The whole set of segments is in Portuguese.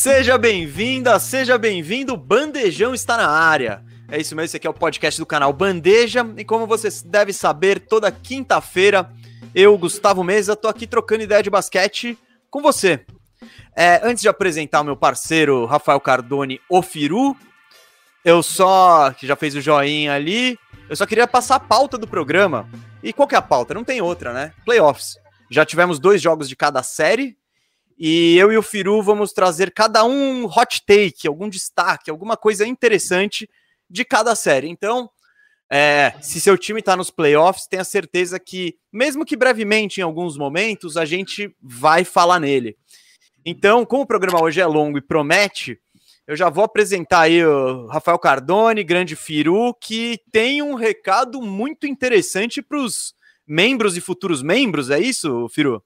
Seja bem-vinda, seja bem-vindo, Bandejão está na área. É isso mesmo, esse aqui é o podcast do canal Bandeja, e como você deve saber, toda quinta-feira, eu, Gustavo Mesa, tô aqui trocando ideia de basquete com você. É, antes de apresentar o meu parceiro Rafael Cardone, o Firu, eu só, que já fez o joinha ali, eu só queria passar a pauta do programa. E qual que é a pauta? Não tem outra, né? Playoffs. Já tivemos dois jogos de cada série, e eu e o Firu vamos trazer cada um hot take, algum destaque, alguma coisa interessante de cada série. Então, é, se seu time está nos playoffs, tenha certeza que, mesmo que brevemente em alguns momentos, a gente vai falar nele. Então, como o programa hoje é longo e promete, eu já vou apresentar aí o Rafael Cardone, grande Firu, que tem um recado muito interessante para os membros e futuros membros, é isso, Firu?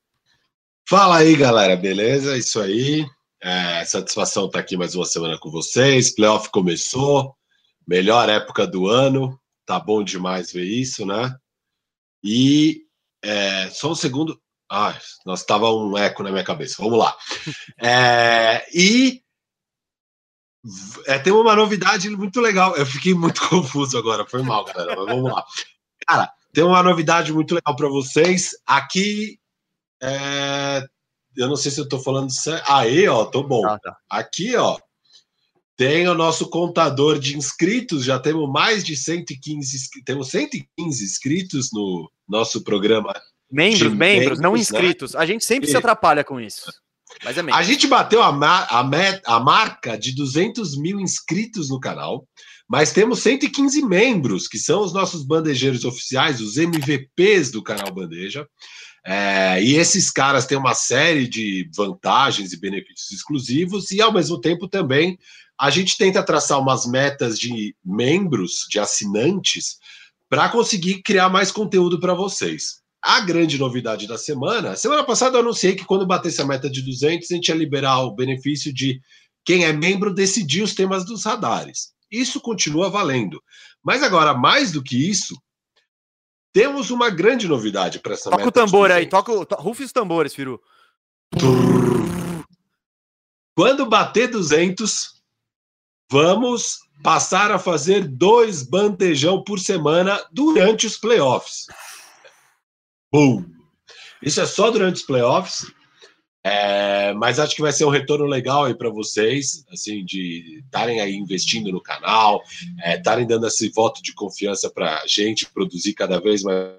Fala aí, galera, beleza? Isso aí. É, satisfação estar tá aqui mais uma semana com vocês. Playoff começou, melhor época do ano. Tá bom demais ver isso, né? E é, só um segundo. Ah, nós estava um eco na minha cabeça. Vamos lá. É, e é, tem uma novidade muito legal. Eu fiquei muito confuso agora. Foi mal, galera. Mas vamos lá. Cara, tem uma novidade muito legal para vocês. Aqui é, eu não sei se eu estou falando sério. Aí, ó, tô bom. Ah, tá. Aqui, ó, tem o nosso contador de inscritos. Já temos mais de 115, temos 115 inscritos no nosso programa. Membros, membros, membros não né? inscritos. Né? A gente sempre e... se atrapalha com isso. Mas é A gente bateu a, a, a marca de 200 mil inscritos no canal, mas temos 115 membros, que são os nossos bandejeiros oficiais, os MVPs do canal Bandeja. É, e esses caras têm uma série de vantagens e benefícios exclusivos, e ao mesmo tempo também a gente tenta traçar umas metas de membros, de assinantes, para conseguir criar mais conteúdo para vocês. A grande novidade da semana, semana passada eu anunciei que quando batesse a meta de 200, a gente ia liberar o benefício de quem é membro decidir os temas dos radares. Isso continua valendo. Mas agora, mais do que isso, temos uma grande novidade para essa Toca o tambor aí, toca, to, rufe os tambores, Firu. Quando bater 200, vamos passar a fazer dois bandejão por semana durante os playoffs. Boom! Isso é só durante os playoffs. É, mas acho que vai ser um retorno legal aí para vocês, assim, de estarem aí investindo no canal, estarem é, dando esse voto de confiança para a gente produzir cada vez mais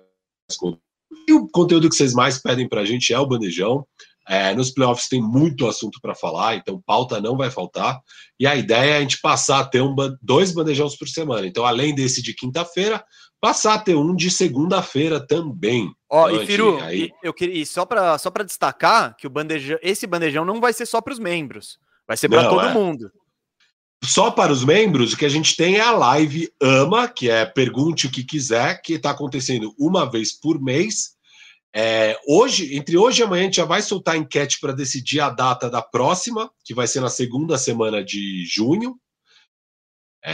conteúdo. E o conteúdo que vocês mais pedem para a gente é o bandejão. É, nos playoffs tem muito assunto para falar, então pauta não vai faltar. E a ideia é a gente passar a ter um, dois bandejões por semana. Então, além desse de quinta-feira, passar a ter um de segunda-feira também. Ó, oh, e Firu, aí... eu queria e só para só para destacar que o bandejão, esse bandejão não vai ser só para os membros, vai ser para todo é. mundo. Só para os membros, o que a gente tem é a live Ama, que é pergunte o que quiser, que está acontecendo uma vez por mês. É, hoje, entre hoje e amanhã, a gente já vai soltar a enquete para decidir a data da próxima, que vai ser na segunda semana de junho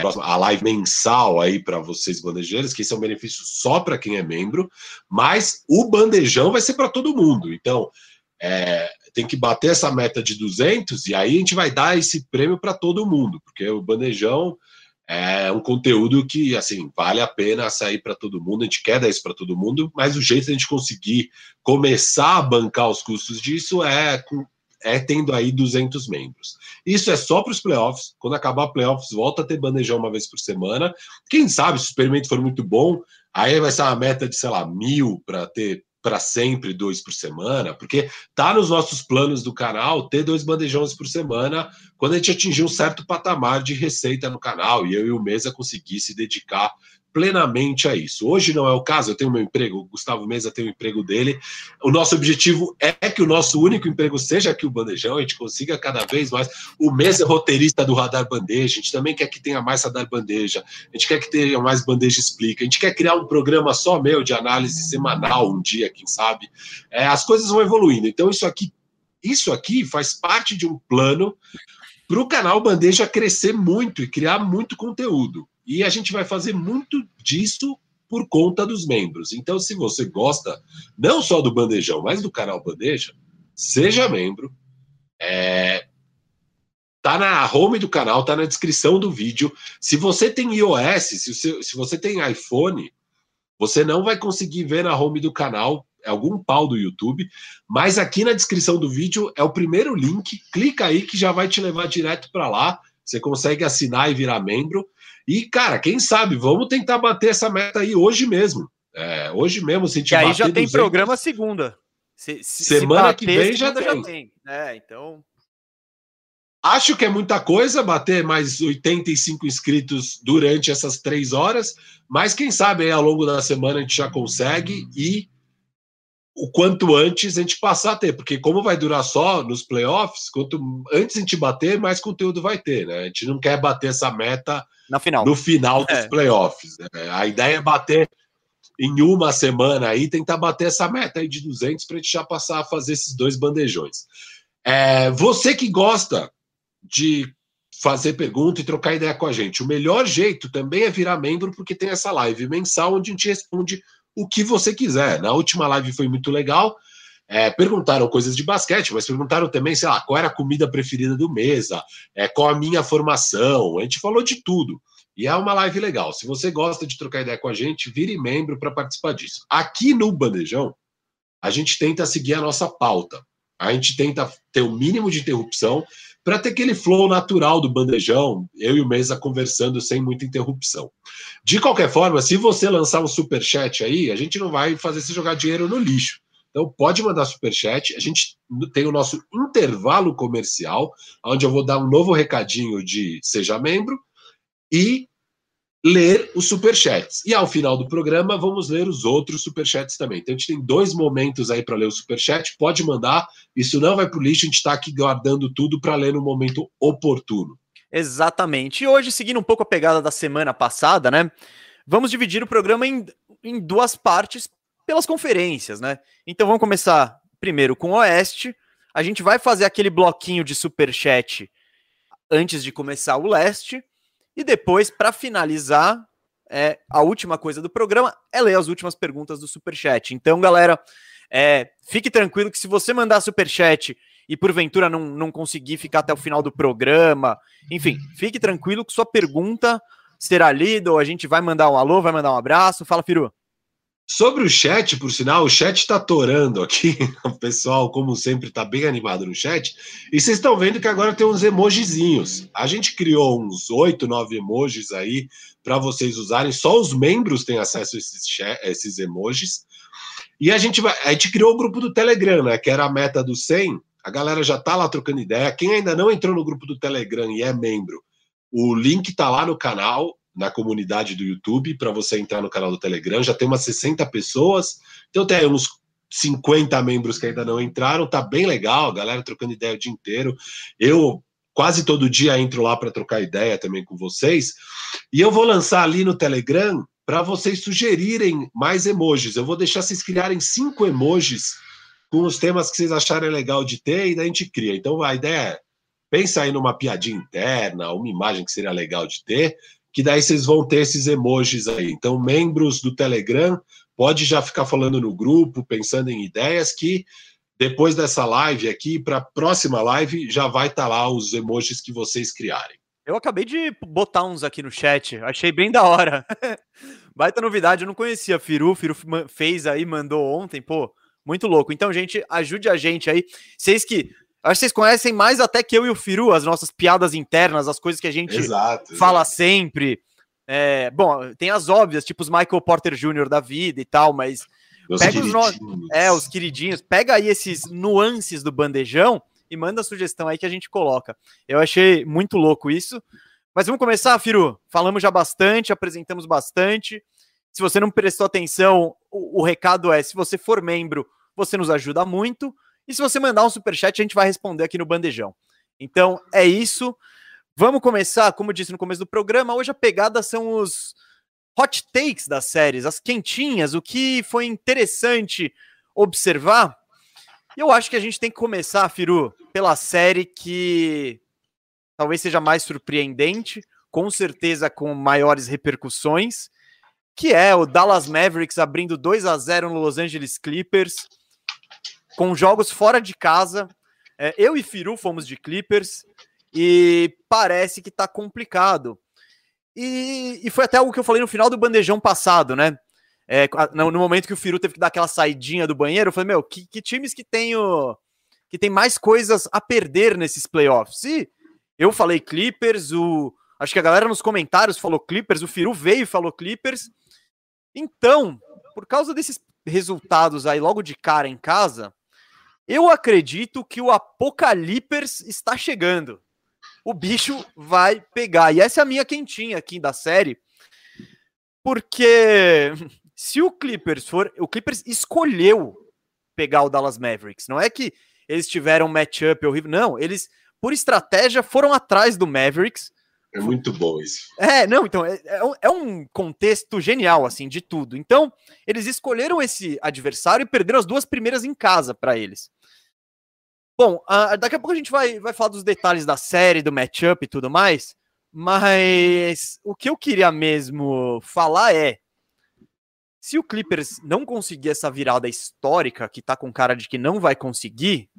a live mensal aí para vocês bandejeiros, que esse é um benefício só para quem é membro, mas o bandejão vai ser para todo mundo. Então, é, tem que bater essa meta de 200 e aí a gente vai dar esse prêmio para todo mundo, porque o bandejão é um conteúdo que assim vale a pena sair para todo mundo. A gente quer dar isso para todo mundo, mas o jeito de a gente conseguir começar a bancar os custos disso é com é tendo aí 200 membros. Isso é só para os playoffs. Quando acabar playoffs, volta a ter bandejão uma vez por semana. Quem sabe, se o experimento for muito bom, aí vai ser uma meta de, sei lá, mil para ter para sempre dois por semana, porque tá nos nossos planos do canal ter dois bandejões por semana quando a gente atingir um certo patamar de receita no canal e eu e o Mesa conseguir se dedicar plenamente a isso. Hoje não é o caso, eu tenho meu emprego, o Gustavo Mesa tem o emprego dele. O nosso objetivo é que o nosso único emprego seja aqui o Bandejão, a gente consiga cada vez mais. O Mesa é roteirista do Radar Bandeja, a gente também quer que tenha mais Radar Bandeja, a gente quer que tenha mais Bandeja Explica, a gente quer criar um programa só meu de análise semanal um dia, quem sabe. É, as coisas vão evoluindo, então isso aqui, isso aqui faz parte de um plano para o canal Bandeja crescer muito e criar muito conteúdo. E a gente vai fazer muito disso por conta dos membros. Então, se você gosta não só do Bandejão, mas do canal Bandeja, seja membro. É... Tá na home do canal, tá na descrição do vídeo. Se você tem iOS, se você, se você tem iPhone, você não vai conseguir ver na home do canal, é algum pau do YouTube, mas aqui na descrição do vídeo é o primeiro link. Clica aí que já vai te levar direto para lá. Você consegue assinar e virar membro. E, cara, quem sabe, vamos tentar bater essa meta aí hoje mesmo. É, hoje mesmo, se a gente E aí já tem 200... programa segunda. Se, se, Semana se que vem já tem. já tem. É, então. Acho que é muita coisa bater mais 85 inscritos durante essas três horas, mas quem sabe aí ao longo da semana a gente já consegue e o quanto antes a gente passar a ter, porque como vai durar só nos playoffs, quanto antes a gente bater, mais conteúdo vai ter, né? A gente não quer bater essa meta Na final. no final dos é. playoffs. Né? A ideia é bater em uma semana aí, tentar bater essa meta aí de 200 para a gente já passar a fazer esses dois bandejões. É, você que gosta de fazer pergunta e trocar ideia com a gente, o melhor jeito também é virar membro, porque tem essa live mensal onde a gente responde o que você quiser. Na última live foi muito legal. É, perguntaram coisas de basquete, mas perguntaram também, sei lá, qual era a comida preferida do mesa, é, qual a minha formação. A gente falou de tudo. E é uma live legal. Se você gosta de trocar ideia com a gente, vire membro para participar disso. Aqui no Bandejão, a gente tenta seguir a nossa pauta. A gente tenta ter o mínimo de interrupção para ter aquele flow natural do bandejão, eu e o Mesa conversando sem muita interrupção. De qualquer forma, se você lançar um super chat aí, a gente não vai fazer você jogar dinheiro no lixo. Então pode mandar super chat. A gente tem o nosso intervalo comercial, onde eu vou dar um novo recadinho de seja membro e ler os superchats. E ao final do programa, vamos ler os outros superchats também. Então a gente tem dois momentos aí para ler o superchat. Pode mandar, isso não vai para o lixo, a gente está aqui guardando tudo para ler no momento oportuno. Exatamente. E hoje, seguindo um pouco a pegada da semana passada, né? Vamos dividir o programa em, em duas partes pelas conferências, né? Então vamos começar primeiro com o Oeste. A gente vai fazer aquele bloquinho de superchat antes de começar o Leste. E depois, para finalizar, é, a última coisa do programa é ler as últimas perguntas do Superchat. Então, galera, é, fique tranquilo que se você mandar Superchat e porventura não, não conseguir ficar até o final do programa, enfim, fique tranquilo que sua pergunta será lida, ou a gente vai mandar um alô, vai mandar um abraço. Fala, Firu. Sobre o chat, por sinal, o chat está torando aqui. O pessoal, como sempre, está bem animado no chat. E vocês estão vendo que agora tem uns emojizinhos. A gente criou uns oito, nove emojis aí para vocês usarem. Só os membros têm acesso a esses, chat, esses emojis. E a gente vai, a gente criou o grupo do Telegram, né? Que era a meta do 100. A galera já está lá trocando ideia. Quem ainda não entrou no grupo do Telegram e é membro, o link está lá no canal na comunidade do YouTube para você entrar no canal do Telegram. Já tem umas 60 pessoas, então tem uns 50 membros que ainda não entraram. Tá bem legal, a galera trocando ideia o dia inteiro. Eu quase todo dia entro lá para trocar ideia também com vocês. E eu vou lançar ali no Telegram para vocês sugerirem mais emojis. Eu vou deixar vocês criarem cinco emojis com os temas que vocês acharem legal de ter e daí a gente cria. Então a ideia é pensa aí numa piadinha interna, uma imagem que seria legal de ter, que daí vocês vão ter esses emojis aí. Então, membros do Telegram, pode já ficar falando no grupo, pensando em ideias que depois dessa live aqui, para a próxima live, já vai estar tá lá os emojis que vocês criarem. Eu acabei de botar uns aqui no chat, achei bem da hora. Baita novidade, eu não conhecia Firu, Firu fez aí, mandou ontem, pô, muito louco. Então, gente, ajude a gente aí. Vocês que Acho que vocês conhecem mais até que eu e o Firu, as nossas piadas internas, as coisas que a gente exato, fala exato. sempre. É, bom, tem as óbvias, tipo os Michael Porter Jr. da vida e tal, mas os pega os, no... é, os queridinhos, pega aí esses nuances do bandejão e manda sugestão aí que a gente coloca. Eu achei muito louco isso. Mas vamos começar, Firu. Falamos já bastante, apresentamos bastante. Se você não prestou atenção, o, o recado é: se você for membro, você nos ajuda muito. E se você mandar um super chat, a gente vai responder aqui no bandejão. Então é isso. Vamos começar, como eu disse no começo do programa, hoje a pegada são os hot takes das séries, as quentinhas, o que foi interessante observar. E eu acho que a gente tem que começar, Firu, pela série que talvez seja mais surpreendente, com certeza com maiores repercussões, que é o Dallas Mavericks abrindo 2 a 0 no Los Angeles Clippers com jogos fora de casa. É, eu e Firu fomos de Clippers E parece que tá complicado. E, e foi até algo que eu falei no final do bandejão passado, né? É, no, no, momento que o Firu teve que dar aquela saidinha do banheiro, eu falei, meu, que, que times que tem, o, que tem mais coisas a perder nesses playoffs? E eu falei Clippers, o, acho que a galera nos comentários falou Clippers, o Firu veio e falou Clippers. Então, por causa desses resultados aí logo de cara em casa, eu acredito que o Apocalipers está chegando. O bicho vai pegar. E essa é a minha quentinha aqui da série. Porque se o Clippers for. O Clippers escolheu pegar o Dallas Mavericks. Não é que eles tiveram um matchup horrível. Não, eles, por estratégia, foram atrás do Mavericks. É muito bom isso. É, não, então, é, é, um é contexto genial, assim, de tudo. Então, eles escolheram esse adversário e perderam as duas primeiras em casa para eles. Bom, uh, daqui a pouco a gente vai, vai falar dos detalhes da série, do matchup e tudo mais, mas o que eu queria mesmo falar é: se o Clippers não conseguir essa virada histórica, que tá com cara de que não vai conseguir,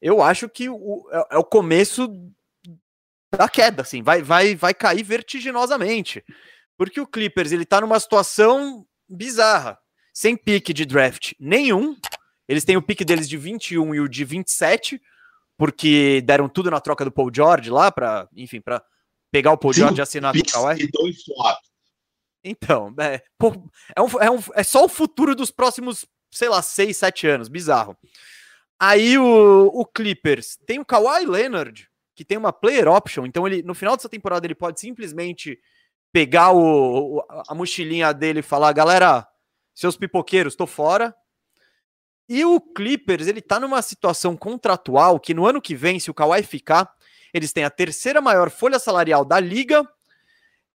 eu acho que o, é, é o começo da queda, assim, vai, vai, vai cair vertiginosamente. Porque o Clippers ele tá numa situação bizarra, sem pique de draft nenhum. Eles têm o pique deles de 21 e o de 27, porque deram tudo na troca do Paul George lá para, enfim, para pegar o Paul Sim, George e assinar com o Kawhi. Então, é, é, um, é, um, é só o futuro dos próximos, sei lá, 6, 7 anos. Bizarro. Aí o, o Clippers tem o Kawhi Leonard, que tem uma player option. Então, ele no final dessa temporada, ele pode simplesmente pegar o, a mochilinha dele e falar: galera, seus pipoqueiros, tô fora. E o Clippers, ele tá numa situação contratual que no ano que vem, se o Kawhi ficar, eles têm a terceira maior folha salarial da liga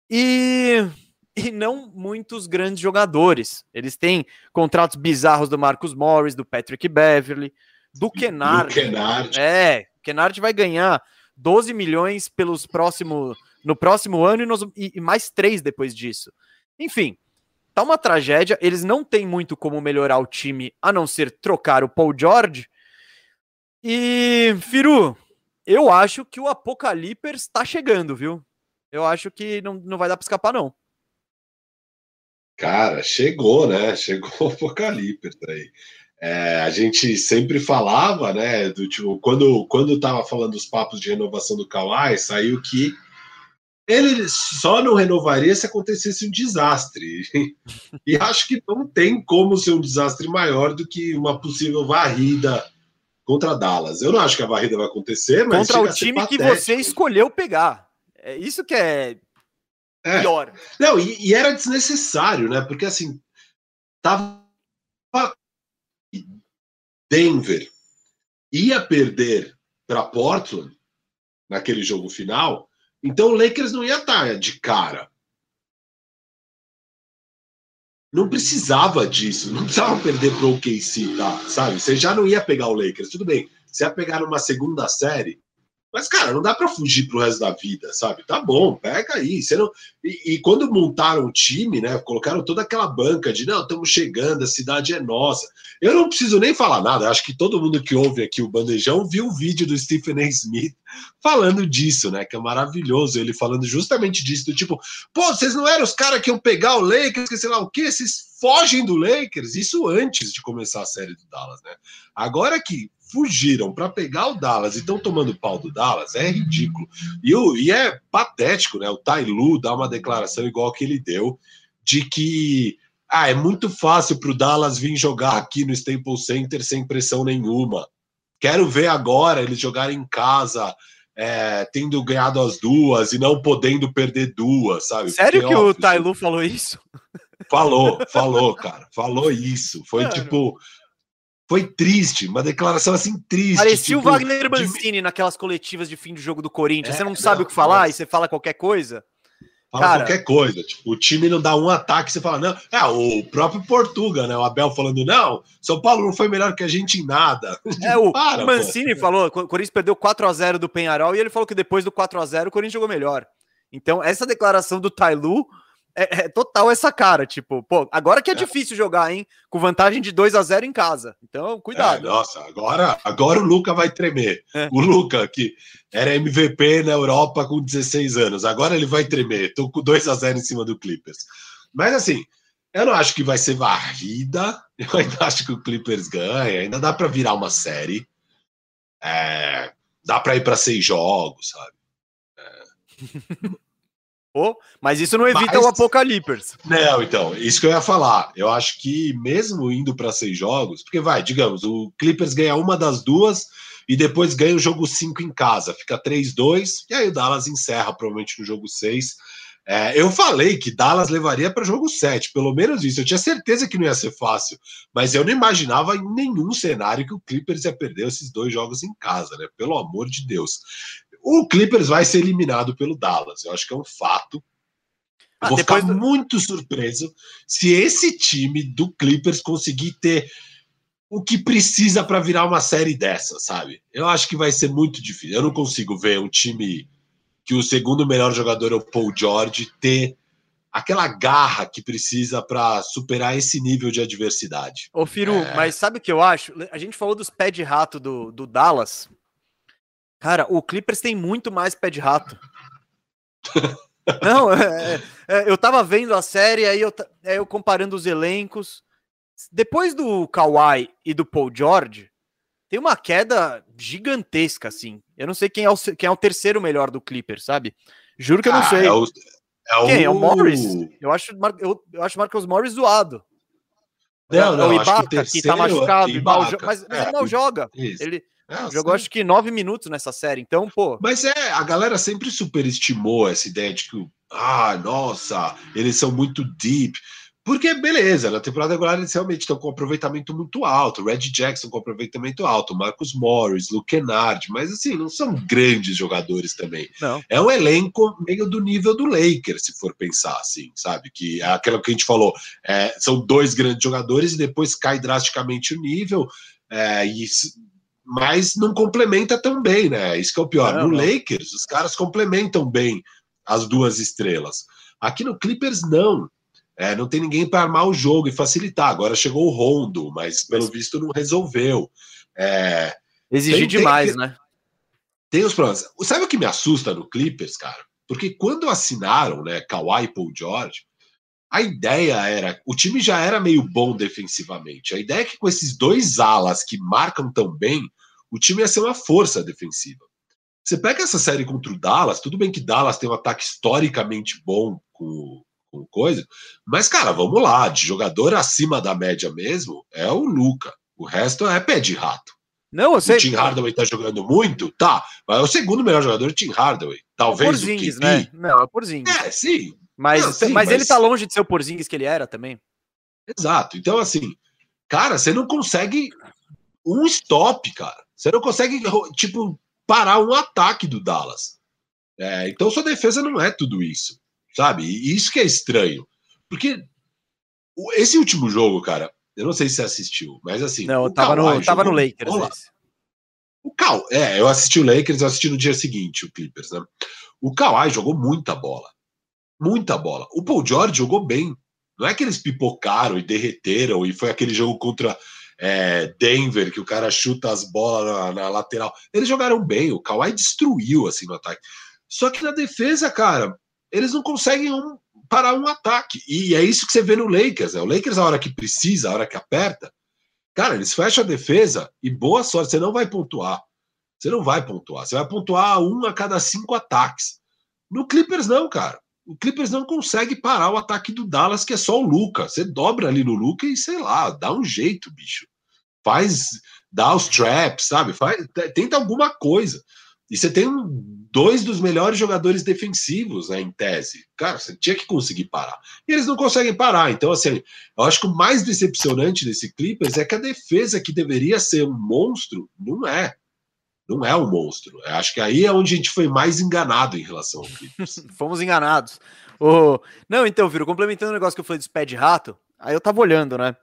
e e não muitos grandes jogadores. Eles têm contratos bizarros do Marcus Morris, do Patrick Beverly, do Kennard. Kennard. É, o Kennard vai ganhar 12 milhões pelos próximos no próximo ano e, nos, e, e mais três depois disso. Enfim, tá uma tragédia. Eles não têm muito como melhorar o time a não ser trocar o Paul George. E, Firu, eu acho que o Apocalipse está chegando, viu? Eu acho que não, não vai dar para escapar, não. Cara, chegou, né? Chegou o Apocalipse aí. É, a gente sempre falava, né? Do tipo, quando quando estava falando dos papos de renovação do Kawhi, saiu que ele só não renovaria se acontecesse um desastre. E acho que não tem como ser um desastre maior do que uma possível varrida contra Dallas. Eu não acho que a varrida vai acontecer, mas contra o time que você escolheu pegar. É isso que é é. Pior. Não, e, e, era desnecessário, né? Porque assim, tava Denver ia perder para Portland naquele jogo final, então o Lakers não ia estar de cara. Não precisava disso, não precisava perder para o OKC, tá? Sabe? Você já não ia pegar o Lakers, tudo bem. Você ia pegar numa segunda série, mas, cara, não dá para fugir pro resto da vida, sabe? Tá bom, pega aí. Você não... E, e, quando montaram o time, né? Colocaram toda aquela banca de não, estamos chegando, a cidade é nossa. Eu não preciso nem falar nada. Acho que todo mundo que ouve aqui o bandejão viu o vídeo do Stephen A. Smith falando disso, né? Que é maravilhoso. Ele falando justamente disso, do tipo, pô, vocês não eram os caras que iam pegar o Lakers, que sei lá o quê, vocês fogem do Lakers. Isso antes de começar a série do Dallas, né? Agora que fugiram para pegar o Dallas e estão tomando pau do Dallas, é ridículo. E, o, e é patético, né? O Tai Lu dá uma declaração igual que ele deu, de que ah, é muito fácil para o Dallas vir jogar aqui no Staples Center sem pressão nenhuma. Quero ver agora eles jogarem em casa, é, tendo ganhado as duas e não podendo perder duas, sabe? Sério Porque, que ó, o Tai Lu falou isso? Falou, falou, cara. Falou isso. Foi tipo foi triste, uma declaração assim triste. Parecia tipo, o Wagner Mancini de... naquelas coletivas de fim de jogo do Corinthians. É, você não sabe não, o que falar nossa. e você fala qualquer coisa. Fala Cara, qualquer coisa. Tipo, o time não dá um ataque, você fala, não. É, o próprio Portuga, né? O Abel falando, não, São Paulo não foi melhor que a gente em nada. É, o, Para, Mancini pô. falou, o Corinthians perdeu 4 a 0 do Penharol e ele falou que depois do 4 a 0 o Corinthians jogou melhor. Então, essa declaração do Tailu é, é, total essa cara, tipo, pô, agora que é, é. difícil jogar, hein? Com vantagem de 2 a 0 em casa. Então, cuidado. É, nossa, agora, agora o Luca vai tremer. É. O Luca, que era MVP na Europa com 16 anos, agora ele vai tremer. Tô com 2 a 0 em cima do Clippers. Mas assim, eu não acho que vai ser varrida. Eu ainda acho que o Clippers ganha. Ainda dá para virar uma série. É, dá para ir para seis jogos, sabe? É. Oh, mas isso não evita mas, o Apocalipse. Não, então, isso que eu ia falar. Eu acho que mesmo indo para seis jogos, porque vai, digamos, o Clippers ganha uma das duas e depois ganha o jogo 5 em casa, fica 3-2, e aí o Dallas encerra provavelmente no jogo 6. É, eu falei que Dallas levaria para o jogo 7, pelo menos isso. Eu tinha certeza que não ia ser fácil, mas eu não imaginava em nenhum cenário que o Clippers ia perder esses dois jogos em casa, né? Pelo amor de Deus. O Clippers vai ser eliminado pelo Dallas. Eu acho que é um fato. Ah, vou ficar do... muito surpreso se esse time do Clippers conseguir ter o que precisa para virar uma série dessa, sabe? Eu acho que vai ser muito difícil. Eu não consigo ver um time que o segundo melhor jogador é o Paul George ter aquela garra que precisa para superar esse nível de adversidade. Ô, Firu, é... mas sabe o que eu acho? A gente falou dos pés de rato do, do Dallas. Cara, o Clippers tem muito mais pé de rato. Não, é, é, é, eu tava vendo a série, aí eu, é, eu comparando os elencos. Depois do Kawhi e do Paul George, tem uma queda gigantesca, assim. Eu não sei quem é o, quem é o terceiro melhor do Clippers, sabe? Juro que eu não ah, sei. É o, é quem? É o Morris? Eu acho, eu, eu acho Marcos Morris zoado. Não, não, é o Ibaka, que, que tá machucado, Ibaka, mas, mas é, ele não joga. Isso. Ele, é, jogou sim. acho que nove minutos nessa série, então, pô. Mas é, a galera sempre superestimou essa ideia de que, ah, nossa, eles são muito deep. Porque, beleza, na temporada regular eles realmente estão com aproveitamento muito alto. Red Jackson com aproveitamento alto, Marcus Morris, Luke Kennard, mas assim, não são grandes jogadores também. Não. É um elenco meio do nível do Lakers, se for pensar assim, sabe? Que é aquilo que a gente falou, é, são dois grandes jogadores e depois cai drasticamente o nível. É, e mas não complementa tão bem, né? Isso que é o pior. Não, no não. Lakers, os caras complementam bem as duas estrelas. Aqui no Clippers, não. É, não tem ninguém para armar o jogo e facilitar. Agora chegou o Rondo, mas pelo visto não resolveu. É, Exigir demais, tem, né? Tem os problemas. Sabe o que me assusta no Clippers, cara? Porque quando assinaram, né, Kawhi e Paul George, a ideia era, o time já era meio bom defensivamente. A ideia é que com esses dois alas que marcam tão bem, o time ia ser uma força defensiva. Você pega essa série contra o Dallas, tudo bem que Dallas tem um ataque historicamente bom com, com coisa, mas, cara, vamos lá, de jogador acima da média mesmo, é o Luca. O resto é pé de rato. Não, eu sei. O Tim Hardaway tá jogando muito? Tá. Mas é o segundo melhor jogador o Tim Hardaway. Talvez Porzingis, o né? Não, é o Porzingis. É, sim. Mas, Não, sim, mas, mas, ele tá longe de ser o Porzingis que ele era também. Exato. Então, assim, cara, você não consegue um stop, cara. Você não consegue, tipo, parar um ataque do Dallas. É, então sua defesa não é tudo isso, sabe? E isso que é estranho. Porque esse último jogo, cara, eu não sei se você assistiu, mas assim. Não, eu tava, no, tava no Lakers. O Cal, é, eu assisti o Lakers, eu assisti no dia seguinte o Clippers, né? O Kawhi jogou muita bola. Muita bola. O Paul George jogou bem. Não é que eles pipocaram e derreteram e foi aquele jogo contra é, Denver, que o cara chuta as bolas na, na, lateral. Eles jogaram bem, o Kawhi destruiu assim no ataque. Só que na defesa, cara, eles não conseguem um, parar um ataque. E é isso que você vê no Lakers. Né? O Lakers, a hora que precisa, a hora que aperta, cara, eles fecham a defesa e boa sorte, você não vai pontuar. Você não vai pontuar. Você vai pontuar um a cada cinco ataques. No Clippers, não, cara. O Clippers não consegue parar o ataque do Dallas, que é só o Luca. Você dobra ali no Luca e sei lá, dá um jeito, bicho. Faz, dá os traps, sabe? Faz, tenta alguma coisa. E você tem dois dos melhores jogadores defensivos, né, em tese. Cara, você tinha que conseguir parar. E eles não conseguem parar. Então, assim, eu acho que o mais decepcionante desse Clippers é que a defesa, que deveria ser um monstro, não é não é um monstro. Eu acho que aí é onde a gente foi mais enganado em relação ao Clippers. Fomos enganados. Oh, não, então, Viro, complementando o negócio que eu falei dos pé de rato, aí eu tava olhando, né?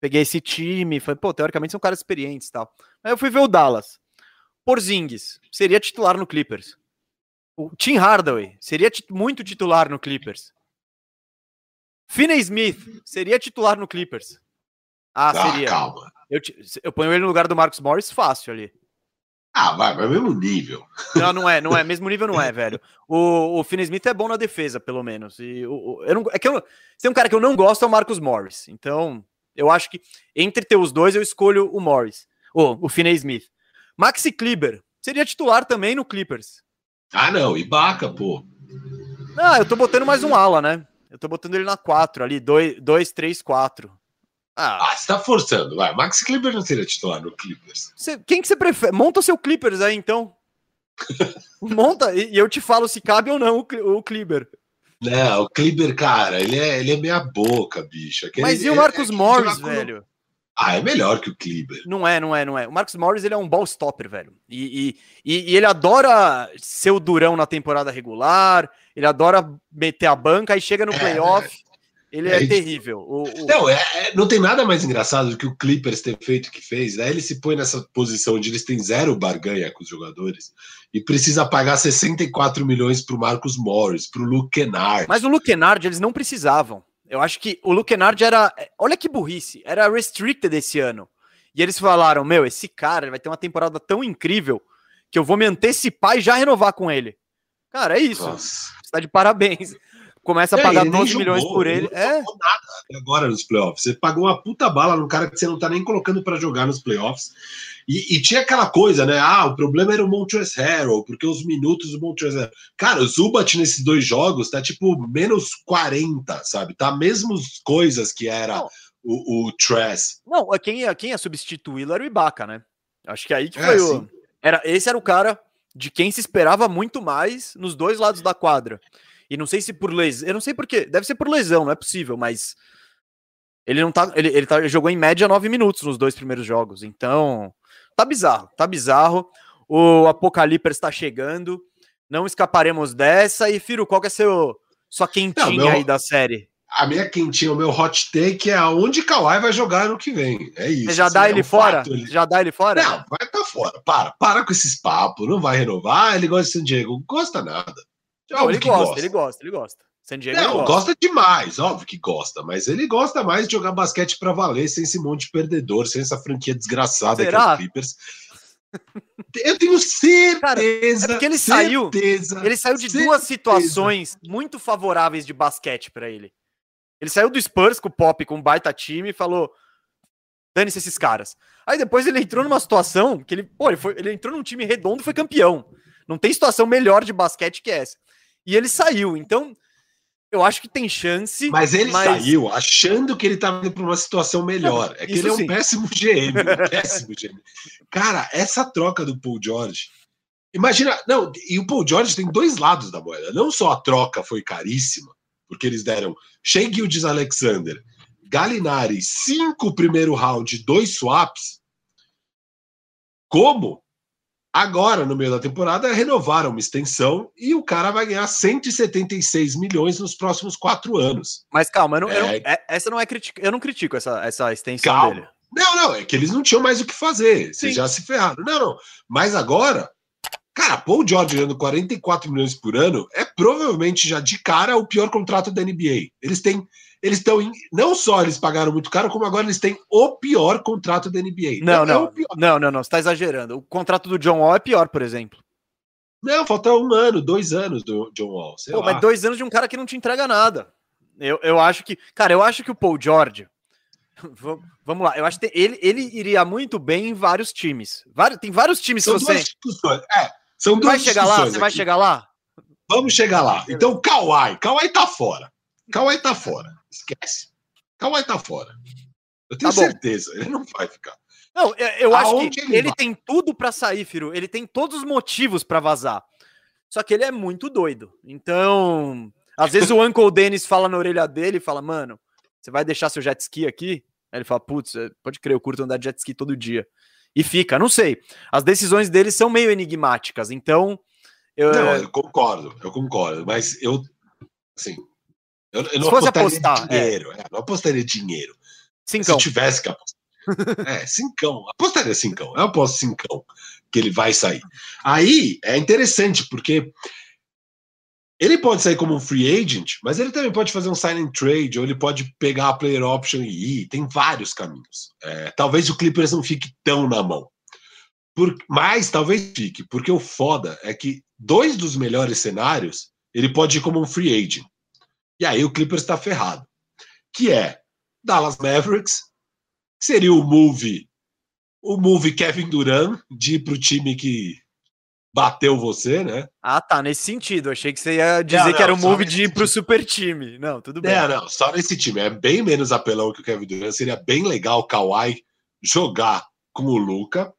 Peguei esse time, falei, pô, teoricamente são caras experientes e tal. Aí eu fui ver o Dallas. Porzingis seria titular no Clippers. O Tim Hardaway seria muito titular no Clippers. Finney Smith seria titular no Clippers. Ah, Ah, seria. calma. Eu, eu ponho ele no lugar do Marcos Morris fácil ali. Ah, vai, vai mesmo nível. Não, não é, não é. Mesmo nível não é, velho. O, o Finney Smith é bom na defesa, pelo menos. E o, o- eu não, é que eu, não- se tem um cara que eu não gosto é o Marcos Morris. Então, eu acho que entre ter os dois, eu escolho o Morris. O, o Finney Smith. Maxi Kleber seria titular também no Clippers. Ah, não, Ibaka, pô. Ah, eu tô botando mais um ala, né? Eu tô botando ele na 4 ali, 2, 3, 4. Ah, Ah, você tá forçando, vai. Max Kleber não seria titular no Clippers. Cê- quem que você prefere? Monta o seu Clippers aí, então. Monta, e, e eu te falo se cabe ou não o, o Kleber. Não, o Kleber, cara, ele é, ele é meia boca, bicho. Aquele- Mas e o é- Marcos é- Morris, joga com- velho? Ah, é melhor que o Kleber. Não é, não é, não é. O Marcos Morris, ele é um ball stopper, velho. E, e, e- e ele adora ser o durão na temporada regular, ele adora meter a banca, aí chega no É, playoff, ele é, é terrível. O, o- Não, é, é- não tem nada mais engraçado do que o Clippers ter feito o que fez. Daí ele se põe nessa posição onde eles têm zero barganha com os jogadores e precisa pagar 64 milhões pro Marcos Morris, pro Luke Kennard. Mas o Luke Kennard, eles não precisavam. Eu acho que o Luke Kennard era. Olha que burrice, era restricted esse ano. E eles falaram: Meu, esse cara vai ter uma temporada tão incrível que eu vou me antecipar e já renovar com ele. Cara, é isso. Nossa. Você tá de parabéns. Começa a pagar nem 12 milhões jogou, por ele não É, jogou nada agora nos playoffs. Você pagou uma puta bala num cara que você não tá nem colocando pra jogar nos playoffs. E, e tinha aquela coisa, né? Ah, o problema era o Montrezl Harrell, porque os minutos do Montrezl Harrell. Cara, o Zubat nesses dois jogos tá tipo menos 40, sabe? Tá mesmas coisas que era Não. o, o Tress. Não, quem ia, quem ia substituí-lo era o Ibaka, né? Acho que aí que É, foi o. Era, esse era o cara de quem se esperava muito mais nos dois lados da quadra. E não sei se por lesão. Eu não sei por quê. Deve ser por lesão, não é possível, mas. Ele não tá. Ele, ele tá, ele jogou em média nove minutos nos dois primeiros jogos. Então. Tá bizarro, tá bizarro. O Apocalipse está chegando. Não escaparemos dessa. E, Firo, qual que é seu, sua quentinha Não, meu- aí da série? A minha quentinha, o meu hot take é aonde Kawhi vai jogar no que vem. É isso. Você já assim, dá é ele um fora? ele- Já dá ele fora? Não, vai tá fora. Para, para com esses papos. Não vai renovar. Ele gosta de San Diego. Gosta nada. Não, ele que gosta, ele gosta, ele gosta. San Diego Não, gosta. gosta demais, óbvio que gosta, mas ele gosta mais de jogar basquete pra valer sem esse monte de perdedor, sem essa franquia desgraçada que é Será? o Clippers. Eu tenho certeza. Cara, é porque ele saiu- certeza, Ele saiu de certeza. duas situações muito favoráveis de basquete pra ele. Ele saiu do Spurs com o Pop, com um baita time, e falou: dane-se esses caras. Aí depois ele entrou numa situação que ele, pô, ele, foi, ele entrou num time redondo e foi campeão. Não tem situação melhor de basquete que essa. E ele saiu, então eu acho que tem chance. Mas ele Mas- saiu achando que ele estava indo para uma situação melhor. É que ele é um sim. péssimo GM, um péssimo GM. Cara, essa troca do Paul George. Imagina, não, e o Paul George tem dois lados da moeda. Não só a troca foi caríssima, porque eles deram Shea Gildes Alexander, Galinari, cinco primeiro round, dois swaps. Como agora, no meio da temporada, renovaram uma extensão e o cara vai ganhar 176 milhões nos próximos quatro anos. Mas calma, eu não- eu não- É. é- essa não é crítica. Eu não critico essa, essa extensão Calma. dele. Não, não, é que eles não tinham mais o que fazer. Vocês Sim. já se ferraram. Não, não. Mas agora, cara, Paul George ganhando 44 milhões por ano é provavelmente já de cara o pior contrato da NBA. Eles têm. Eles estão em. Não só eles pagaram muito caro, como agora eles têm o pior contrato da NBA. Não, é não, o pior. não, não, não, você tá exagerando. O contrato do John Wall é pior, por exemplo. Não, falta um ano, dois anos do John Wall. Pô, lá. mas dois anos de um cara que não te entrega nada. Eu, eu acho que. Cara, eu acho que o Paul George. Vamos lá, eu acho que ele, ele iria muito bem em vários times. Vários, tem vários times São que você. duas. É, são duas vai chegar lá? Você vai aqui. chegar lá? Vamos chegar lá. Então, Kawhi. Kawhi tá fora. Kawhi tá fora. Esquece. Kawhi tá fora. Eu tenho Tá certeza. Ele não vai ficar. Não, eu, eu acho Aonde que ele ele, tem tudo pra sair, Firo. Ele tem todos os motivos pra vazar. Só que ele é muito doido. Então, às vezes o Uncle Dennis fala na orelha dele e fala: Mano, você vai deixar seu jet ski aqui? Aí ele fala: Putz, é, pode crer, eu curto andar de jet ski todo dia. E fica, não sei. As decisões dele são meio enigmáticas. Então, eu, Não, eu concordo, eu concordo. Mas eu, assim, eu, eu não Se fosse apostaria apostar, é. dinheiro. é, não apostaria dinheiro. cincão. Se tivesse que apostar. É, cincão. Apostaria cincão. Eu aposto cincão que ele vai sair. Aí é interessante, porque Ele pode sair como um free agent, mas ele também pode fazer um sign and trade, ou ele pode pegar a player option e ir. Tem vários caminhos. É, talvez o Clippers não fique tão na mão. Por, mas talvez fique, porque o foda é que dois dos melhores cenários ele pode ir como um free agent. E aí o Clippers está ferrado. Que é Dallas Mavericks, que seria o move, o move Kevin Durant de ir para o time que bateu você, né? Ah, tá, nesse sentido. Achei que você ia dizer não, não, que era o move de ir pro super time. Não, tudo bem. É, não, só nesse time. É bem menos apelão que o Kevin Durant. Seria bem legal o Kawhi jogar com o Luca.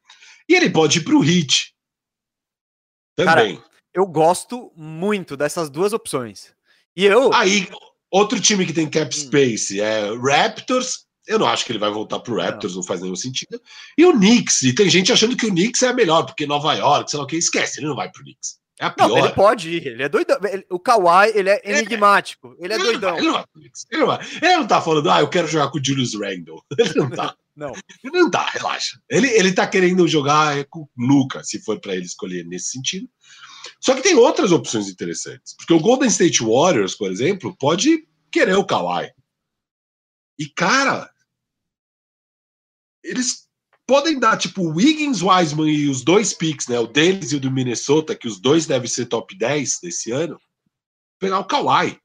E ele pode ir pro Hit. Também. Cara, eu gosto muito dessas duas opções. E eu. Aí, outro time que tem cap hum. space é Raptors eu não acho que ele vai voltar pro Raptors, não. não. faz nenhum sentido. E o Knicks, e tem gente achando que o Knicks é melhor, porque Nova York, sei lá o que, esquece, ele não vai pro Knicks. É a pior. Não, ele pode ir, ele é doidão. o Kawhi, ele é, é. enigmático, ele é ele doidão. Vai, ele, não vai pro Knicks, ele, não vai. ele não tá falando, ah, eu quero jogar com o Julius Randle. Ele não tá. não. Ele não tá, relaxa. Ele, ele tá querendo jogar com o Luca, se for para ele escolher nesse sentido. Só que tem outras opções interessantes. Porque o Golden State Warriors, por exemplo, pode querer o Kawhi. E, cara, eles podem dar, tipo, o Wiggins, Wiseman e os dois picks, né? O deles e o do Minnesota, que os dois devem ser top 10 desse ano, pegar o Kawhi.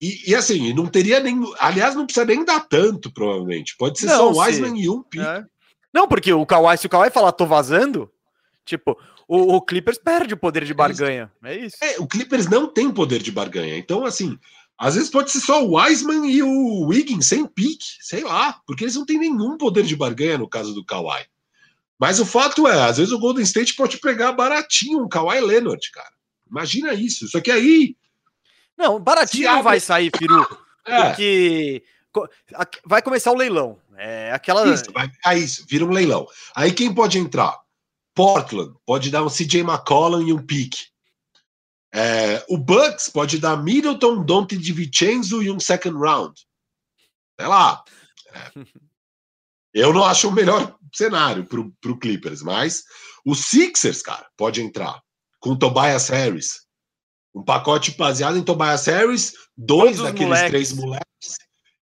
E, e, assim, não teria nem. Aliás, não precisa nem dar tanto, provavelmente. Pode ser não, só o Wiseman e um pick. É. Não, porque o Kawhi, se o Kawhi falar tô vazando, tipo, o, o Clippers perde o poder de barganha. É isso. É, o Clippers não tem poder de barganha. Então, assim, às vezes pode ser só o Wiseman e o Wiggins sem pique, sei lá, porque eles não têm nenhum poder de barganha no caso do Kawhi. Mas o fato é, às vezes o Golden State pode pegar baratinho um Kawhi Leonard, cara. Imagina isso. Só que aí. Não, baratinho não vai sair, Firu. É. Porque vai começar o leilão. É aquela. Isso, vai, é isso, vira um leilão. Aí quem pode entrar? Portland pode dar um CJ McCollum e um pique. É, o Bucks pode dar Middleton, Dante de Vincenzo e um second round. Sei lá. É, eu não acho o melhor cenário para o Clippers, mas o Sixers, cara, pode entrar com Tobias Harris. Um pacote baseado em Tobias Harris, dois Todos daqueles moleques. três moleques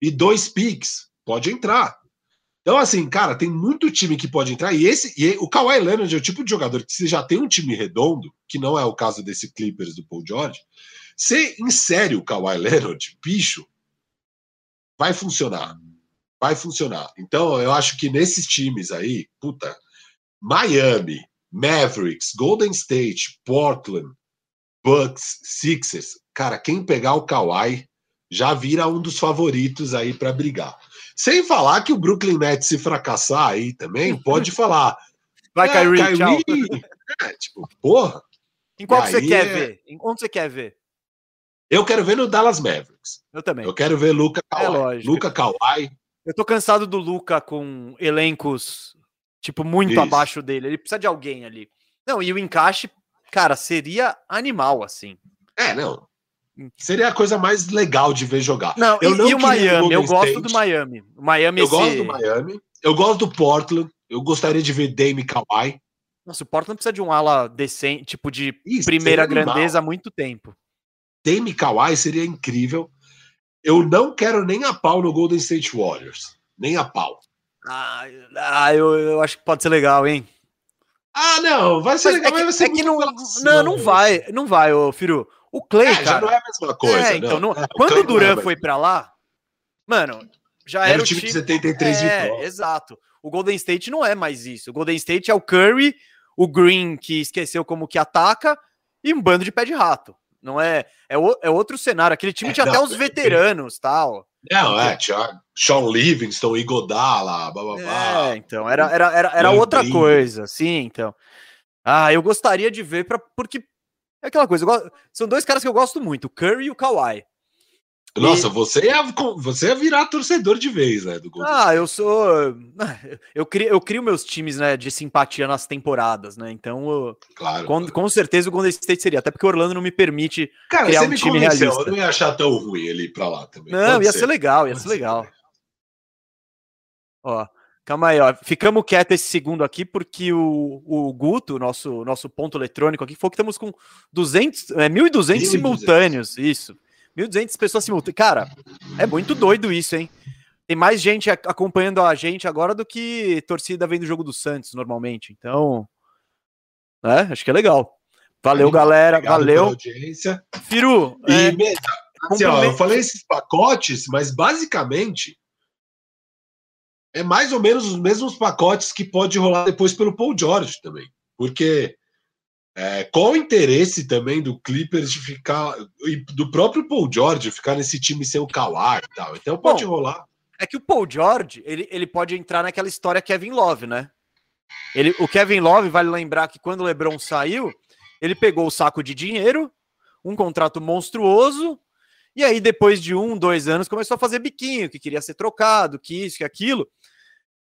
e dois picks. Pode entrar. Então, assim, cara, tem muito time que pode entrar. E esse e o Kawhi Leonard é o tipo de jogador que você já tem um time redondo, que não é o caso desse Clippers do Paul George. Você insere o Kawhi Leonard, bicho, vai funcionar. Vai funcionar. Então, eu acho que nesses times aí, puta, Miami, Mavericks, Golden State, Portland, Bucks, Sixers, cara, quem pegar o Kawhi já vira um dos favoritos aí para brigar. Sem falar que o Brooklyn Nets, se fracassar aí também, pode falar. Vai, é, Kyrie, Kyrie é, tipo, porra. Em qual você quer é... ver? Em onde você quer ver? Eu quero ver no Dallas Mavericks. Eu também. Eu quero ver Luca é Kawhi. É lógico. Luca Kawhi. Eu tô cansado do Luca com elencos, tipo, muito Isso. abaixo dele. Ele precisa de alguém ali. Não, e o encaixe, cara, seria animal, assim. É, não. Seria a coisa mais legal de ver jogar. Não, eu e, não e o Miami? eu gosto State. do Miami. O Miami eu esse... gosto do Miami. Eu gosto do Portland. Eu gostaria de ver Dame Kawhi. Nossa, o Portland precisa de um ala decente, tipo de Isso, primeira grandeza há muito tempo. Dame Kawhi seria incrível. Eu não quero nem a pau no Golden State Warriors. Nem a pau. Ah, ah eu, eu acho que pode ser legal, hein? Ah, não, vai ser mas legal, é que, mas vai ser é que não, não, não vai, não vai, ô Firu. O Clay, é, cara, já não é a mesma coisa. É, então, não, é, quando o Duran é foi para lá, mano, já era, era o time, time de 73 é, vitórias. Exato. O Golden State não é mais isso. O Golden State é o Curry, o Green que esqueceu como que ataca e um bando de pé de rato. Não é, é, o, é outro cenário. Aquele time é, tinha não, até os veteranos, tal. Não, é, tinha Sean Livingston, Igodala, blá, blá, blá. É, então, era, era, era, era outra coisa, sim, então. Ah, eu gostaria de ver, pra, porque é aquela coisa, gosto, são dois caras que eu gosto muito, o Curry e o Kawhi. Nossa, e... você, é, você é virar torcedor de vez, né? Do Golden ah, eu sou. Eu crio, eu crio meus times né, de simpatia nas temporadas, né? Então, eu, claro, com, claro. com certeza o Golden State seria, até porque o Orlando não me permite Cara, criar um time realista. Eu não ia achar tão ruim ele ir pra lá também. Não, Pode ia ser. ser legal, ia Pode ser legal. Ser. Ó, Calma aí, ó. Ficamos quietos esse segundo aqui, porque o, o Guto, nosso, nosso ponto eletrônico aqui, falou que estamos com 200, é, 1.200 simultâneos. Isso. 1.200 pessoas simultâneas. Cara, é muito doido isso, hein? Tem mais gente acompanhando a gente agora do que torcida vendo o jogo do Santos, normalmente. Então, é, acho que é legal. Valeu, galera. Valeu. Firu, e, é, assim, ó, eu falei esses pacotes, mas basicamente é mais ou menos os mesmos pacotes que pode rolar depois pelo Paul George também. Porque é, qual o interesse também do Clippers de ficar, e do próprio Paul George ficar nesse time sem o Kawhi e tal? Então pode Bom, rolar. É que o Paul George, ele, ele pode entrar naquela história Kevin Love, né? Ele, o Kevin Love, vale lembrar que quando o LeBron saiu, ele pegou o saco de dinheiro, um contrato monstruoso, e aí depois de um, dois anos começou a fazer biquinho, que queria ser trocado, que isso, que aquilo.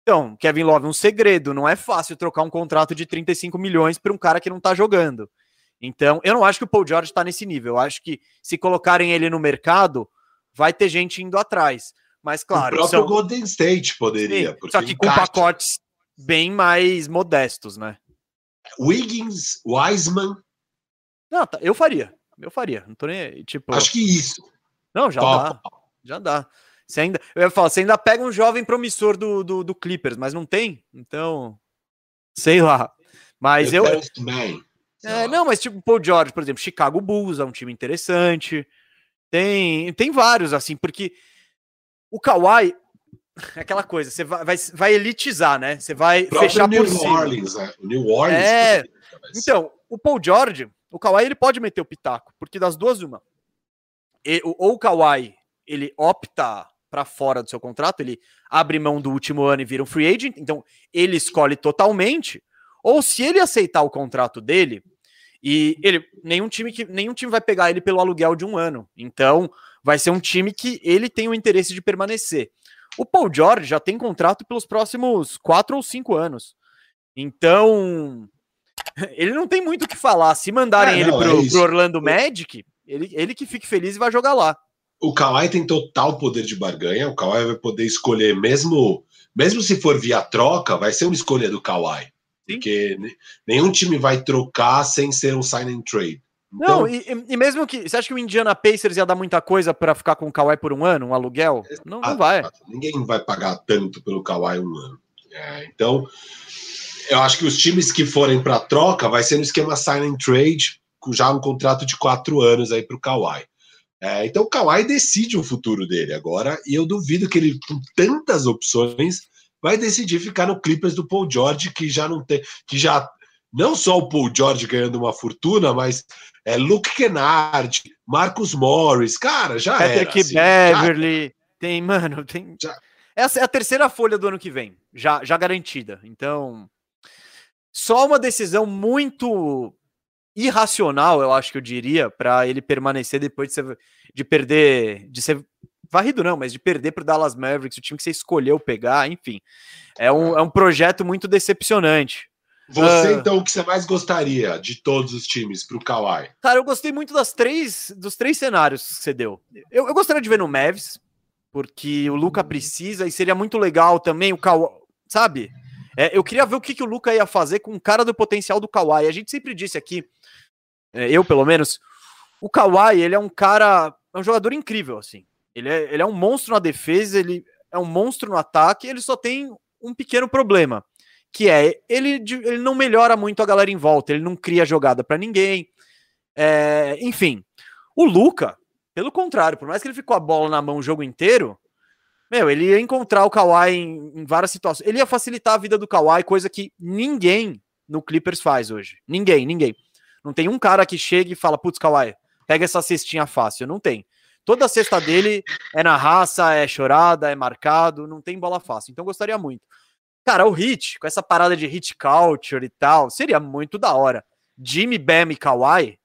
Então, Kevin Love, um segredo, não é fácil trocar um contrato de 35 milhões para um cara que não tá jogando. Então, eu não acho que o Paul George está nesse nível. Eu acho que se colocarem ele no mercado, vai ter gente indo atrás. Mas, claro. O próprio são... Golden State poderia. Sim, só que com pacotes bem mais modestos, né? Wiggins, Wiseman. Não, tá, eu faria. Eu faria. Não tô nem. Tipo... Acho que isso. Não, já dá. Já dá. Você ainda, eu ia falar, você ainda pega um jovem promissor do, do, do Clippers, mas não tem? Então, sei lá. Mas eu. eu é, não, mas tipo, Paul George, por exemplo, Chicago Bulls é um time interessante. Tem, tem vários, assim, porque o Kawhi é aquela coisa, você vai, vai, vai elitizar, né? Você vai fechar New por cima. Orleans, né? O New Orleans. É. Então, o Paul George, o Kawhi ele pode meter o pitaco, porque das duas uma. ou o Kawhi ele opta para fora do seu contrato, ele abre mão do último ano e vira um free agent, então ele escolhe totalmente. Ou se ele aceitar o contrato dele, e ele nenhum time que nenhum time vai pegar ele pelo aluguel de um ano. Então, vai ser um time que ele tem o interesse de permanecer. O Paul George já tem contrato pelos próximos quatro ou cinco anos. Então, ele não tem muito o que falar. Se mandarem é, não, ele pro, é pro Orlando Magic, ele, ele que fique feliz e vai jogar lá o Kawhi tem total poder de barganha. O Kawhi vai poder escolher, mesmo, mesmo se for via troca, vai ser uma escolha do Kawhi. Sim. Porque nenhum time vai trocar sem ser um sign and trade. Então, não, e, e, mesmo que. Você acha que o Indiana Pacers ia dar muita coisa para ficar com o Kawhi por um ano, um aluguel? Não, não vai. Ninguém vai pagar tanto pelo Kawhi um ano. É, então, eu acho que os times que forem para troca vai ser no esquema sign and trade, com já um contrato de quatro anos aí para o Kawhi. É, então o Kawhi decide o futuro dele agora, e eu duvido que ele, com tantas opções, vai decidir ficar no Clippers do Paul George, que já não tem, que já não só o Paul George ganhando uma fortuna, mas é Luke Kennard, Marcus Morris, cara, já é. Patrick assim, Beverly, já... tem, mano, tem. Já... Essa é a terceira folha do ano que vem, já, já garantida. Então, só uma decisão muito irracional, eu acho que eu diria, para ele permanecer depois de, ser, de perder, de ser varrido não, mas de perder para o Dallas Mavericks, o time que você escolheu pegar, enfim. É um, é um projeto muito decepcionante. Você, uh, então, o que você mais gostaria de todos os times para o Kawhi? Cara, eu gostei muito das três, dos três cenários que você deu. Eu, eu gostaria de ver no Mavs, porque o Luca precisa, e seria muito legal também o Kawhi, sabe? É, eu queria ver o que, que o Luca ia fazer com o cara do potencial do Kawhi. A gente sempre disse aqui, é, eu pelo menos, o Kawhi, ele é um cara, é um jogador incrível, assim. Ele é, ele é um monstro na defesa, ele é um monstro no ataque, ele só tem um pequeno problema, que é ele, ele não melhora muito a galera em volta, ele não cria jogada para ninguém. É, enfim, o Luca, pelo contrário, por mais que ele ficou a bola na mão o jogo inteiro, meu, ele ia encontrar o Kawhi em, em, várias situações. Ele ia facilitar a vida do Kawhi, coisa que ninguém no Clippers faz hoje. Ninguém, ninguém. Não tem um cara que chega e fala, putz, Kawhi, pega essa cestinha fácil. Não tem. Toda a cesta dele é na raça, é chorada, é marcado, não tem bola fácil. Então gostaria muito. Cara, o Hit, com essa parada de hit culture e tal, seria muito da hora. Jimmy, Bam e Kawhi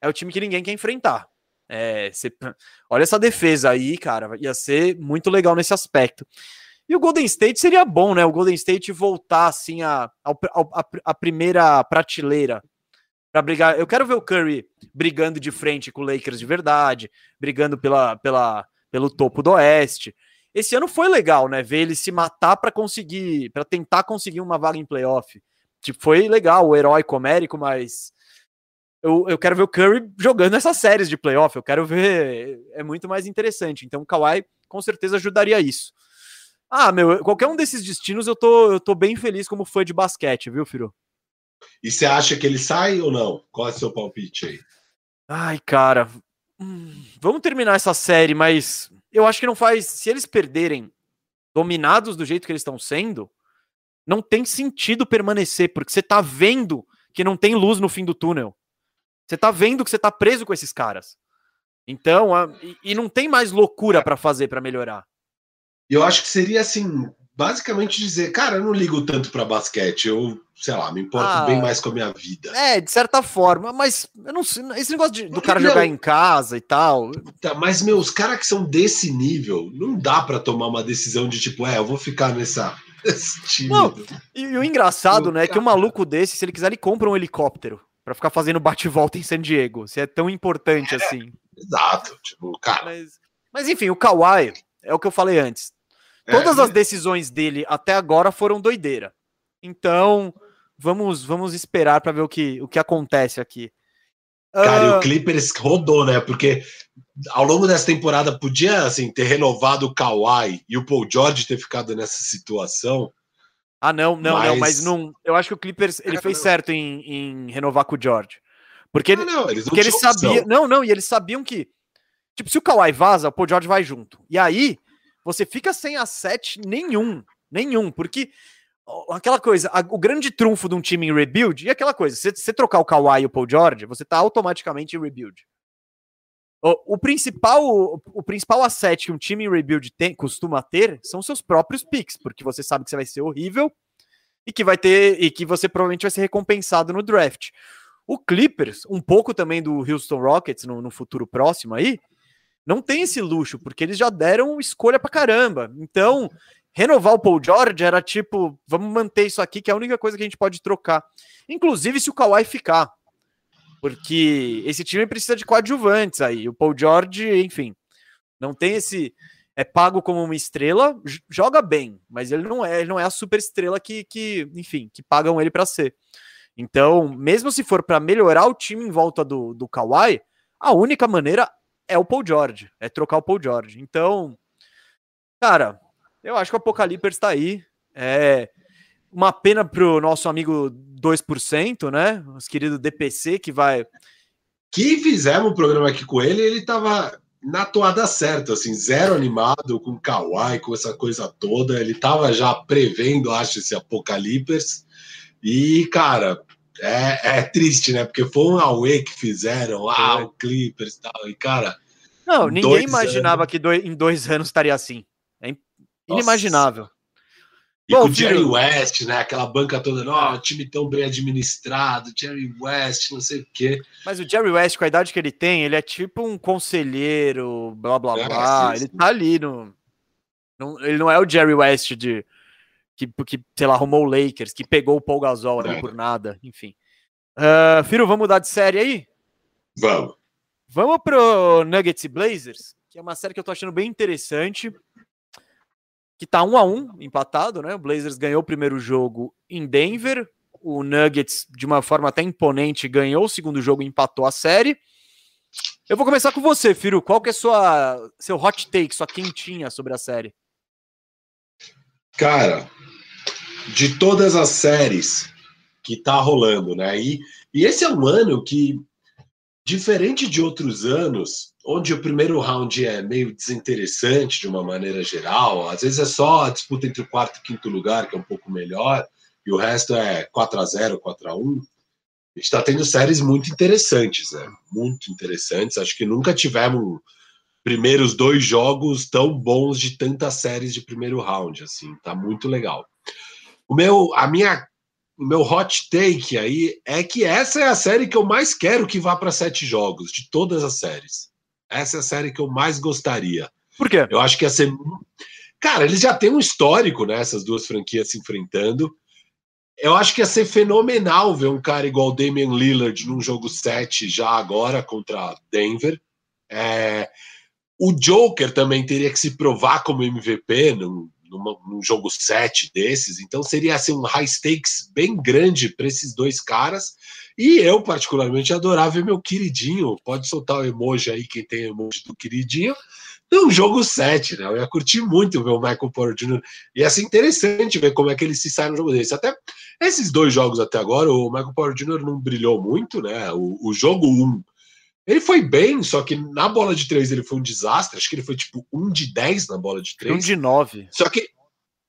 é o time que ninguém quer enfrentar. É, cê, olha essa defesa aí, cara. Ia ser muito legal nesse aspecto. E o Golden State seria bom, né? O Golden State voltar assim a, a, a, a primeira prateleira para brigar. Eu quero ver o Curry brigando de frente com o Lakers de verdade, brigando pela, pela, pelo topo do Oeste. esse ano foi legal, né? Ver ele se matar para conseguir, para tentar conseguir uma vaga em playoff. Tipo, foi legal, o herói comérico, mas eu, eu quero ver o Curry jogando essas séries de playoff. Eu quero ver. É muito mais interessante. Então o Kawhi com certeza ajudaria isso. Ah, meu, qualquer um desses destinos eu tô, eu tô bem feliz como fã de basquete, viu, Firo? E você acha que ele sai ou não? Qual é o seu palpite aí? Ai, cara. Hum, vamos terminar essa série, mas eu acho que não faz. Se eles perderem dominados do jeito que eles estão sendo, não tem sentido permanecer, porque você tá vendo que não tem luz no fim do túnel. Você tá vendo que você tá preso com esses caras. Então, a, e, e, não tem mais loucura para fazer para melhorar. Eu acho que seria assim, basicamente dizer, cara, eu não ligo tanto para basquete, eu, sei lá, me importo ah, bem mais com a minha vida. É, de certa forma, mas eu não sei, esse negócio de, do cara jogar em casa e tal. Tá, mas meus caras que são desse nível, não dá para tomar uma decisão de tipo, é, eu vou ficar nessa Não, e, e, o engraçado, né, é que um maluco desse, se ele quiser, ele compra um helicóptero para ficar fazendo bate-volta em San Diego, se é tão importante é, assim. Exato, tipo, cara. Mas, mas enfim, o Kawhi, é o que eu falei antes. É, Todas é, as decisões dele até agora foram doideira. Então, vamos vamos esperar para ver o que, o que acontece aqui. Cara, uh... e o ah, Clippers rodou, né? Porque ao longo dessa temporada podia assim ter renovado o Kawhi e o Paul George ter ficado nessa situação. Ah, não, não, mas... não, mas não. Eu acho que o Clippers ele fez certo em, em renovar com o George. Porque, ah, não, eles, porque eles sabiam. Não, não, e eles sabiam que. Tipo, se o Kawhi vaza, o Paul George vai junto. E aí, você fica sem asset nenhum. Nenhum. Porque aquela coisa, a, o grande trunfo de um time em rebuild, e aquela coisa, se você trocar o Kawhi e o Paul George, você tá automaticamente em rebuild. O, principal, o, o, principal asset que um time em rebuild tem, costuma ter são seus próprios picks, porque você sabe que você vai ser horrível e que vai ter e que você provavelmente vai ser recompensado no draft. O Clippers, um pouco também do Houston Rockets no, no futuro próximo aí, não tem esse luxo, porque eles já deram escolha pra caramba. Então, renovar o Paul George era tipo, vamos manter isso aqui, que é a única coisa que a gente pode trocar. Inclusive se o Kawhi ficar. Porque esse time precisa de coadjuvantes aí. O Paul George, enfim, não tem esse. É pago como uma estrela, joga bem, mas ele não é, ele não é a super estrela que, que enfim, que pagam ele para ser. Então, mesmo se for para melhorar o time em volta do, do Kawhi, a única maneira é o Paul George, é trocar o Paul George. Então, cara, eu acho que o Apocalipse está aí. É, uma pena pro nosso amigo 2%, né? Nosso querido DPC, que vai. Que fizemos um programa aqui com ele, ele tava na toada certa, assim, zero animado com Kawaii, com essa coisa toda. Ele tava já prevendo, acho, esse apocalipse. E, cara, é, é triste, né? Porque foi um Aue que fizeram, ah, o Clippers e tal. E, cara. Não, ninguém imaginava anos... que dois, em dois anos estaria assim. É inimaginável. E Bom, com o Jerry West, né? Aquela banca toda, ó, time tão bem administrado, Jerry West, não sei o quê. Mas o Jerry West, com a idade que ele tem, ele é tipo um conselheiro, blá blá é, blá. Sim, sim. Ele tá ali no. Não, ele não é o Jerry West de. Que, que, sei lá, arrumou o Lakers, que pegou o Paul Gasol ali é. por nada, enfim. Uh, Firo, vamos mudar de série aí? Vamos. Vamos pro Nuggets e Blazers, que é uma série que eu tô achando bem interessante que tá um a um, empatado, né? O Blazers ganhou o primeiro jogo em Denver, o Nuggets, de uma forma até imponente, ganhou o segundo jogo e empatou a série. Eu vou começar com você, Firu. Qual que é sua seu hot take, sua quentinha sobre a série? Cara, de todas as séries que tá rolando, né? E, e esse é um ano que, diferente de outros anos, onde o primeiro round é meio desinteressante de uma maneira geral, às vezes é só a disputa entre o quarto e quinto lugar, que é um pouco melhor, e o resto é 4 a 0 4 a 1 A gente está tendo séries muito interessantes, né? Muito interessantes. Acho que nunca tivemos primeiros dois jogos tão bons de tantas séries de primeiro round, assim, tá muito legal. O meu, a minha, o meu hot take aí é que essa é a série que eu mais quero que vá para sete jogos de todas as séries. Essa é a série que eu mais gostaria. Por quê? Eu acho que ia ser. Cara, eles já têm um histórico, né? Essas duas franquias se enfrentando. Eu acho que ia ser fenomenal ver um cara igual o Damian Lillard num jogo 7 já agora contra Denver. É... O Joker também teria que se provar como MVP num, numa, num jogo 7 desses, então seria assim, um high stakes bem grande para esses dois caras. E eu, particularmente, adorava ver meu queridinho. Pode soltar o emoji aí, quem tem emoji do queridinho. Num jogo 7, né? Eu ia curtir muito ver o Michael Porter Jr. Ia ser interessante ver como é que ele se sai no jogo desse. Até esses dois jogos até agora, o Michael Porter Jr. não brilhou muito, né? O, o jogo 1 ele foi bem, só que na bola de três ele foi um desastre. Acho que ele foi tipo um de 10 na bola de três. Um de 9. Só que.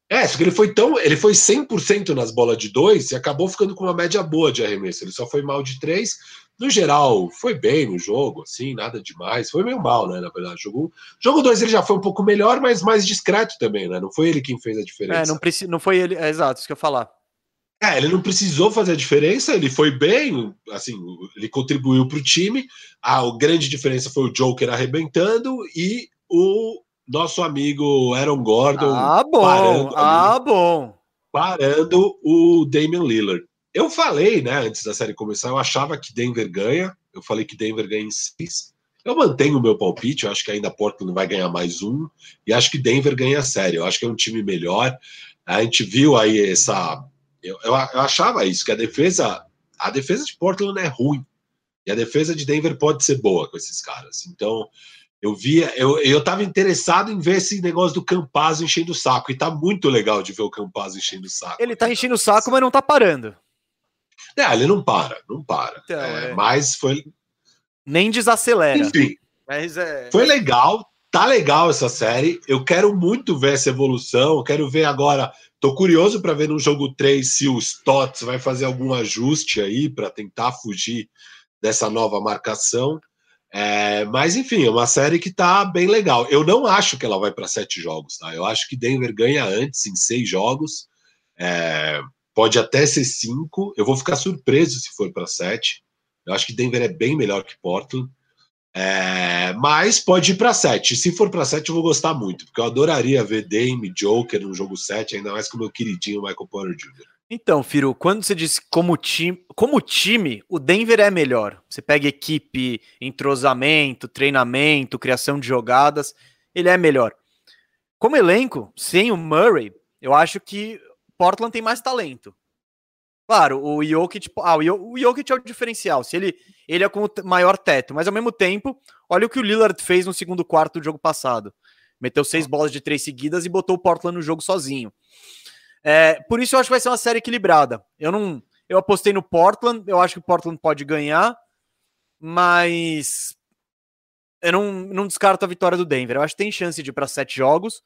É, só que ele foi tão. Ele foi 100% nas bolas de dois e acabou ficando com uma média boa de arremesso. Ele só foi mal de três. No geral, foi bem no jogo, assim, nada demais. Foi meio mal, né? Na verdade. Jogo, jogo dois ele já foi um pouco melhor, mas mais discreto também, né? Não foi ele quem fez a diferença. É, não, preci... não foi ele. É, exato, isso que eu ia falar. É, ele não precisou fazer a diferença, ele foi bem, assim, ele contribuiu para o time. A grande diferença foi o Joker arrebentando e o nosso amigo Aaron Gordon ah, bom, parando, ah, bom. parando o Damian Lillard. Eu falei, né, antes da série começar, eu achava que Denver ganha. Eu falei que Denver ganha em seis. Eu mantenho o meu palpite, eu acho que ainda Portland vai ganhar mais um, e acho que Denver ganha a série. Eu acho que é um time melhor. A gente viu aí essa eu, eu, eu, achava isso, que a defesa, a defesa de Portland é ruim. E a defesa de Denver pode ser boa com esses caras. Então, eu via, eu, eu tava interessado em ver esse negócio do Campazzo enchendo o saco. E tá muito legal de ver o Campazzo enchendo o saco. Ele tá enchendo o saco, mas não tá parando. É, ele não para, não para. Então, é, é... Mas foi. Nem desacelera. Enfim. Mas é... Foi legal, tá legal essa série. Eu quero muito ver essa evolução. Eu quero ver agora Tô curioso para ver no jogo 3 se o Stotts vai fazer algum ajuste aí para tentar fugir dessa nova marcação. É, mas enfim, é uma série que tá bem legal. Eu não acho que ela vai para sete jogos, tá? Eu acho que Denver ganha antes em seis jogos. É, pode até ser cinco. Eu vou ficar surpreso se for para sete. Eu acho que Denver é bem melhor que Portland. É, mas pode ir para 7. Se for para 7, eu vou gostar muito, porque eu adoraria ver Dame, Joker no jogo 7, ainda mais com o meu queridinho Michael Porter Jr. Então, Firo, quando você disse como time, como time, o Denver é melhor. Você pega equipe, entrosamento, treinamento, criação de jogadas, ele é melhor. Como elenco, sem o Murray, eu acho que Portland tem mais talento. Claro, o Jokic, ah, o Jokic é o diferencial. Se ele, ele é com o maior teto, mas ao mesmo tempo, olha o que o Lillard fez no segundo quarto do jogo passado. Meteu seis bolas de três seguidas e botou o Portland no jogo sozinho. É, por isso eu acho que vai ser uma série equilibrada. Eu não, eu apostei no Portland, eu acho que o Portland pode ganhar, mas eu não, não descarto a vitória do Denver. Eu acho que tem chance de ir para sete jogos,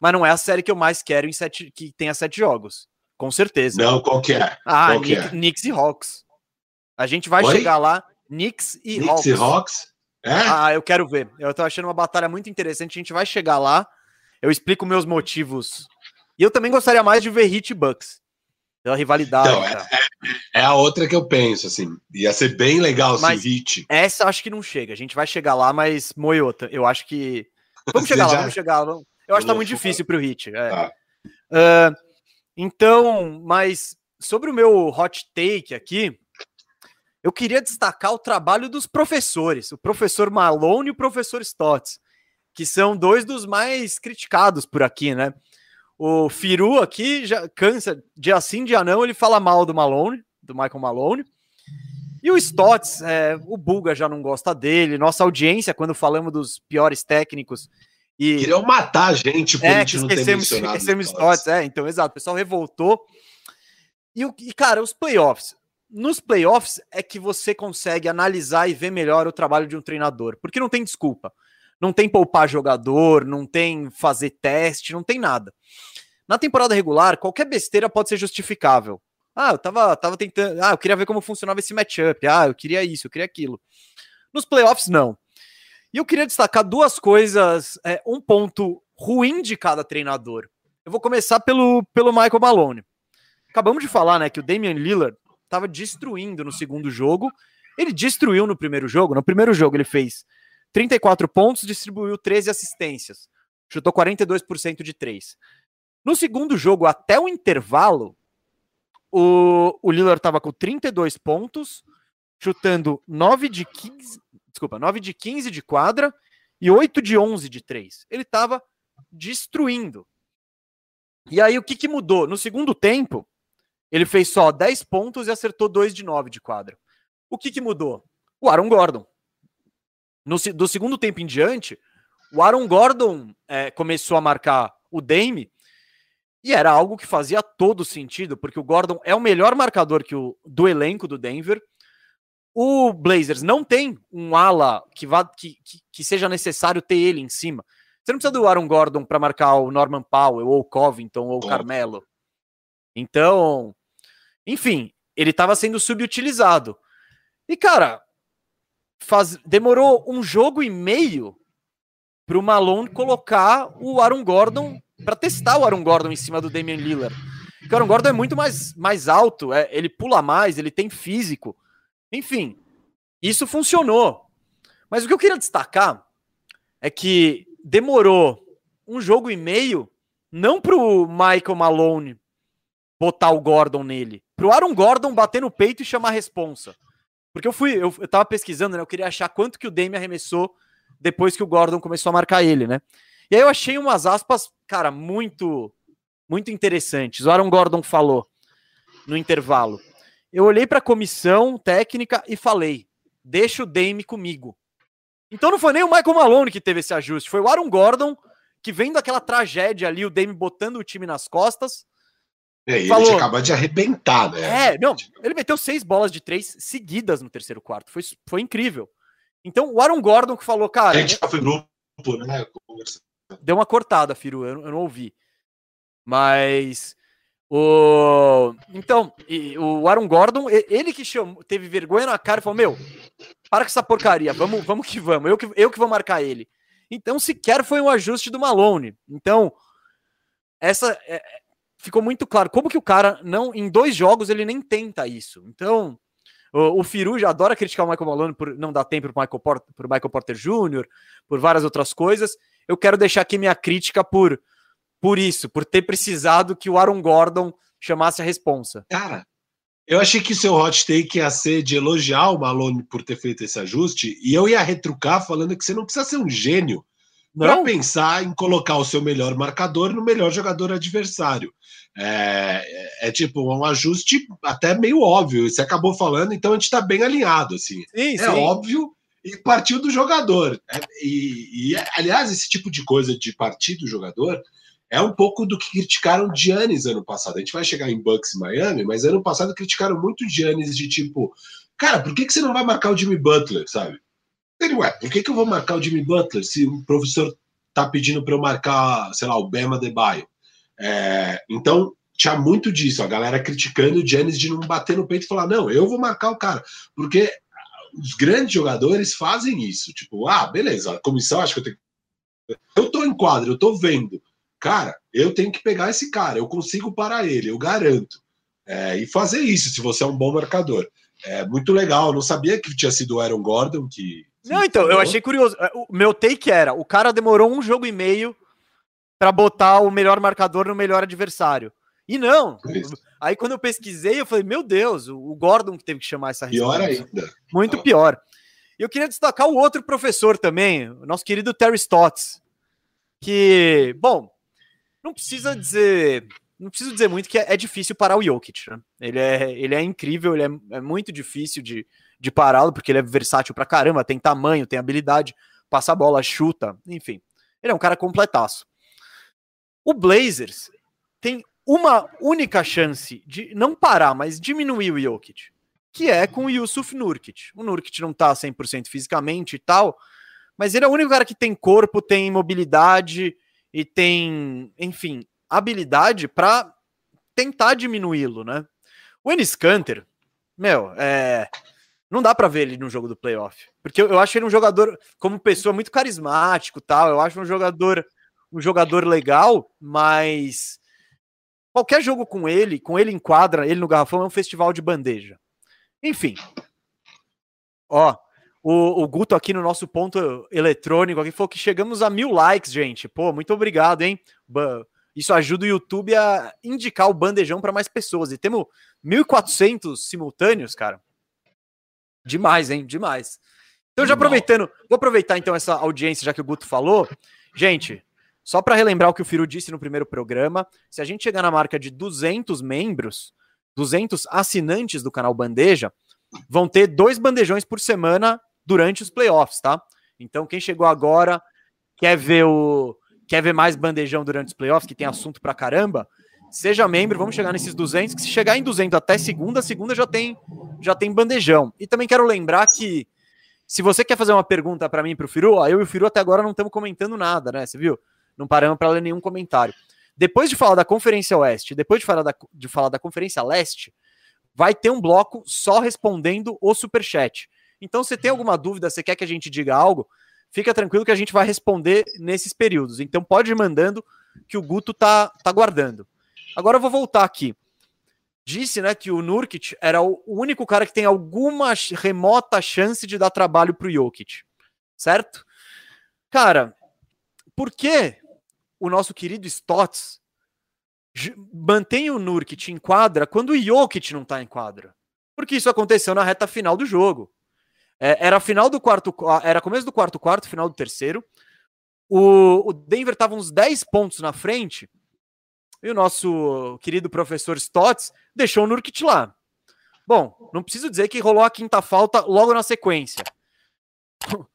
mas não é a série que eu mais quero em sete, que tenha sete jogos. Com certeza. Não, qual que é? Ah, qual Nick, é? Knicks e Hawks. A gente vai Oi? chegar lá. Knicks e Knicks Hawks. e Hawks? É? Ah, eu quero ver. Eu tô achando uma batalha muito interessante. A gente vai chegar lá. Eu explico meus motivos. E eu também gostaria mais de ver Hit Bucks. Pela rivalidade. Então, é, é, é, a outra que eu penso, assim. Ia ser bem legal se Hit. Essa acho que não chega. A gente vai chegar lá, mas Moiota, eu acho que. Vamos chegar já... lá, vamos chegar lá. Eu acho que tá muito difícil pro Hit. É. Tá. Uh, então, mas sobre o meu hot take aqui, eu queria destacar o trabalho dos professores, o professor Malone e o professor Stotts, que são dois dos mais criticados por aqui, né? O Firu aqui já cansa, dia sim, dia não, ele fala mal do Malone, do Michael Malone. E o Stotts, é, o Bulga já não gosta dele. Nossa audiência, quando falamos dos piores técnicos, e... Queriam matar a gente por é, a gente não ter mencionado esquecemos. É, então, exato. O pessoal revoltou. E, e, cara, os playoffs. Nos playoffs é que você consegue analisar e ver melhor o trabalho de um treinador. Porque não tem desculpa. Não tem poupar jogador, não tem fazer teste, não tem nada. Na temporada regular, qualquer besteira pode ser justificável. Ah, eu tava, tava tentando. Ah, eu queria ver como funcionava esse matchup. Ah, eu queria isso, eu queria aquilo. Nos playoffs, não. E eu queria destacar duas coisas, é, um ponto ruim de cada treinador. Eu vou começar pelo, pelo Michael Malone. Acabamos de falar, né, que o Damian Lillard estava destruindo no segundo jogo. Ele destruiu no primeiro jogo. No primeiro jogo ele fez 34 pontos, distribuiu 13 assistências. Chutou 42% de 3. No segundo jogo, até o intervalo, o, o Lillard estava com 32 pontos, chutando 9 de 15, desculpa, 9 de 15 de quadra e 8 de 11 de 3. Ele estava destruindo. E aí o que, que mudou? No segundo tempo, ele fez só 10 pontos e acertou 2 de 9 de quadra. O que, que mudou? O Aaron Gordon. No, do segundo tempo em diante, o Aaron Gordon é, começou a marcar o Dame e era algo que fazia todo sentido, porque o Gordon é o melhor marcador que o, do elenco do Denver. O Blazers não tem um ala que, vá, que, que, que seja necessário ter ele em cima. Você não precisa do Aaron Gordon para marcar o Norman Powell, ou o Covington, ou o Carmelo. Então, enfim, ele estava sendo subutilizado. E, cara, faz... demorou um jogo e meio para o Malone colocar o Aaron Gordon para testar o Aaron Gordon em cima do Damian Lillard. Porque o Aaron Gordon é muito mais, mais alto, é, ele pula mais, ele tem físico. Enfim, isso funcionou. Mas o que eu queria destacar é que demorou um jogo e meio não para o Michael Malone botar o Gordon nele, para o Aaron Gordon bater no peito e chamar a responsa. Porque eu fui, eu, eu tava pesquisando, né? Eu queria achar quanto que o Dame arremessou depois que o Gordon começou a marcar ele, né? E aí eu achei umas aspas, cara, muito, muito interessantes. O Aaron Gordon falou no intervalo. Eu olhei para a comissão técnica e falei: deixa o Dame comigo. Então não foi nem o Michael Malone que teve esse ajuste, foi o Aaron Gordon que vendo aquela tragédia ali, o Dame botando o time nas costas, é, ele falou, acaba de arrebentar, né? É, não, ele meteu seis bolas de três seguidas no terceiro quarto. Foi, foi incrível. Então, o Aaron Gordon que falou, cara. A gente já foi grupo, né? Deu uma cortada, Firu, eu, eu não ouvi. Mas. O... Então, o Aaron Gordon, ele que chamou, teve vergonha na cara e falou: Meu, para com essa porcaria, vamos, vamos que vamos, eu que, eu que vou marcar ele. Então, sequer foi um ajuste do Malone. Então, essa é, ficou muito claro como que o cara não em dois jogos ele nem tenta isso. Então, o, o Firu já adora criticar o Michael Malone por não dar tempo para Michael Porter, pro Michael Porter Jr., por várias outras coisas. Eu quero deixar aqui minha crítica por por isso, por ter precisado que o Aaron Gordon chamasse a responsa. Cara, eu achei que o seu hot take ia ser de elogiar o Malone por ter feito esse ajuste, e eu ia retrucar falando que você não precisa ser um gênio para pensar em colocar o seu melhor marcador no melhor jogador adversário. É, é, é, tipo um ajuste até meio óbvio. Você acabou falando, então a gente está bem alinhado. Assim. Sim, é sim. óbvio e partiu do jogador. É, e, e, aliás, esse tipo de coisa de partir do jogador é um pouco do que criticaram Giannis ano passado. A gente vai chegar em Bucks e Miami, mas ano passado criticaram muito Giannis de tipo, cara, por que, que você não vai marcar o Jimmy Butler, sabe? Ele, ué, por que, que eu vou marcar o Jimmy Butler se o professor tá pedindo para eu marcar, sei lá, o Bema Debaio? É, então, tinha muito disso, a galera criticando o Giannis de não bater no peito e falar, não, eu vou marcar o cara, porque os grandes jogadores fazem isso, tipo, ah, beleza, a comissão acho que eu tenho eu tô em quadro, eu tô vendo, cara, eu tenho que pegar esse cara, eu consigo parar ele, eu garanto, é, e fazer isso se você é um bom marcador. É muito legal, eu não sabia que tinha sido o Aaron Gordon que não, então, eu achei curioso. É, o meu take era: o cara demorou um jogo e meio para botar o melhor marcador no melhor adversário. E não. Aí quando eu pesquisei, eu falei: meu Deus, o Gordon que teve que chamar essa resposta. Pior ainda. Muito ah. pior. E eu queria destacar o outro professor também, o nosso querido Terry Stotts. Que, bom, não precisa dizer. Não preciso dizer muito que é, é difícil parar o Jokic. Né? Ele, é, ele é incrível, ele é, é muito difícil de, de pará-lo, porque ele é versátil pra caramba, tem tamanho, tem habilidade, passa a bola, chuta, enfim. Ele é um cara completaço. O Blazers tem uma única chance de não parar, mas diminuir o Jokic, que é com o Yusuf Nurkic. O Nurkic não tá 100% fisicamente e tal, mas ele é o único cara que tem corpo, tem mobilidade e tem, enfim, habilidade para tentar diminuí-lo, né? O Enes Kanter, meu, é, não dá para ver ele no jogo do playoff. Porque eu, eu, acho ele um jogador, como pessoa, muito carismático tal. Eu acho um jogador, um jogador legal, mas qualquer jogo com ele, com ele em quadra, ele no garrafão, é um festival de bandeja. Enfim. Ó, o, o Guto aqui no nosso ponto eletrônico aqui falou que chegamos a mil likes, gente. Pô, muito obrigado, hein? Isso ajuda o YouTube a indicar o bandejão para mais pessoas. E temos 1.400 simultâneos, cara. Demais, hein? Demais. Então, já aproveitando, vou aproveitar então essa audiência, já que o Guto falou. Gente, só para relembrar o que o Firu disse no primeiro programa, se a gente chegar na marca de 200 membros, 200 assinantes do canal Bandeja, vão ter dois bandejões por semana durante os playoffs, tá? Então, quem chegou agora, quer ver o quer ver mais bandejão durante os playoffs, que tem assunto pra caramba, seja membro, vamos chegar nesses 200, que se chegar em 200 até segunda, segunda já tem já tem bandejão. E também quero lembrar que se você quer fazer uma pergunta para mim e pro Firu, ó, eu e o Firu até agora não estamos comentando nada, né? Você viu? Não paramos para ler nenhum comentário. Depois de falar da Conferência Oeste, depois de falar da, de falar da Conferência Leste, vai ter um bloco só respondendo o superchat. Então, se tem alguma dúvida, você quer que a gente diga algo, fica tranquilo que a gente vai responder nesses períodos. Então, pode ir mandando que o Guto tá, tá guardando. Agora eu vou voltar aqui. Disse né, que o Nurkic era o único cara que tem alguma remota chance de dar trabalho para o Jokic. Certo? Cara, por que o nosso querido Stotts mantém o Nurkic em quadra quando o Jokic não está em quadra? Porque isso aconteceu na reta final do jogo. É, era final do quarto, era começo do quarto quarto, final do terceiro. O, o Denver estava uns 10 pontos na frente e o nosso querido professor Stotts deixou o Nurkic lá. Bom, não preciso dizer que rolou a quinta falta logo na sequência.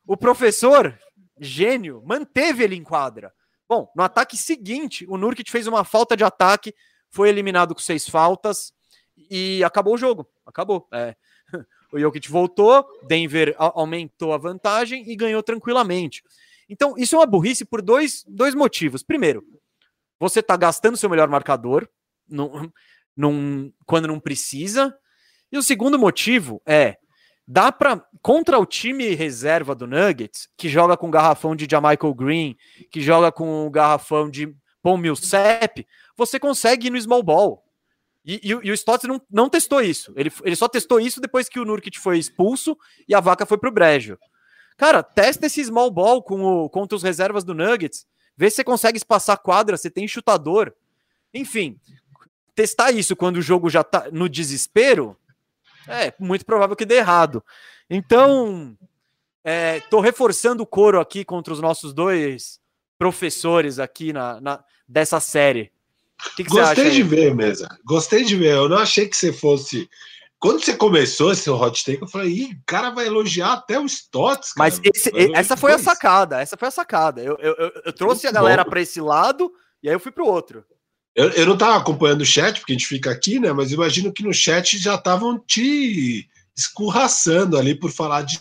O professor, gênio, manteve ele em quadra. Bom, no ataque seguinte, o Nurkic fez uma falta de ataque, foi eliminado com seis faltas e acabou o jogo. Acabou. É. O Jokic voltou, Denver aumentou a vantagem e ganhou tranquilamente. Então, isso é uma burrice por dois, dois motivos. Primeiro, você está gastando seu melhor marcador num, num, quando não precisa. E o segundo motivo é dá para contra o time reserva do Nuggets, que joga com garrafão de Jamichael Green, que joga com garrafão de Paul Millsap, você consegue ir no small ball. E, e, e o Stotts não, não testou isso. Ele, ele só testou isso depois que o Nurkic foi expulso e a vaca foi pro brejo. Cara, testa esse small ball com o, contra os reservas do Nuggets. Vê se você consegue espaçar quadra, você tem chutador. Enfim, testar isso quando o jogo já tá no desespero, é muito provável que dê errado. Então, é, tô reforçando o coro aqui contra os nossos dois professores aqui na, na dessa série. Que que Gostei de ver, mesa. Gostei de ver. Eu não achei que você fosse. Quando você começou esse hot take, eu falei, Ih, o cara vai elogiar até o Stotts. Mas esse, essa foi a sacada. Essa foi a sacada. Eu, eu, eu, eu trouxe Muito a galera para esse lado e aí eu fui para o outro. Eu, eu não estava acompanhando o chat, porque a gente fica aqui, né? Mas imagino que no chat já estavam te escurraçando ali por falar de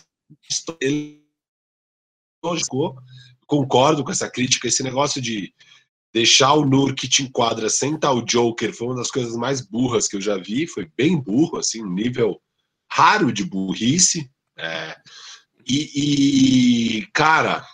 ele concordo com essa crítica, esse negócio de deixar o Nur que te enquadra sem tal Joker foi uma das coisas mais burras que eu já vi, foi bem burro, assim, um nível raro de burrice. É, e, e, cara,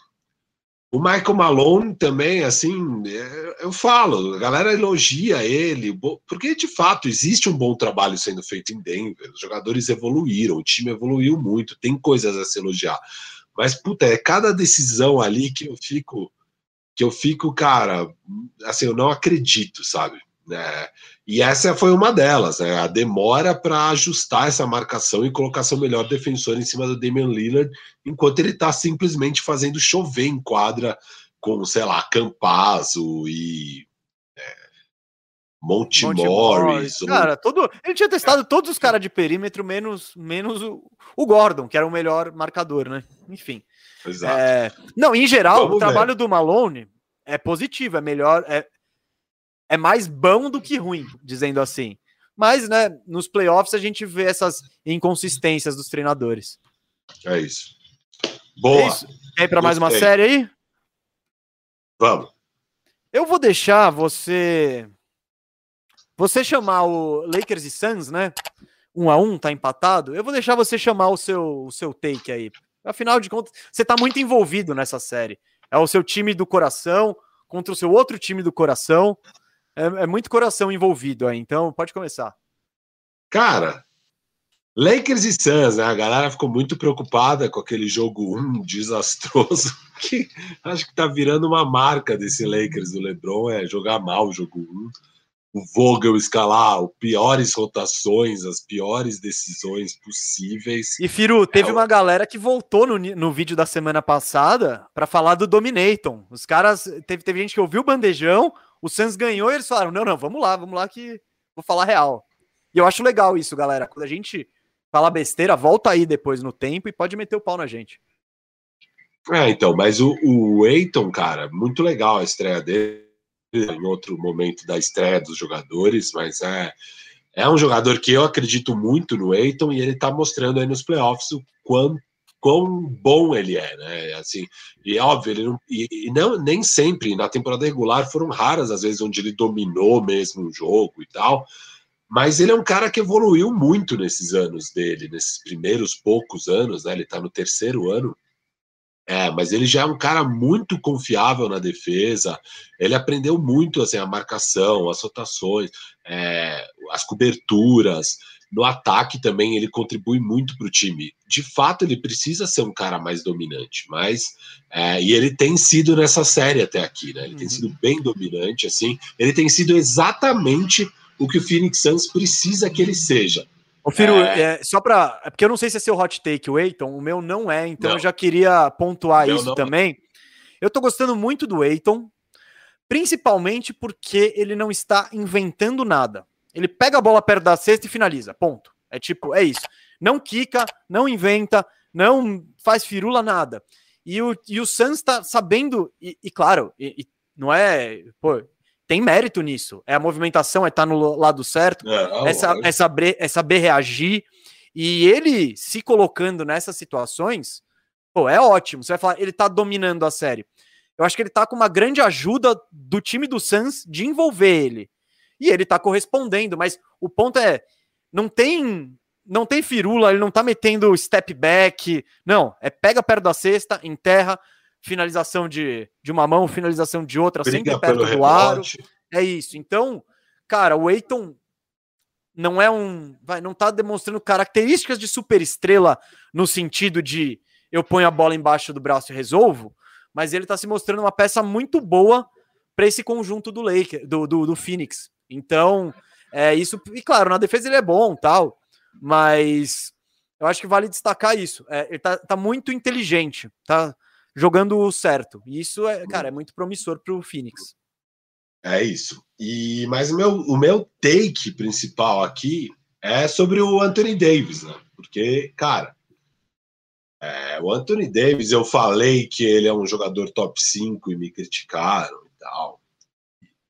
o Michael Malone também, assim, é, eu falo, a galera elogia ele, porque de fato existe um bom trabalho sendo feito em Denver, os jogadores evoluíram, o time evoluiu muito, tem coisas a se elogiar. Mas, puta, é cada decisão ali que eu fico que eu fico, cara, assim, eu não acredito, sabe? É, e essa foi uma delas, né? a demora para ajustar essa marcação e colocar seu melhor defensor em cima do Damian Lillard, enquanto ele está simplesmente fazendo chover em quadra com, sei lá, Campazzo e é, Monte, Monte Morris. Ou... Cara, todo, ele tinha testado todos os caras de perímetro, menos, menos o, o Gordon, que era o melhor marcador, né? Enfim. Exato. É, não, em geral, Vamos o trabalho ver. do Malone é positivo, é melhor, é, é mais bom do que ruim, dizendo assim. Mas, né, nos playoffs a gente vê essas inconsistências dos treinadores. É isso. Boa. É isso. Para mais uma série aí? Vamos. Eu vou deixar você você chamar o Lakers e Suns, né? Um a um, tá empatado. Eu vou deixar você chamar o seu o seu take aí. Afinal de contas, você está muito envolvido nessa série. É o seu time do coração contra o seu outro time do coração. É, é muito coração envolvido aí, então pode começar. Cara, Lakers e Suns, né? A galera ficou muito preocupada com aquele jogo 1 um desastroso, que acho que tá virando uma marca desse Lakers do LeBron, é jogar mal o jogo 1. Um. O Vogel escalar o piores rotações, as piores decisões possíveis. E Firu, teve é, uma galera que voltou no, no vídeo da semana passada para falar do Dominaton. Os caras, teve, teve gente que ouviu o bandejão, o Suns ganhou e eles falaram: não, não, vamos lá, vamos lá que vou falar real. E eu acho legal isso, galera. Quando a gente fala besteira, volta aí depois no tempo e pode meter o pau na gente. É, então, mas o, o Eiton, cara, muito legal a estreia dele em outro momento da estreia dos jogadores, mas é, é um jogador que eu acredito muito no Eiton e ele está mostrando aí nos playoffs o quão, quão bom ele é, né? Assim, e é óbvio, ele não, e, e, não, nem sempre na temporada regular foram raras as vezes onde ele dominou mesmo o jogo e tal. Mas ele é um cara que evoluiu muito nesses anos dele, nesses primeiros poucos anos, né? Ele está no terceiro ano é, mas ele já é um cara muito confiável na defesa. Ele aprendeu muito assim, a marcação, as rotações, é, as coberturas. No ataque também ele contribui muito para o time. De fato, ele precisa ser um cara mais dominante, mas é, e ele tem sido nessa série até aqui, né? Ele uhum. tem sido bem dominante, assim. Ele tem sido exatamente o que o Phoenix Suns precisa que ele seja Ô, Firo, é... É, só para. É porque eu não sei se é seu hot take, o Eiton. O meu não é, então não. eu já queria pontuar isso também. É. Eu tô gostando muito do Eiton, principalmente porque ele não está inventando nada. Ele pega a bola perto da cesta e finaliza. Ponto. É tipo, é isso. Não quica, não inventa, não faz firula, nada. E o, e o Suns tá sabendo, e, e claro, e, e não é. Pô, tem mérito nisso. É a movimentação, é estar tá no lado certo, é, é, saber, é, saber, é saber reagir. E ele se colocando nessas situações, pô, é ótimo. Você vai falar, ele tá dominando a série. Eu acho que ele tá com uma grande ajuda do time do Suns de envolver ele. E ele tá correspondendo, mas o ponto é, não tem não tem firula, ele não tá metendo step back, não, é pega perto da cesta, enterra, finalização de, de uma mão, finalização de outra, Briga sempre perto do rebote. aro. É isso. Então, cara, o Eiton não é um. Vai, não tá demonstrando características de super estrela no sentido de eu ponho a bola embaixo do braço e resolvo, mas ele tá se mostrando uma peça muito boa para esse conjunto do Lake, do, do, do Phoenix. Então, é isso. E claro, na defesa ele é bom, tal, mas eu acho que vale destacar isso. É, ele tá, tá muito inteligente, tá? Jogando certo. E isso é, cara, é muito promissor para o Phoenix. É isso. E mas o meu, o meu take principal aqui é sobre o Anthony Davis, né? Porque, cara, é, o Anthony Davis, eu falei que ele é um jogador top 5 e me criticaram e tal.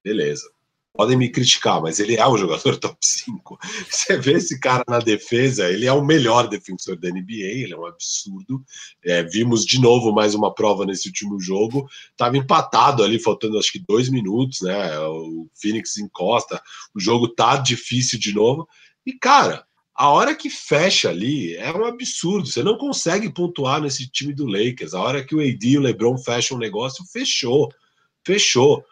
Beleza podem me criticar, mas ele é um jogador top 5. Você vê esse cara na defesa, ele é o melhor defensor da NBA, ele é um absurdo. É, vimos de novo mais uma prova nesse último jogo. Estava empatado ali, faltando acho que dois minutos, né? O Phoenix encosta, o jogo tá difícil de novo. E, cara, a hora que fecha ali é um absurdo. Você não consegue pontuar nesse time do Lakers. A hora que o AD e o LeBron fecham o negócio, fechou. Fechou.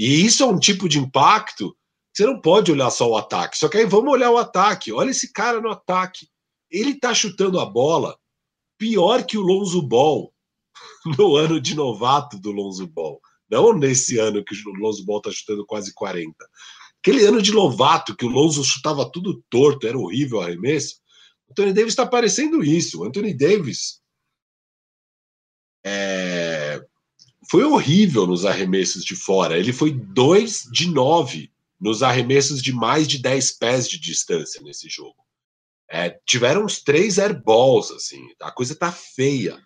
E isso é um tipo de impacto que você não pode olhar só o ataque. Só que aí vamos olhar o ataque. Olha esse cara no ataque. Ele tá chutando a bola pior que o Lonzo Ball no ano de novato do Lonzo Ball. Não nesse ano que o Lonzo Ball tá chutando quase 40. Aquele ano de novato que o Lonzo chutava tudo torto, era horrível o arremesso. Anthony Davis está parecendo isso. O Anthony Davis é, foi horrível nos arremessos de fora. Ele foi 2 de 9 nos arremessos de mais de 10 pés de distância nesse jogo. É, tiveram uns três airballs, assim, a coisa tá feia.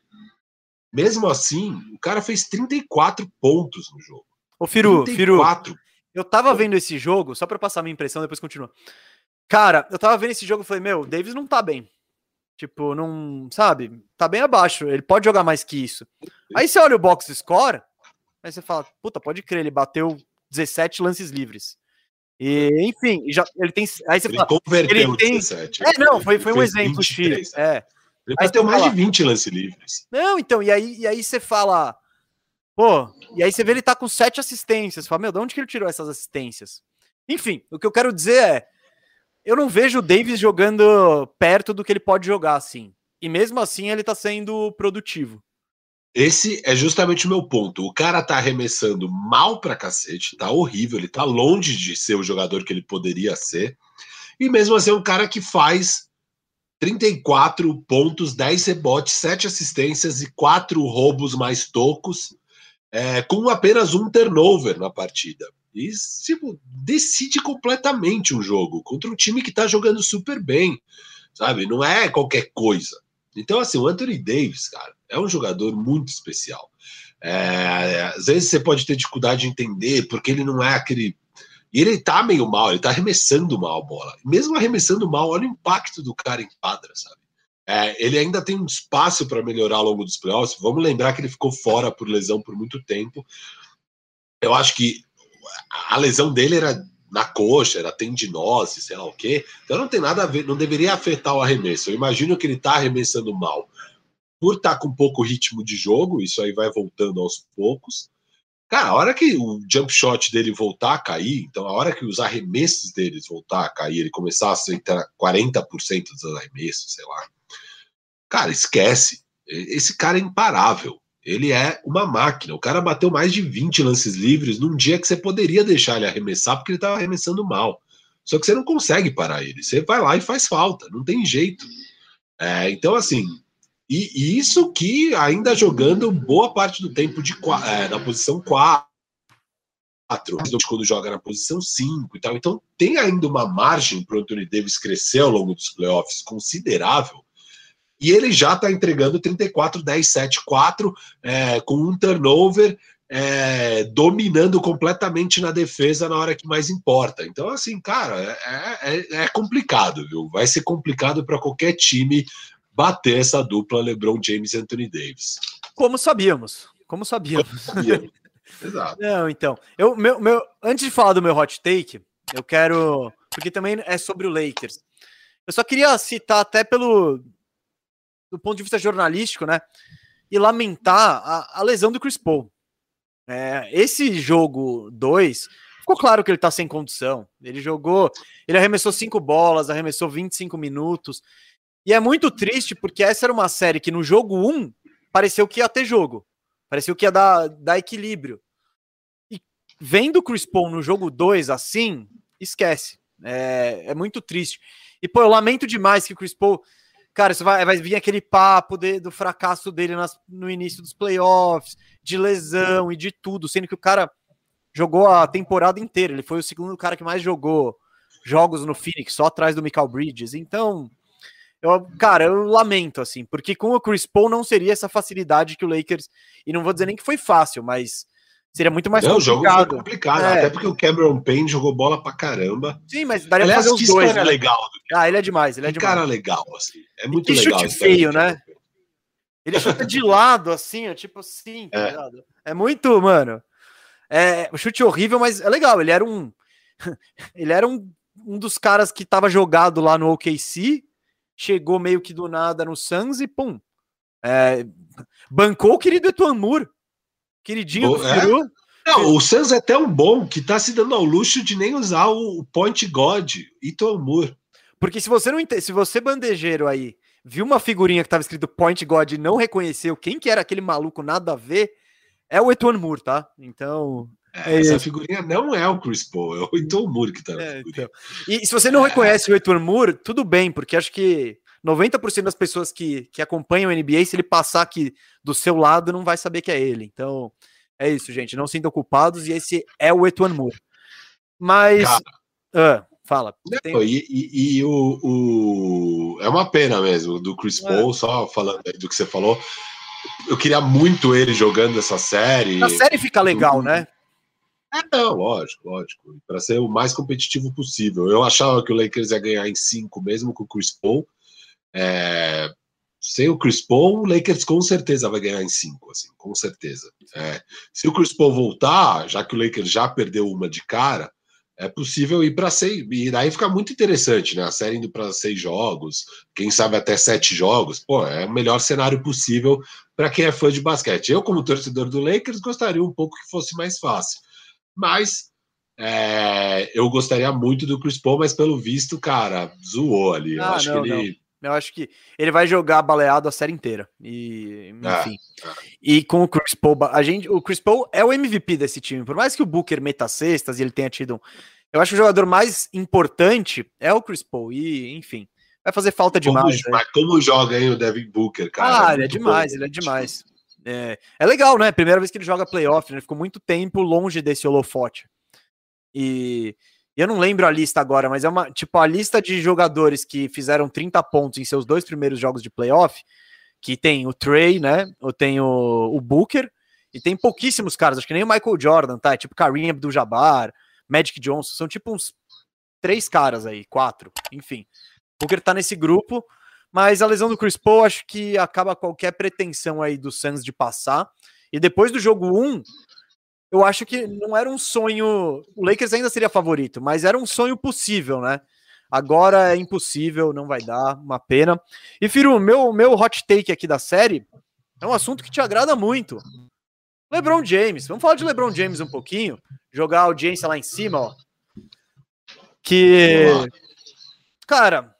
Mesmo assim, o cara fez 34 pontos no jogo. Ô, Firu, 34. Firu, eu tava vendo esse jogo, só pra passar minha impressão, depois continua. Cara, eu tava vendo esse jogo e falei, meu, o Davis não tá bem. Tipo, não. Sabe? Tá bem abaixo. Ele pode jogar mais que isso. Aí você olha o box score, aí você fala, puta, pode crer, ele bateu 17 lances livres. E, enfim, já, ele tem. Aí você ele fala. Converteu ele tem, 17. É, não, foi, foi um exemplo, X. É. Ele bateu mais fala, de 20 lances livres. Não, então, e aí, e aí você fala. Pô, e aí você vê ele tá com sete assistências. Você fala, meu, de onde que ele tirou essas assistências? Enfim, o que eu quero dizer é eu não vejo o Davis jogando perto do que ele pode jogar, assim. E mesmo assim ele tá sendo produtivo. esse é justamente o meu ponto. O cara tá arremessando mal pra cacete, tá horrível, ele tá longe de ser o jogador que ele poderia ser. E mesmo assim é um cara que faz 34 pontos, 10 rebotes, 7 assistências e 4 roubos mais tocos, é, com apenas um turnover na partida. E tipo, decide completamente um jogo contra um time que tá jogando super bem, sabe? Não é qualquer coisa. Então, assim, o Anthony Davis, cara, é um jogador muito especial. É, às vezes você pode ter dificuldade de entender, porque ele não é aquele. E ele tá meio mal, ele tá arremessando mal a bola. Mesmo arremessando mal, olha o impacto do cara em quadra, sabe? É, ele ainda tem um espaço para melhorar ao longo dos playoffs. Vamos lembrar que ele ficou fora por lesão por muito tempo. Eu acho que a lesão dele era na coxa, era tendinose, sei lá o quê. Então não tem nada a ver, não deveria afetar o arremesso. Eu imagino que ele tá arremessando mal por estar tá com pouco ritmo de jogo, isso aí vai voltando aos poucos. Cara, a hora que o jump shot dele voltar a cair, então a hora que os arremessos deles voltar a cair, ele começar a aceitar 40% dos arremessos, sei lá. Cara, esquece. Esse cara é imparável. Ele é uma máquina. O cara bateu mais de 20 lances livres num dia que você poderia deixar ele arremessar porque ele estava arremessando mal. Só que você não consegue parar ele. Você vai lá e faz falta. Não tem jeito. É, então, assim, e, e, isso que ainda jogando boa parte do tempo de, é, na posição 4, quando joga na posição 5 e tal. Então tem ainda uma margem para o Anthony Davis crescer ao longo dos playoffs considerável. E ele já está entregando 34, 10, 7, 4, é, com um turnover, é, dominando completamente na defesa na hora que mais importa. Então, assim, cara, é, é, é complicado, viu? Vai ser complicado para qualquer time bater essa dupla LeBron James e Anthony Davis. Como sabíamos, como sabíamos. Como sabíamos. Exato. Não, então, eu, meu, meu, antes de falar do meu hot take, eu quero, porque também é sobre o Lakers. Eu só queria citar até pelo do ponto de vista jornalístico, né? E lamentar a, a lesão do Chris Paul. É, esse jogo 2, ficou claro que ele tá sem condição. Ele jogou, ele arremessou cinco bolas, arremessou 25 minutos. E é muito triste porque essa era uma série que no jogo 1 um, pareceu que ia ter jogo. Pareceu que ia dar, dar equilíbrio. E vendo o Chris Paul no jogo 2 assim, esquece. É, é, muito triste. E, pô, eu lamento demais que o Chris Paul. Cara, isso vai, vai vir aquele papo de, do fracasso dele nas, no início dos playoffs, de lesão e de tudo, sendo que o cara jogou a temporada inteira. Ele foi o segundo cara que mais jogou jogos no Phoenix, só atrás do Michael Bridges. Então, eu, cara, eu lamento, assim, porque com o Chris Paul não seria essa facilidade que o Lakers. E não vou dizer nem que foi fácil, mas seria muito mais não, complicado. O jogo foi complicado, é. até porque o Cameron Payne jogou bola pra caramba. Sim, mas daria Aliás, pra fazer os dois. Né? legal. Ah, ele é demais, ele é que demais. cara legal, assim. É muito e que legal. chute feio, né? Ele chuta de lado, assim, ó, tipo assim, tá é. é muito, mano. É, o chute horrível, mas é legal. Ele era um. ele era um, um dos caras que tava jogado lá no OKC chegou meio que do nada no Suns e pum. É, bancou o querido Etuan Moore. Queridinho do é? Não, o Suns é tão bom que tá se dando ao luxo de nem usar o Point God, Etuan Moore. Porque se você não se você bandejeiro aí viu uma figurinha que tava escrito Point God e não reconheceu quem que era aquele maluco nada a ver, é o Etuan Moore, tá? Então, é, essa figurinha não é o Chris Paul, é o Heitor Moore que tá na é, então. E se você não reconhece o Heitor Moore, tudo bem, porque acho que 90% das pessoas que, que acompanham o NBA, se ele passar aqui do seu lado, não vai saber que é ele. Então, é isso, gente. Não sintam culpados, e esse é o Etuan Moore. Mas. Ah, fala. Tem... E, e, e o, o, É uma pena mesmo do Chris é. Paul, só falando do que você falou. Eu queria muito ele jogando essa série. A série fica legal, né? É, não, lógico, lógico. Para ser o mais competitivo possível. Eu achava que o Lakers ia ganhar em cinco, mesmo com o Chris Paul. É, sem o Chris Paul, o Lakers com certeza vai ganhar em cinco, assim, com certeza. É, se o Chris Paul voltar, já que o Lakers já perdeu uma de cara, é possível ir para seis. E daí fica muito interessante, né? A série indo para seis jogos, quem sabe até sete jogos. Pô, é o melhor cenário possível para quem é fã de basquete. Eu, como torcedor do Lakers, gostaria um pouco que fosse mais fácil. Mas é, eu gostaria muito do Chris Paul, mas pelo visto, cara, zoou ali. Eu ah, acho não, que ele. Eu acho que ele vai jogar baleado a série inteira. E, enfim. É, é. E com o Chris Paul, a gente, o Chris Paul é o MVP desse time. Por mais que o Booker meta cestas e ele tenha tido um, eu acho que o jogador mais importante é o Chris Paul. E, enfim, vai fazer falta demais. Como, mas como joga aí o Devin Booker, cara? Ah, ele é demais, bom. ele é demais. É, é legal, né? Primeira vez que ele joga playoff, né? Ficou muito tempo longe desse holofote. E eu não lembro a lista agora, mas é uma tipo a lista de jogadores que fizeram 30 pontos em seus dois primeiros jogos de playoff, que tem o Trey, né? Ou tem o, o Booker, e tem pouquíssimos caras, acho que nem o Michael Jordan, tá? É tipo Kareem Abdul-Jabbar, Magic Johnson, são tipo uns três caras aí, quatro, enfim. O Booker tá nesse grupo, mas a lesão do Chris Paul acho que acaba qualquer pretensão aí do Suns de passar. E depois do jogo 1, eu acho que não era um sonho. O Lakers ainda seria favorito, mas era um sonho possível, né? Agora é impossível, não vai dar, uma pena. E Firu, meu, meu hot take aqui da série é um assunto que te agrada muito. LeBron James. Vamos falar de LeBron James um pouquinho. Jogar a audiência lá em cima, ó. Que. Cara,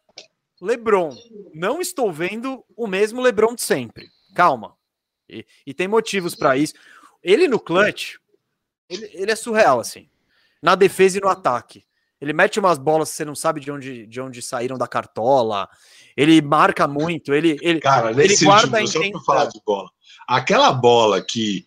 LeBron. Não estou vendo o mesmo LeBron de sempre. Calma. E, e tem motivos para isso. Ele no clutch, ele, ele é surreal, assim. Na defesa e no ataque. Ele mete umas bolas que você não sabe de onde, de onde saíram da cartola. Ele marca muito. Ele, ele, Cara, ele guarda último, só pra falar de bola. Aquela bola que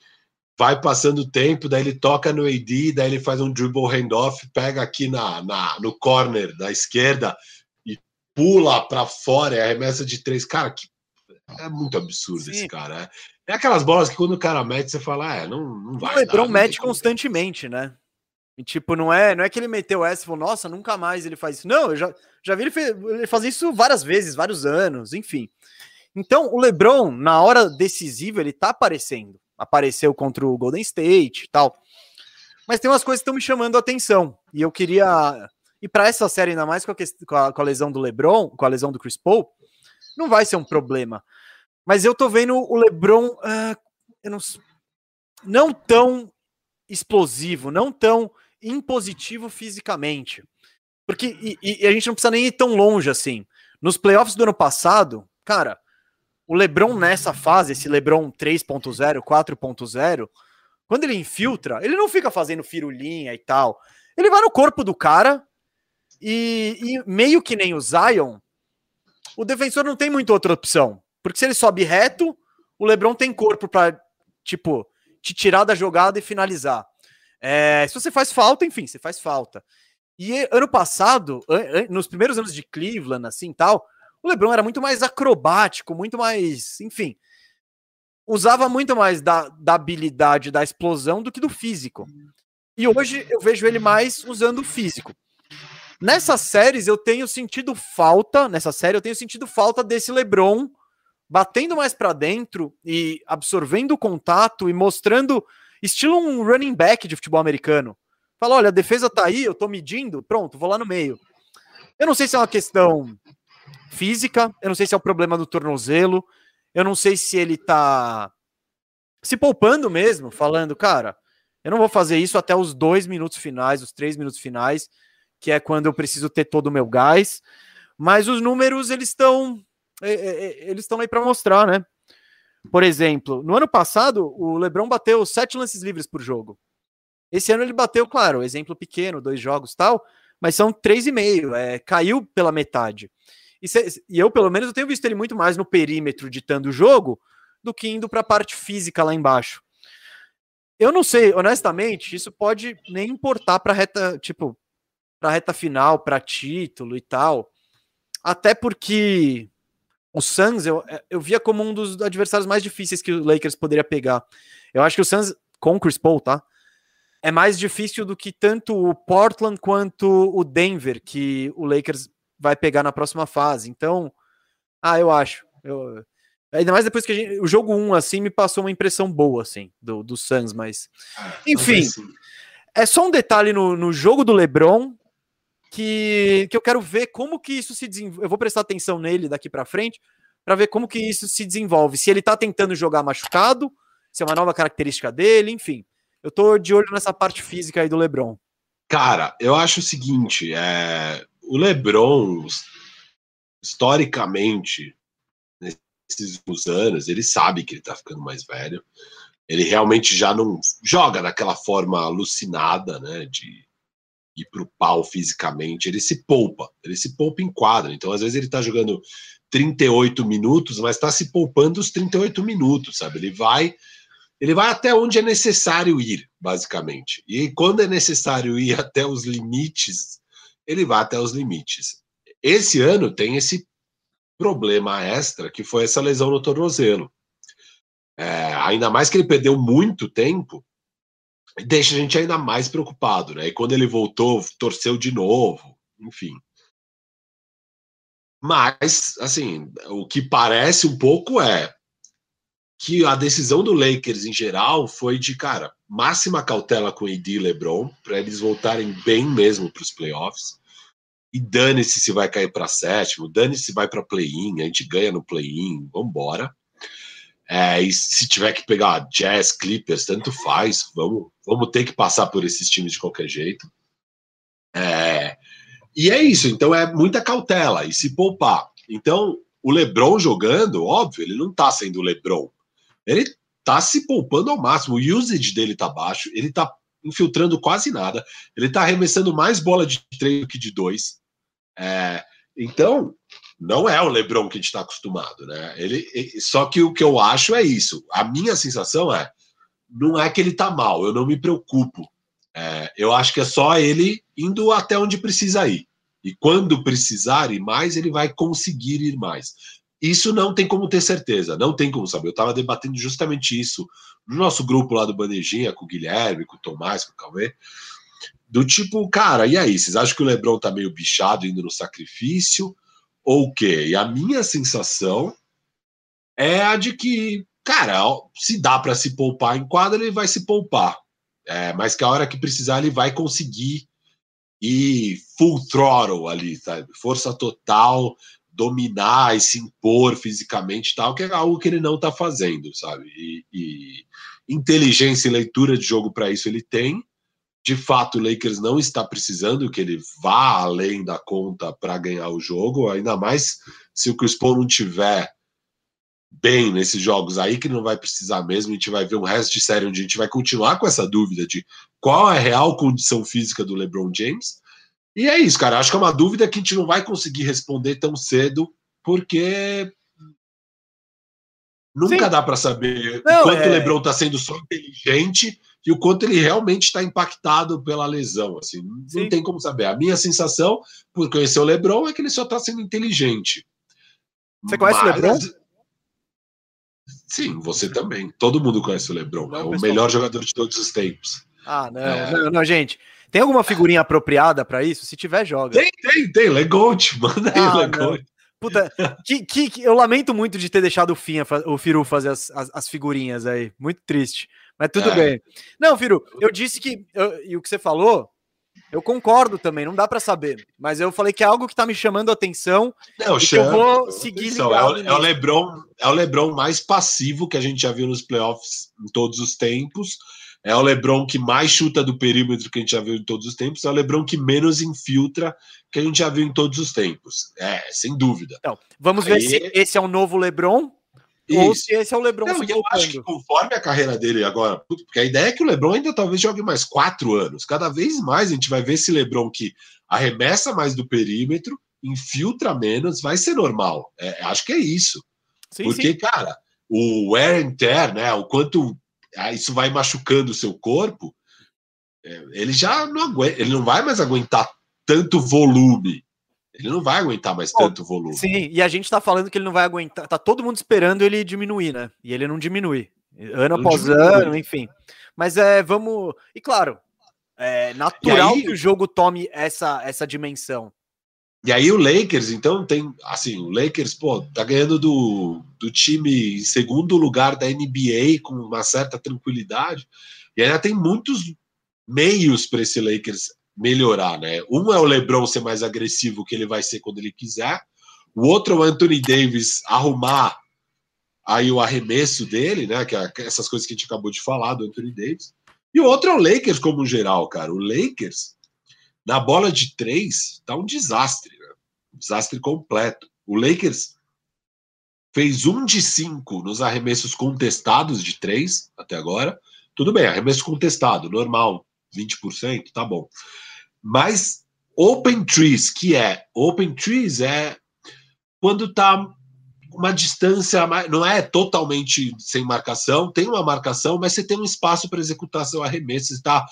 vai passando o tempo, daí ele toca no AD, daí ele faz um dribble handoff, pega aqui na, na no corner da esquerda e pula para fora e arremessa de três. Cara, que é muito absurdo Sim. esse cara. É, é, aquelas bolas que quando o cara mete, você fala, é, não, não vai. O Lebron mete constantemente, né? E, tipo, não é, não é que ele meteu essa e falou, nossa, nunca mais ele faz isso. Não, eu já, já vi ele, ele fazer isso várias vezes, vários anos, enfim. Então, o LeBron, na hora decisiva, ele tá aparecendo apareceu contra o Golden State e tal. Mas tem umas coisas que estão me chamando a atenção. E eu queria. E para essa série, ainda mais com a, com, a, com a, lesão do LeBron, com a lesão do Chris Paul, não vai ser um problema. Mas eu tô vendo o LeBron uh, não, não tão explosivo, não tão impositivo fisicamente. Porque e, e a gente não precisa nem ir tão longe assim. Nos playoffs do ano passado, cara, o LeBron nessa fase, esse LeBron 3.0, 4.0, quando ele infiltra, ele não fica fazendo firulinha e tal. Ele vai no corpo do cara e, e meio que nem o Zion, o defensor não tem muita outra opção. Porque se ele sobe reto, o LeBron tem corpo para tipo, te tirar da jogada e finalizar. É, se você faz falta, enfim, você faz falta. E ano passado, nos primeiros anos de Cleveland, assim tal, o LeBron era muito mais acrobático, muito mais, enfim, usava muito mais da, da habilidade, da explosão do que do físico. E hoje eu vejo ele mais usando o físico. Nessas séries eu tenho sentido falta, nessa série eu tenho sentido falta desse LeBron batendo mais para dentro e absorvendo o contato e mostrando estilo um running back de futebol americano. Fala, olha, a defesa tá aí, eu tô medindo, pronto, vou lá no meio. Eu não sei se é uma questão física. Eu não sei se é o problema do tornozelo. Eu não sei se ele tá se poupando mesmo, falando, cara, eu não vou fazer isso até os dois minutos finais, os três minutos finais, que é quando eu preciso ter todo o meu gás. Mas os números, eles estão eles estão aí para mostrar, né? Por exemplo, no ano passado, o LeBron bateu sete lances livres por jogo. Esse ano ele bateu, claro, exemplo pequeno, dois jogos tal, mas são três e meio, é, caiu pela metade. E, cê, e eu, pelo menos, eu tenho visto ele muito mais no perímetro ditando o jogo do que indo para a parte física lá embaixo. Eu não sei, honestamente, isso pode nem importar para reta, tipo, para reta final, para título e tal. Até porque o Suns eu, eu via como um dos adversários mais difíceis que o Lakers poderia pegar. Eu acho que o Suns com o Chris Paul, tá? É mais difícil do que tanto o Portland quanto o Denver, que o Lakers vai pegar na próxima fase. Então, ah, eu acho. Eu, ainda mais depois que gente, o jogo 1, assim, me passou uma impressão boa, assim, do, do Suns, mas. Enfim, é só um detalhe no, no jogo do LeBron que, que eu quero ver como que isso se desenvolve. Eu vou prestar atenção nele daqui para frente para ver como que isso se desenvolve. Se ele tá tentando jogar machucado, se é uma nova característica dele, enfim. Eu tô de olho nessa parte física aí do LeBron. Cara, eu acho o seguinte, é, o LeBron, historicamente, nesses anos, ele sabe que ele tá ficando mais velho. Ele realmente já não joga daquela forma alucinada, né? De ir pro pau fisicamente. Ele se poupa, ele se poupa em quadra. Então, às vezes, ele tá jogando 38 minutos, mas tá se poupando os 38 minutos, sabe? Ele vai. Ele vai até onde é necessário ir, basicamente. E quando é necessário ir até os limites, ele vai até os limites. Esse ano tem esse problema extra, que foi essa lesão no tornozelo. É, ainda mais que ele perdeu muito tempo, deixa a gente ainda mais preocupado, né? E quando ele voltou, torceu de novo, enfim. Mas, assim, o que parece um pouco é que a decisão do Lakers em geral foi de, cara, máxima cautela com AD e LeBron, para eles voltarem bem mesmo para os playoffs. E dane-se se vai cair para sétimo, dane-se se vai para play-in, a gente ganha no play-in, vambora. É, e se tiver que pegar Jazz, Clippers, tanto faz, vamos, vamos ter que passar por esses times de qualquer jeito. É, e é isso, então é muita cautela e se poupar. Então, o LeBron jogando, óbvio, ele não tá sendo o LeBron. Ele tá se poupando ao máximo, o usage dele tá baixo, ele tá infiltrando quase nada, ele tá arremessando mais bola de três do que de dois. É, então, não é o LeBron que a gente está acostumado, né? Ele, só que o que eu acho é isso. A minha sensação é, não é que ele tá mal, eu não me preocupo. É, eu acho que é só ele indo até onde precisa ir. E quando precisar ir mais, ele vai conseguir ir mais. Isso não tem como ter certeza, não tem como saber. Eu estava debatendo justamente isso no nosso grupo lá do Bandejinha, com o Guilherme, com o Tomás, com o Cauê. Do tipo, cara, e aí? Vocês acham que o Lebron tá meio bichado indo no sacrifício? Ou o quê? E a minha sensação é a de que, cara, se dá para se poupar em quadra, ele vai se poupar. É, mas que a hora que precisar, ele vai conseguir ir full throttle ali, sabe? Força total, dominar e se impor fisicamente tal, que é algo que ele não está fazendo, sabe? E, e, inteligência e leitura de jogo para isso ele tem, de fato, o Lakers não está precisando que ele vá além da conta para ganhar o jogo, ainda mais se o Chris Paul não tiver bem nesses jogos aí, que não vai precisar mesmo. A gente vai ver um resto de série onde a gente vai continuar com essa dúvida de qual é a real condição física do LeBron James. E é isso, cara. Acho que é uma dúvida que a gente não vai conseguir responder tão cedo, porque nunca Sim. dá para saber não, o quanto é... o LeBron está sendo só inteligente e o quanto ele realmente está impactado pela lesão. Assim, Sim. não tem como saber. A minha sensação, por conhecer o LeBron, é que ele só está sendo inteligente. Você conhece Mas... o LeBron? Sim, você também. Todo mundo conhece o LeBron. Não, é o pessoal... melhor jogador de todos os tempos. Ah, não, é... não, não, gente. Tem alguma figurinha apropriada para isso? Se tiver, joga. Tem, tem, tem. Legote, manda aí, ah, Legote. Puta, que, que, que, eu lamento muito de ter deixado o, Finha, o Firu fazer as, as, as figurinhas aí. Muito triste. Mas tudo é. bem. Não, Firu, eu disse que. Eu, e o que você falou, eu concordo também, não dá para saber. Mas eu falei que é algo que tá me chamando a atenção. Não, chama, eu vou seguir atenção, é, o, é, o Lebron, é o Lebron mais passivo que a gente já viu nos playoffs em todos os tempos. É o Lebron que mais chuta do perímetro que a gente já viu em todos os tempos. É o Lebron que menos infiltra que a gente já viu em todos os tempos. É, sem dúvida. Então, vamos Aí... ver se esse é o novo Lebron isso. Ou se esse é o Lebron. Não, eu acho que conforme a carreira dele agora, porque a ideia é que o Lebron ainda talvez jogue mais quatro anos. Cada vez mais a gente vai ver esse Lebron que arremessa mais do perímetro, infiltra menos, vai ser normal. É, acho que é isso. Sim, porque, sim. cara, o wear and tear, né? O quanto ah, isso vai machucando o seu corpo, é, ele já não aguenta, ele não vai mais aguentar tanto volume ele não vai aguentar mais tanto volume. Sim, e a gente tá falando que ele não vai aguentar. Tá todo mundo esperando ele diminuir, né? E ele não diminui. Ano não após diminui. ano, enfim. Mas é, vamos. E claro, é natural aí... que o jogo tome essa, essa dimensão. E aí o Lakers, então, tem. Assim, o Lakers, pô, tá ganhando do, do time em segundo lugar da NBA com uma certa tranquilidade. E ainda tem muitos meios para esse Lakers melhorar, né? Um é o LeBron ser mais agressivo, que ele vai ser quando ele quiser. O outro é o Anthony Davis arrumar aí o arremesso dele, né? Que é essas coisas que a gente acabou de falar do Anthony Davis. E o outro é o Lakers como geral, cara. O Lakers na bola de três tá um desastre, né? Um desastre completo. O Lakers fez um de cinco nos arremessos contestados de três até agora. Tudo bem, arremesso contestado, normal, 20%, tá bom. Mas open trees, que é open trees é quando tá uma distância, não é totalmente sem marcação, tem uma marcação, mas você tem um espaço para executar seu arremesso, está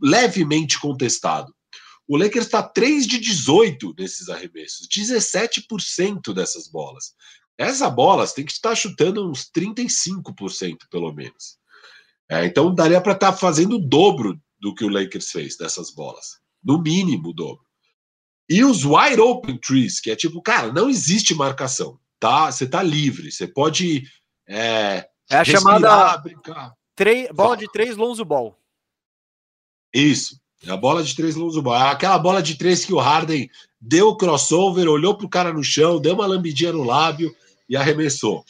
levemente contestado. O Lakers está 3 de 18 nesses arremessos, 17% dessas bolas. Essas bolas tem que estar chutando uns 35%, pelo menos. É, então daria para estar tá fazendo o dobro do que o Lakers fez dessas bolas. No mínimo o dobro. E os wide open trees, que é tipo, cara, não existe marcação. tá? Você tá livre, você pode. É, é a chamada brincar. Três, bola de três Lonzo Ball. Isso. É a bola de três Lonzo Ball. É aquela bola de três que o Harden deu o crossover, olhou pro cara no chão, deu uma lambidinha no lábio e arremessou.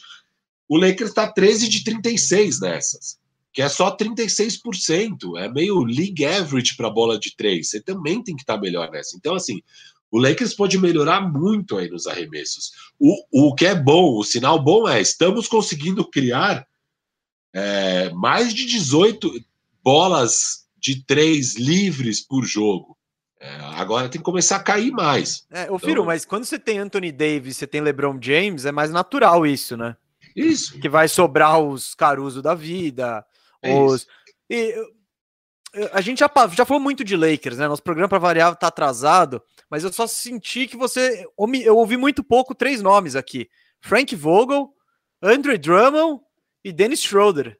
O Lakers está 13 de 36 nessas, que é só 36%. É meio league average para bola de três. Você também tem que estar tá melhor nessa. Então, assim, o Lakers pode melhorar muito aí nos arremessos. O, o que é bom, o sinal bom é estamos conseguindo criar é, mais de 18 bolas de três livres por jogo. É, agora tem que começar a cair mais. É, ô, Firo, então... mas quando você tem Anthony Davis, você tem LeBron James, é mais natural isso, né? Isso. Que vai sobrar os Caruso da vida. É os... E, a gente já, já falou muito de Lakers, né? Nosso programa para variar tá atrasado, mas eu só senti que você. Eu ouvi muito pouco três nomes aqui: Frank Vogel, Andre Drummond e Dennis Schroeder.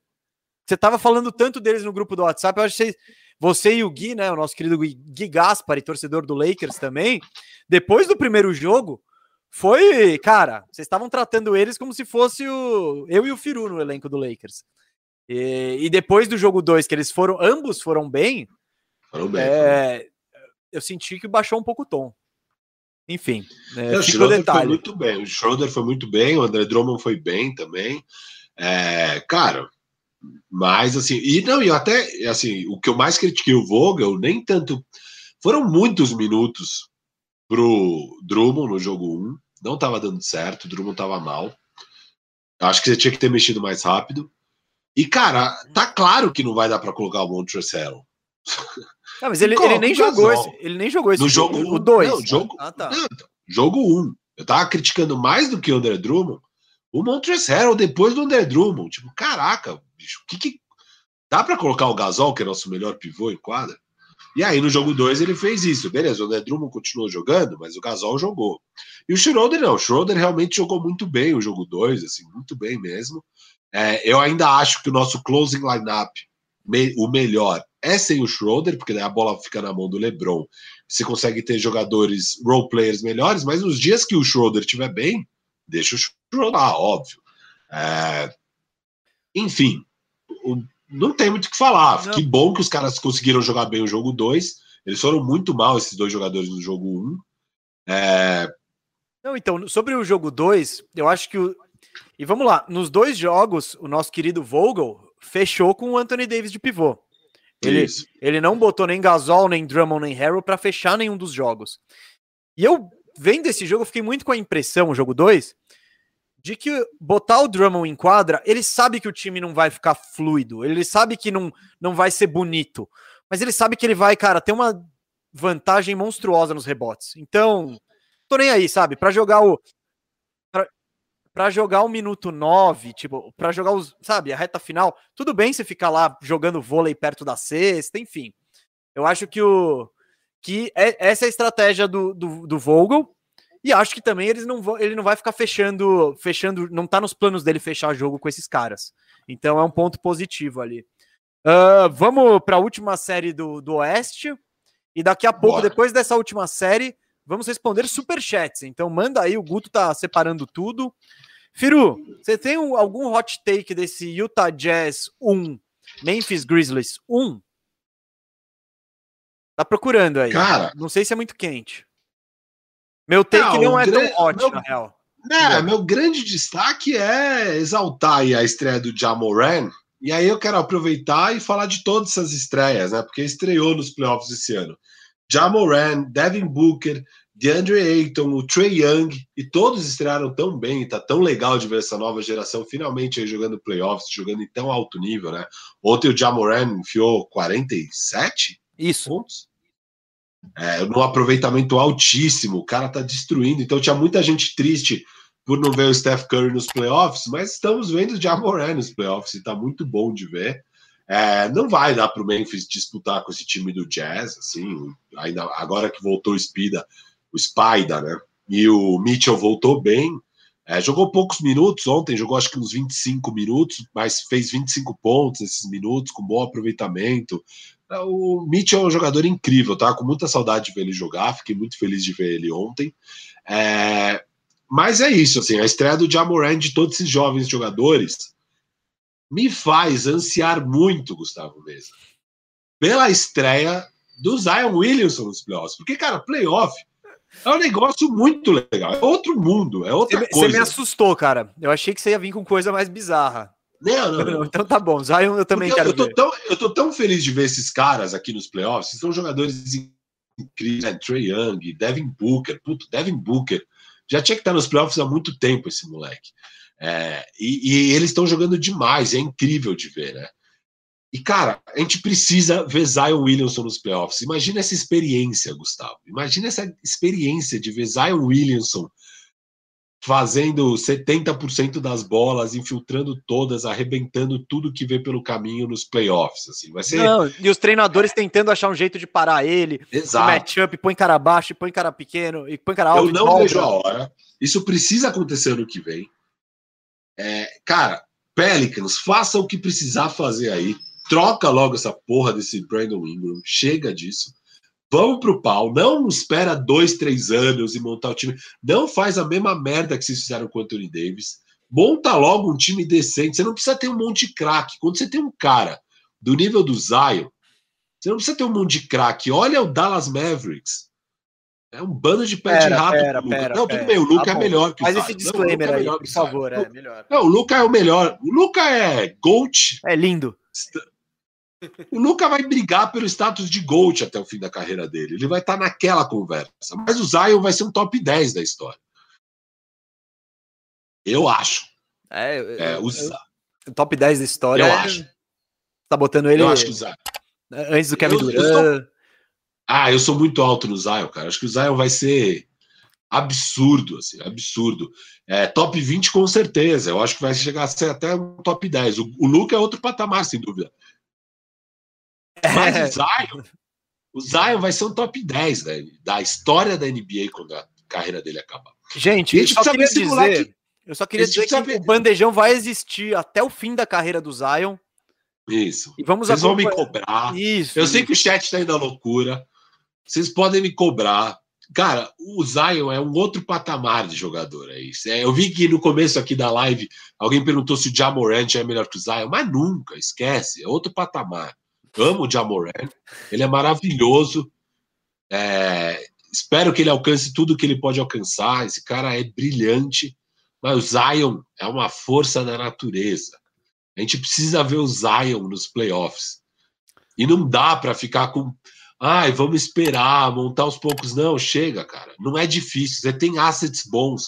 Você tava falando tanto deles no grupo do WhatsApp, eu acho que você, você e o Gui, né? O nosso querido Gui Gaspari, torcedor do Lakers também, depois do primeiro jogo, foi, cara, vocês estavam tratando eles como se fosse o eu e o Firu no elenco do Lakers. E, e depois do jogo 2, que eles foram, ambos foram bem, foram bem, é, eu senti que baixou um pouco o tom. Enfim, é, o Schroeder foi muito bem. O Schroeder foi muito bem, o André Drummond foi bem também. É, cara, mas assim, e não, e até assim, o que eu mais critiquei o Vogel, nem tanto. Foram muitos minutos pro Drummond no jogo 1. Não estava dando certo, o Drummond estava mal. Acho que você tinha que ter mexido mais rápido. E, cara, tá claro que não vai dar para colocar o Montrezl. Ah, mas ele, ele, nem jogou esse, ele nem jogou esse no jogo. O 2. jogo 1. Ah, tá. jogo um. Eu tava criticando mais do que o André Drummond. O Montrezl depois do André Drummond. Tipo, caraca, bicho, que que. Dá para colocar o Gasol, que é nosso melhor pivô em quadra? E aí no jogo 2 ele fez isso. Beleza, o André Drummond continuou jogando, mas o Gasol jogou. E o Schroeder não. O Schroeder realmente jogou muito bem o jogo 2, assim, muito bem mesmo. É, eu ainda acho que o nosso closing lineup, me, o melhor, é sem o Schroeder, porque daí a bola fica na mão do LeBron. Você consegue ter jogadores, role players melhores, mas nos dias que o Schroeder estiver bem, deixa o Schroeder lá, óbvio. É, enfim, o, não tem muito o que falar. Não. Que bom que os caras conseguiram jogar bem o jogo 2. Eles foram muito mal, esses dois jogadores, no jogo 1. Um. É... Não, então, sobre o jogo 2, eu acho que o, e vamos lá, nos dois jogos, o nosso querido Vogel fechou com o Anthony Davis de pivô. Ele, ele não botou nem Gasol, nem Drummond, nem Harrell para fechar nenhum dos jogos. E eu, vendo esse jogo, fiquei muito com a impressão, o jogo 2, de que botar o Drummond em quadra, ele sabe que o time não vai ficar fluido, ele sabe que não, não vai ser bonito, mas ele sabe que ele vai, cara, ter uma vantagem monstruosa nos rebotes. Então, tô nem aí, sabe? Para jogar o para jogar o minuto 9, tipo, para jogar os, sabe, a reta final, tudo bem você ficar lá jogando vôlei perto da cesta, enfim. Eu acho que o que é, essa é a estratégia do, do, do Vogel. E acho que também eles não vão, ele não vai ficar fechando, fechando, não tá nos planos dele fechar jogo com esses caras. Então é um ponto positivo ali. Uh, vamos para a última série do, do Oeste. E daqui a pouco, Bora. depois dessa última série, vamos responder superchats. Então manda aí, o Guto tá separando tudo. Firu, você tem um, algum hot take desse Utah Jazz 1, Memphis Grizzlies 1? Tá procurando aí. Cara, não sei se é muito quente. Meu take não, não é tão hot, meu, na real. É, meu grande destaque é exaltar a estreia do Jamoran. E aí eu quero aproveitar e falar de todas essas estreias, né? Porque estreou nos playoffs esse ano. Jamoran, Devin Booker, DeAndre Ayton, o Trey Young, e todos estrearam tão bem, tá tão legal de ver essa nova geração finalmente aí jogando playoffs, jogando em tão alto nível, né? Ontem o Jamoran enfiou 47 Isso. pontos. É, no aproveitamento altíssimo, o cara tá destruindo. Então tinha muita gente triste por não ver o Steph Curry nos playoffs, mas estamos vendo o Jamoran nos playoffs e tá muito bom de ver. É, não vai dar para o Memphis disputar com esse time do Jazz, assim, ainda agora que voltou o Spida, o Spida, né? E o Mitchell voltou bem. É, jogou poucos minutos ontem, jogou acho que uns 25 minutos, mas fez 25 pontos nesses minutos, com bom aproveitamento. É, o Mitchell é um jogador incrível, tá? Com muita saudade de ver ele jogar, fiquei muito feliz de ver ele ontem. É, mas é isso, assim, a estreia do Jamoran de todos esses jovens jogadores me faz ansiar muito, Gustavo Mesa, pela estreia do Zion Williamson nos playoffs. Porque, cara, playoff é um negócio muito legal. É outro mundo, é outra você, coisa. Você me assustou, cara. Eu achei que você ia vir com coisa mais bizarra. Não, não, não. Então tá bom. Zion eu também Porque quero eu, tô ver. Tão, eu tô tão feliz de ver esses caras aqui nos playoffs. São jogadores incríveis. Né? Trey Young, Devin Booker. Puto, Devin Booker. Já tinha que estar nos playoffs há muito tempo esse moleque. É, e, e, eles estão jogando demais, é incrível de ver, né? E, cara, a gente precisa ver Zion Williamson nos playoffs. Imagina essa experiência, Gustavo. Imagina essa experiência de ver Zion Williamson fazendo 70% das bolas, infiltrando todas, arrebentando tudo que vê pelo caminho nos playoffs. Assim. Vai ser... Não, e os treinadores tentando achar um jeito de parar ele. Exato. Matchup, põe cara baixo, põe cara pequeno, e põe cara alto. Eu não vejo a hora. Isso precisa acontecer no que vem. É, cara, Pelicans, faça o que precisar fazer aí. Troca logo essa porra desse Brandon Ingram. Chega disso. Vamos pro pau. Não espera dois, três anos e montar o time. Não faz a mesma merda que vocês fizeram com o Anthony Davis. Monta logo um time decente. Você não precisa ter um monte de craque. Quando você tem um cara do nível do Zion, você não precisa ter um monte de craque. Olha o Dallas Mavericks. É um bando de pé pera, de rato. Pera, pera, não, tudo bem, o Luca tá é melhor que o Faz esse disclaimer não, é aí, por favor, é melhor. Não, o Luca é o melhor. O Luca é GOAT. É lindo. O Luca vai brigar pelo status de GOAT até o fim da carreira dele. Ele vai estar naquela conversa. Mas o Zion vai ser um top 10 da história. Eu acho. É, é o eu, top 10 da história. Eu acho. Tá botando ele. Eu acho que o Zion. Antes do Kevin eu, Durant. Eu sou... Ah, eu sou muito alto no Zion, cara. Acho que o Zion vai ser absurdo, assim, absurdo. É, top 20 com certeza. Eu acho que vai chegar a ser até um top 10. O, o Luca é outro patamar, sem dúvida. Mas é. o Zion, o Zion vai ser um top 10 né, da história da NBA quando a carreira dele acabar. Gente, eu só queria dizer, que, eu só queria dizer que ver... o bandejão vai existir até o fim da carreira do Zion. Isso. E vamos Vocês vão me cobrar. Isso. Eu isso. sei que o chat está indo à loucura. Vocês podem me cobrar. Cara, o Zion é um outro patamar de jogador. É isso. É, eu vi que no começo aqui da live alguém perguntou se o Jamorant é melhor que o Zion, mas nunca, esquece. É outro patamar. Amo o Jamoran, ele é maravilhoso. É, espero que ele alcance tudo que ele pode alcançar. Esse cara é brilhante, mas o Zion é uma força da natureza. A gente precisa ver o Zion nos playoffs. E não dá para ficar com. Ai, vamos esperar, montar aos poucos. Não, chega, cara. Não é difícil. Você tem assets bons.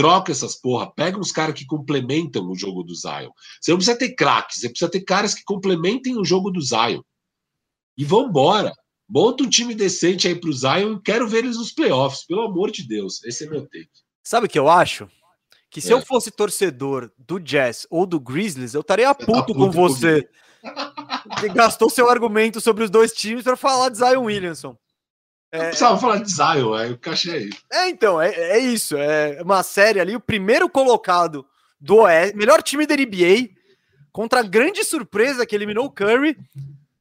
Troca essas porra. Pega uns caras que complementam o jogo do Zion. Você não precisa ter craques, você precisa ter caras que complementem o jogo do Zion. E vambora. Monta um time decente aí pro Zion e quero ver eles nos playoffs, pelo amor de Deus. Esse é meu take. Sabe o que eu acho? Que se é. eu fosse torcedor do Jazz ou do Grizzlies, eu estaria puto, tá puto com você. que gastou seu argumento sobre os dois times para falar de Zion Williamson. É... precisava falar de Zion, é, eu cachei aí. É, então, é, é isso. É uma série ali, o primeiro colocado do Oeste, melhor time da NBA, contra a grande surpresa que eliminou o Curry.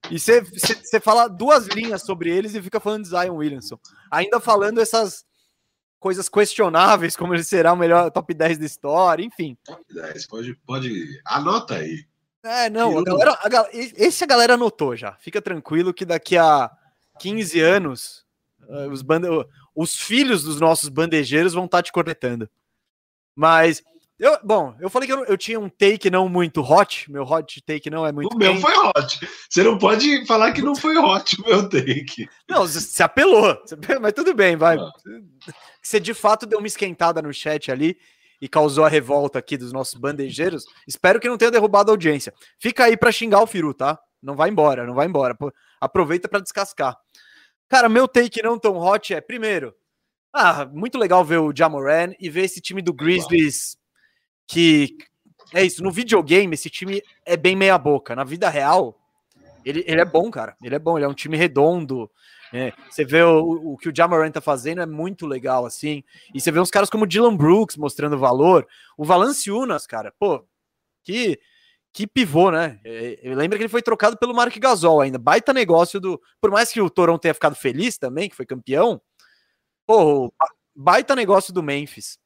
E você fala duas linhas sobre eles e fica falando de Zion Williamson. Ainda falando essas coisas questionáveis, como ele será o melhor top 10 da história, enfim. Top 10, pode, pode. Anota aí. É, não, a galera, a, esse a galera anotou já. Fica tranquilo que daqui a 15 anos os, bande... os filhos dos nossos bandejeiros vão estar te cornetando. Mas Eu, bom, eu falei que eu, eu, tinha um take não muito hot. Meu hot take não é muito. O meu foi hot. Você não pode falar que não foi hot o meu take. Não, você apelou. Mas tudo bem, vai. Ah. Você de fato deu uma esquentada no chat ali e causou a revolta aqui dos nossos bandejeiros. Espero que não tenha derrubado a audiência. Fica aí para xingar o Firu, tá? Não vai embora, não vai embora. Aproveita para descascar. Cara, meu take não tão hot é, primeiro, ah, muito legal ver o Jamoran e ver esse time do Grizzlies que é isso, no videogame esse time é bem meia boca, na vida real ele, ele é bom, cara, ele é bom, ele é um time redondo, é, você vê o, o, que o Jamoran tá fazendo é muito legal, assim, e você vê uns caras como o Dylan Brooks mostrando valor, o Valanciunas, cara, pô, que, que pivô, né? É, lembra que ele foi trocado pelo Mark Gasol ainda, baita negócio do, por mais que o Toronto tenha ficado feliz também, que foi campeão, pô, baita negócio do Memphis.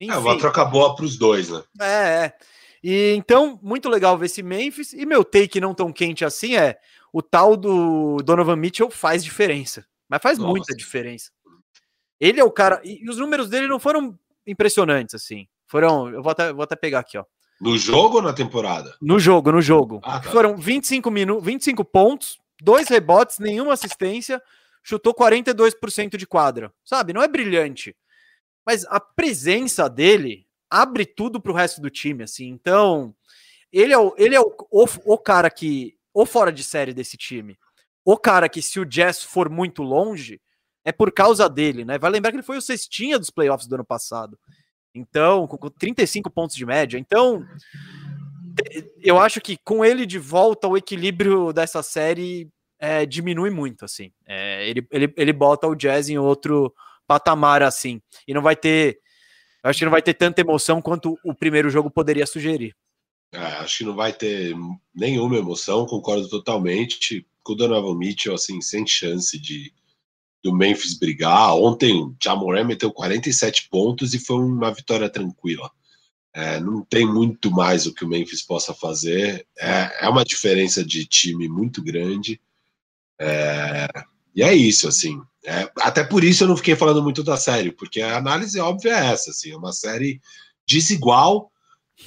Enfim, é uma troca boa para os dois, né? É, é. E então, muito legal ver esse Memphis. E meu take não tão quente assim é o tal do Donovan Mitchell faz diferença. Mas faz Nossa. muita diferença. Ele é o cara. E os números dele não foram impressionantes, assim. Foram. Eu vou até, vou até pegar aqui, ó. No jogo ou na temporada? No jogo, no jogo. Ah, tá. Foram 25 minutos, 25 pontos, dois rebotes, nenhuma assistência, chutou 42% de quadra. Sabe? Não é brilhante mas a presença dele abre tudo para o resto do time, assim. Então, ele é o, ele é o, o, o, cara que, ou fora de série desse time, o cara que, se o Jazz for muito longe, é por causa dele, né? Vai lembrar que ele foi o cestinha dos playoffs do ano passado. Então, com, com 35 pontos de média. Então, eu acho que com ele de volta, o equilíbrio dessa série é, diminui muito, assim. É, ele, ele, ele bota o Jazz em outro patamar assim. E não vai ter. Acho que não vai ter tanta emoção quanto o primeiro jogo poderia sugerir. É, acho que não vai ter nenhuma emoção, concordo totalmente. Com o Donovan Mitchell, assim, sem chance de do Memphis brigar. Ontem o meteu 47 pontos e foi uma vitória tranquila. É, não tem muito mais o que o Memphis possa fazer. É, é uma diferença de time muito grande. É, e é isso, assim. É, até por isso eu não fiquei falando muito da série, porque a análise óbvia é essa, assim, é uma série desigual,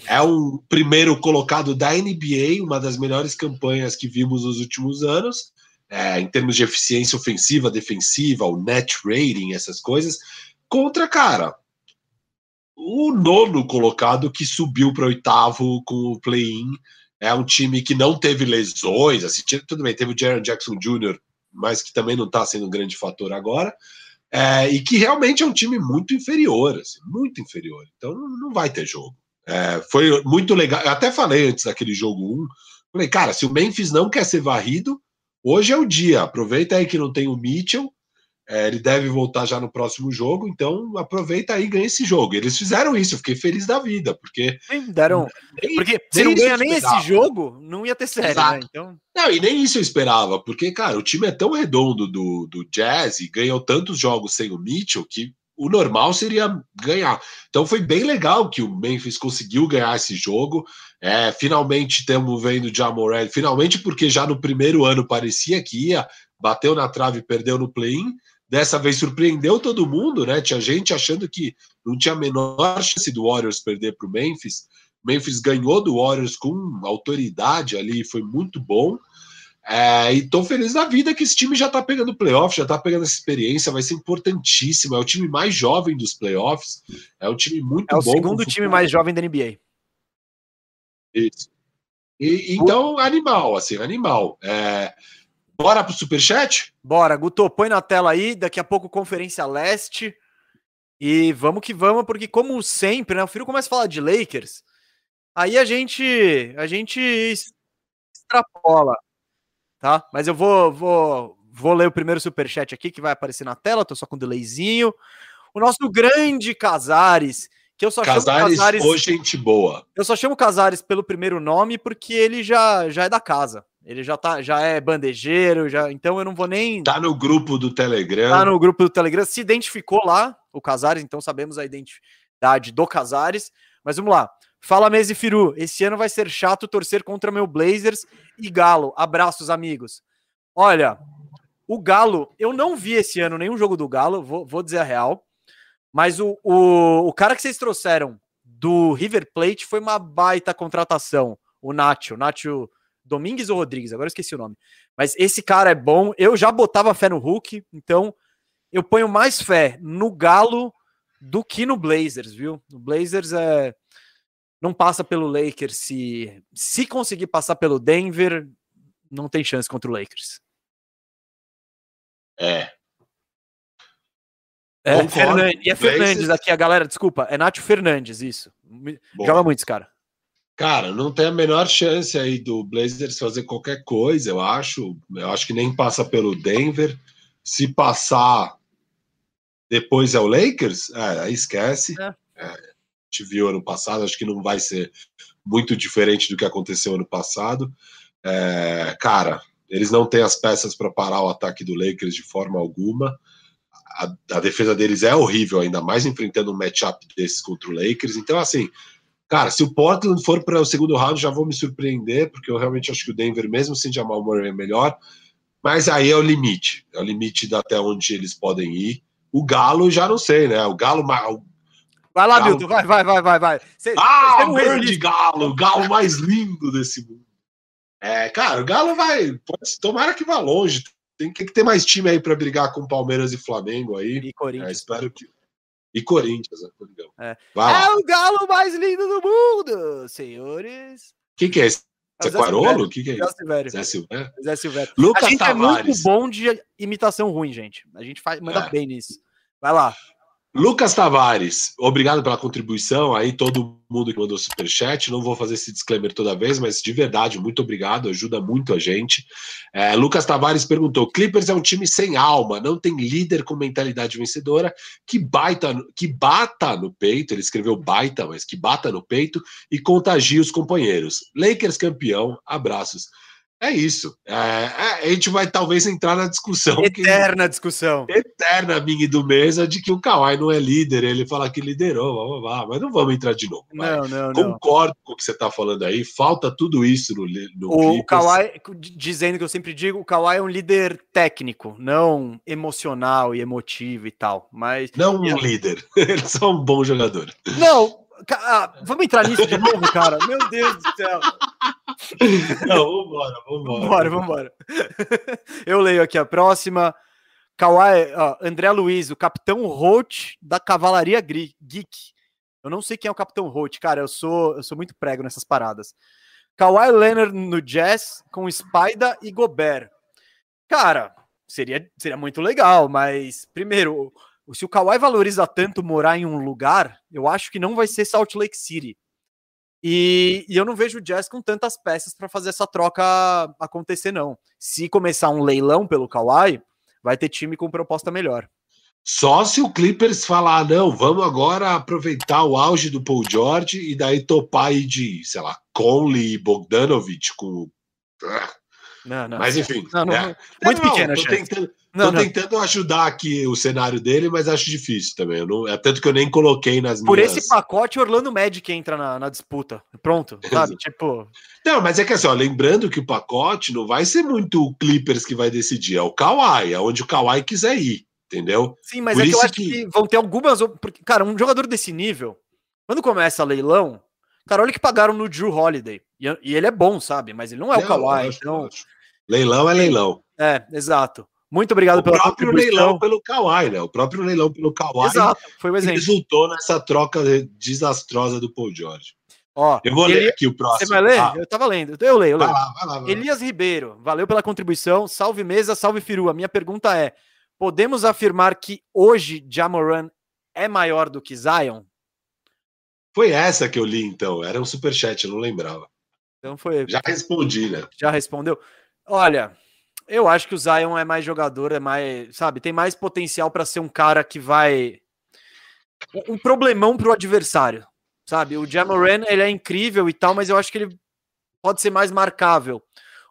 é um primeiro colocado da NBA, uma das melhores campanhas que vimos nos últimos anos, é, em termos de eficiência ofensiva, defensiva, o net rating, essas coisas, contra, cara, o nono colocado que subiu para oitavo com o play-in, é um time que não teve lesões, assim, tudo bem, teve o Jaron Jackson Jr., mas que também não está sendo um grande fator agora, é, e que realmente é um time muito inferior, assim, muito inferior. Então não vai ter jogo. É, foi muito legal. Eu até falei antes daquele jogo 1, falei, cara, se o Memphis não quer ser varrido, hoje é o dia. Aproveita aí que não tem o Mitchell é, ele deve voltar já no próximo jogo, então aproveita aí e ganha esse jogo. Eles fizeram isso, eu fiquei feliz da vida, porque. Nem deram. Nem, porque se não ganha nem esse jogo, não ia ter série, né? Então... Não, e nem isso eu esperava, porque, cara, o time é tão redondo do, do Jazz e ganhou tantos jogos sem o Mitchell que o normal seria ganhar. Então foi bem legal que o Memphis conseguiu ganhar esse jogo. É, finalmente estamos vendo o Jamoran, finalmente porque já no primeiro ano parecia que ia, bateu na trave e perdeu no play-in. Dessa vez surpreendeu todo mundo, né? Tinha gente achando que não tinha a menor chance do Warriors perder para o Memphis. Memphis ganhou do Warriors com autoridade ali, foi muito bom. É, e tô feliz da vida que esse time já tá pegando playoff, já tá pegando essa experiência, vai ser importantíssimo. É o time mais jovem dos playoffs, é um time muito bom. É o bom segundo time mais jovem da NBA. Isso. E, então, animal, assim, animal. É, Bora pro superchat? Bora, Guto, põe na tela aí, daqui a pouco Conferência Leste. E vamos que vamos, porque como sempre, né, o Firo começa a falar de Lakers, aí a gente a gente extrapola, tá? Mas eu vou vou vou ler o primeiro superchat aqui que vai aparecer na tela, tô só com um delayzinho. O nosso grande Casares, que eu só Casares, chamo Casares hoje gente boa. Eu só chamo Casares pelo primeiro nome porque ele já já é da casa. Ele já tá, já é bandejeiro, já, então eu não vou nem. Tá no grupo do Telegram. Tá no grupo do Telegram, se identificou lá o Casares, então sabemos a identidade do Casares. Mas vamos lá. Fala Mese Firu, esse ano vai ser chato torcer contra meu Blazers e Galo. Abraços, amigos. Olha, o Galo, eu não vi esse ano nenhum jogo do Galo, vou, vou dizer a real. Mas o, o, o cara que vocês trouxeram do River Plate foi uma baita contratação. O Nacho, Nacho Domingues ou Rodrigues, agora eu esqueci o nome. Mas esse cara é bom. Eu já botava fé no Hulk, então eu ponho mais fé no Galo do que no Blazers, viu? O Blazers é não passa pelo Lakers se se conseguir passar pelo Denver, não tem chance contra o Lakers. É. É, Fernandes, e é Fernandes aqui, a galera, desculpa, é Nacho Fernandes, isso. Bom. Joga muito esse cara. Cara, não tem a menor chance aí do Blazers fazer qualquer coisa, eu acho. Eu acho que nem passa pelo Denver. Se passar, depois é o Lakers, é, aí esquece. É. É, gente viu ano passado, acho que não vai ser muito diferente do que aconteceu ano passado. É, cara, eles não têm as peças para parar o ataque do Lakers de forma alguma. A, a, defesa deles é horrível, ainda mais enfrentando um matchup desses contra o Lakers. Então, assim, Cara, se o Portland for para o segundo round, já vou me surpreender, porque eu realmente acho que o Denver, mesmo sem Jamal Murray, é melhor. Mas aí é o limite, é o limite até onde eles podem ir. O Galo, já não sei, né? O Galo. Vai lá, Galo... Milton, vai, vai, vai, vai, vai. Cê, ah, o grande Galo, o Galo mais lindo desse mundo. É, cara, o Galo vai. Pode, tomara que vá longe. Tem que ter mais time aí para brigar com Palmeiras e Flamengo aí. E Corinthians. É, espero que. E Corinthians, né, É. é o galo mais lindo do mundo, senhores. Quem que é esse? É Quarolo? O que, que é isso? Zé Silvério. Zé Silvério. Lucas a gente Tavares. é muito bom de imitação ruim, gente. A gente faz, manda é. bem nisso. Vai lá. Lucas Tavares, obrigado pela contribuição. Aí, todo mundo que mandou superchat. Não vou fazer esse disclaimer toda vez, mas de verdade, muito obrigado, ajuda muito a gente. É, Lucas Tavares perguntou: Clippers é um time sem alma, não tem líder com mentalidade vencedora, que, baita, que bata no peito. Ele escreveu baita, mas que bata no peito e contagia os companheiros. Lakers campeão, abraços. É isso. É, é, a gente vai talvez entrar na discussão. Eterna que, discussão. Eterna, minha do mesa, de que o Kawhi não é líder. Ele fala que liderou, blá, blá, blá, mas não vamos entrar de novo. Não, não, Concordo não. com o que você está falando aí. Falta tudo isso no, no O Clippers. Kawhi, dizendo que eu sempre digo, o Kawhi é um líder técnico, não emocional e emotivo e tal. Mas. Não um líder. Ele é só um bom jogador. Não, ah, vamos entrar nisso de novo, cara? Meu Deus do céu. Não, vambora, vambora. Vambora, vambora. Eu leio aqui a próxima. Kawhi, ó, André Luiz, o Capitão Roach da Cavalaria Geek. Eu não sei quem é o Capitão Roach, cara. Eu sou, eu sou muito prego nessas paradas. Kawhi Leonard no Jazz com Spider e Gobert. Cara, seria, seria muito legal, mas primeiro, se o Kawhi valoriza tanto morar em um lugar, eu acho que não vai ser Salt Lake City. E, e eu não vejo o Jazz com tantas peças para fazer essa troca acontecer, não. Se começar um leilão pelo Kawhi, vai ter time com proposta melhor. Só se o Clippers falar, não, vamos agora aproveitar o auge do Paul George e daí topar aí de, sei lá, Conley e Bogdanovich com. Não, não. Mas enfim. Não, não, é. Muito pequena, tô tentando, tentando ajudar aqui o cenário dele, mas acho difícil também. Não, é tanto que eu nem coloquei nas Por minhas... esse pacote, Orlando Magic entra na, na disputa. Pronto, sabe? tipo. Não, mas é que assim, ó, lembrando que o pacote não vai ser muito o Clippers que vai decidir, é o Kawhi, é onde o Kawhi quiser ir, entendeu? Sim, mas Por é que eu acho que... que vão ter algumas. Porque, cara, um jogador desse nível, quando começa leilão, cara, olha que pagaram no Drew Holiday. E, e ele é bom, sabe? Mas ele não é não, o Kawhi. Então... Leilão é leilão. É, exato. Muito obrigado o pela próprio leilão pelo Kawhi, né? O próprio leilão pelo Kawhi Exato, foi o exemplo. resultou nessa troca desastrosa do Paul George. Ó, eu vou ler aqui o próximo. Você vai ler? Ah. Eu tava lendo. Eu leio, eu leio. Vai lá, vai lá, vai Elias Ribeiro, valeu pela contribuição. Salve mesa, salve Firu. A minha pergunta é: podemos afirmar que hoje Jamoran é maior do que Zion? Foi essa que eu li, então. Era um superchat, eu não lembrava. Então foi. Já respondi, né? Já respondeu. Olha, eu acho que o Zion é mais jogador, é mais, sabe, tem mais potencial para ser um cara que vai um problemão para o adversário, sabe? O Jamoran, ele é incrível e tal, mas eu acho que ele pode ser mais marcável.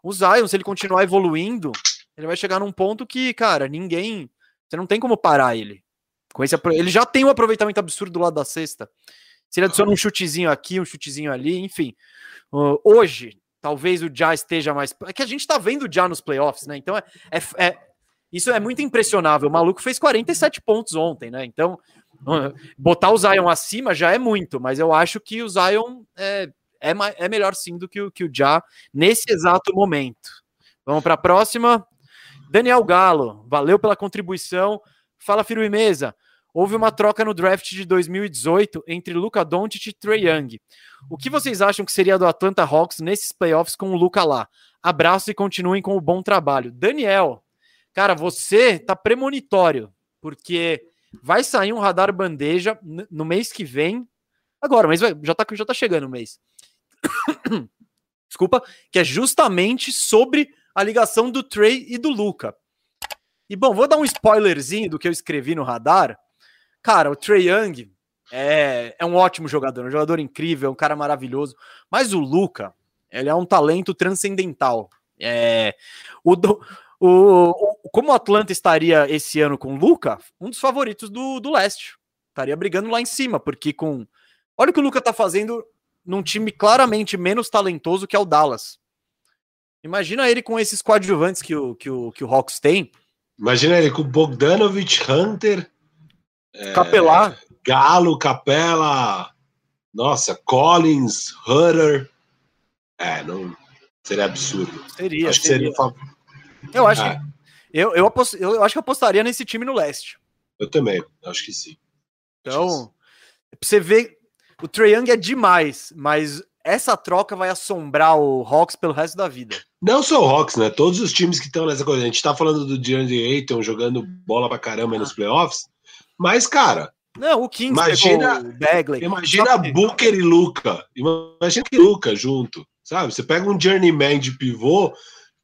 O Zion, se ele continuar evoluindo, ele vai chegar num ponto que, cara, ninguém, você não tem como parar ele. Com esse, ele já tem um aproveitamento absurdo do lado da cesta. Se ele adiciona um chutezinho aqui, um chutezinho ali, enfim. Uh, hoje, talvez o Já esteja mais. É que a gente tá vendo o Já nos playoffs, né? Então é, é, é, isso é muito impressionável. O maluco fez 47 pontos ontem, né? Então Botar o Zion acima já é muito, mas eu acho que o Zion é, é, é melhor sim do que o, que o Ja nesse exato momento. Vamos para a próxima. Daniel Galo, valeu pela contribuição. Fala, Firo e Mesa. Houve uma troca no draft de 2018 entre Luca Doncic e Trey Young. O que vocês acham que seria do Atlanta Hawks nesses playoffs com o Luca lá? Abraço e continuem com o bom trabalho. Daniel, cara, você tá premonitório, porque vai sair um radar bandeja no mês que vem. Agora, mas já tá, já tá chegando o mês. Desculpa, que é justamente sobre a ligação do Trey e do Luca. E bom, vou dar um spoilerzinho do que eu escrevi no radar. Cara, o Trey Young é, é um ótimo jogador, um jogador incrível, um cara maravilhoso. Mas o Luca, ele é um talento transcendental. É, o, o, o, como o Atlanta estaria esse ano com o Luca, um dos favoritos do, do leste. Estaria brigando lá em cima, porque com. Olha o que o Luca tá fazendo num time claramente menos talentoso que é o Dallas. Imagina ele com esses coadjuvantes que o, que o, que o Hawks tem. Imagina ele com Bogdanovich, Hunter, Capelar. É, Galo, Capela, nossa, Collins, Hutter. É, não seria absurdo. Seria. Acho seria. que seria. Eu acho é. que eu, eu, apost, eu acho que apostaria nesse time no leste. Eu também, acho que sim. Então, você vê, o Trae Young é demais, mas essa troca vai assombrar o Hawks pelo resto da vida. Não só o Hawks, né? Todos os times que estão nessa coisa. A gente tá falando do DeAndre Ayton jogando bola pra caramba ah. nos playoffs. Mas, cara. Não, o Kings imagina, o Bagley. Imagina que... Booker e Luca. Imagina que Luca junto. Sabe? Você pega um journeyman de pivô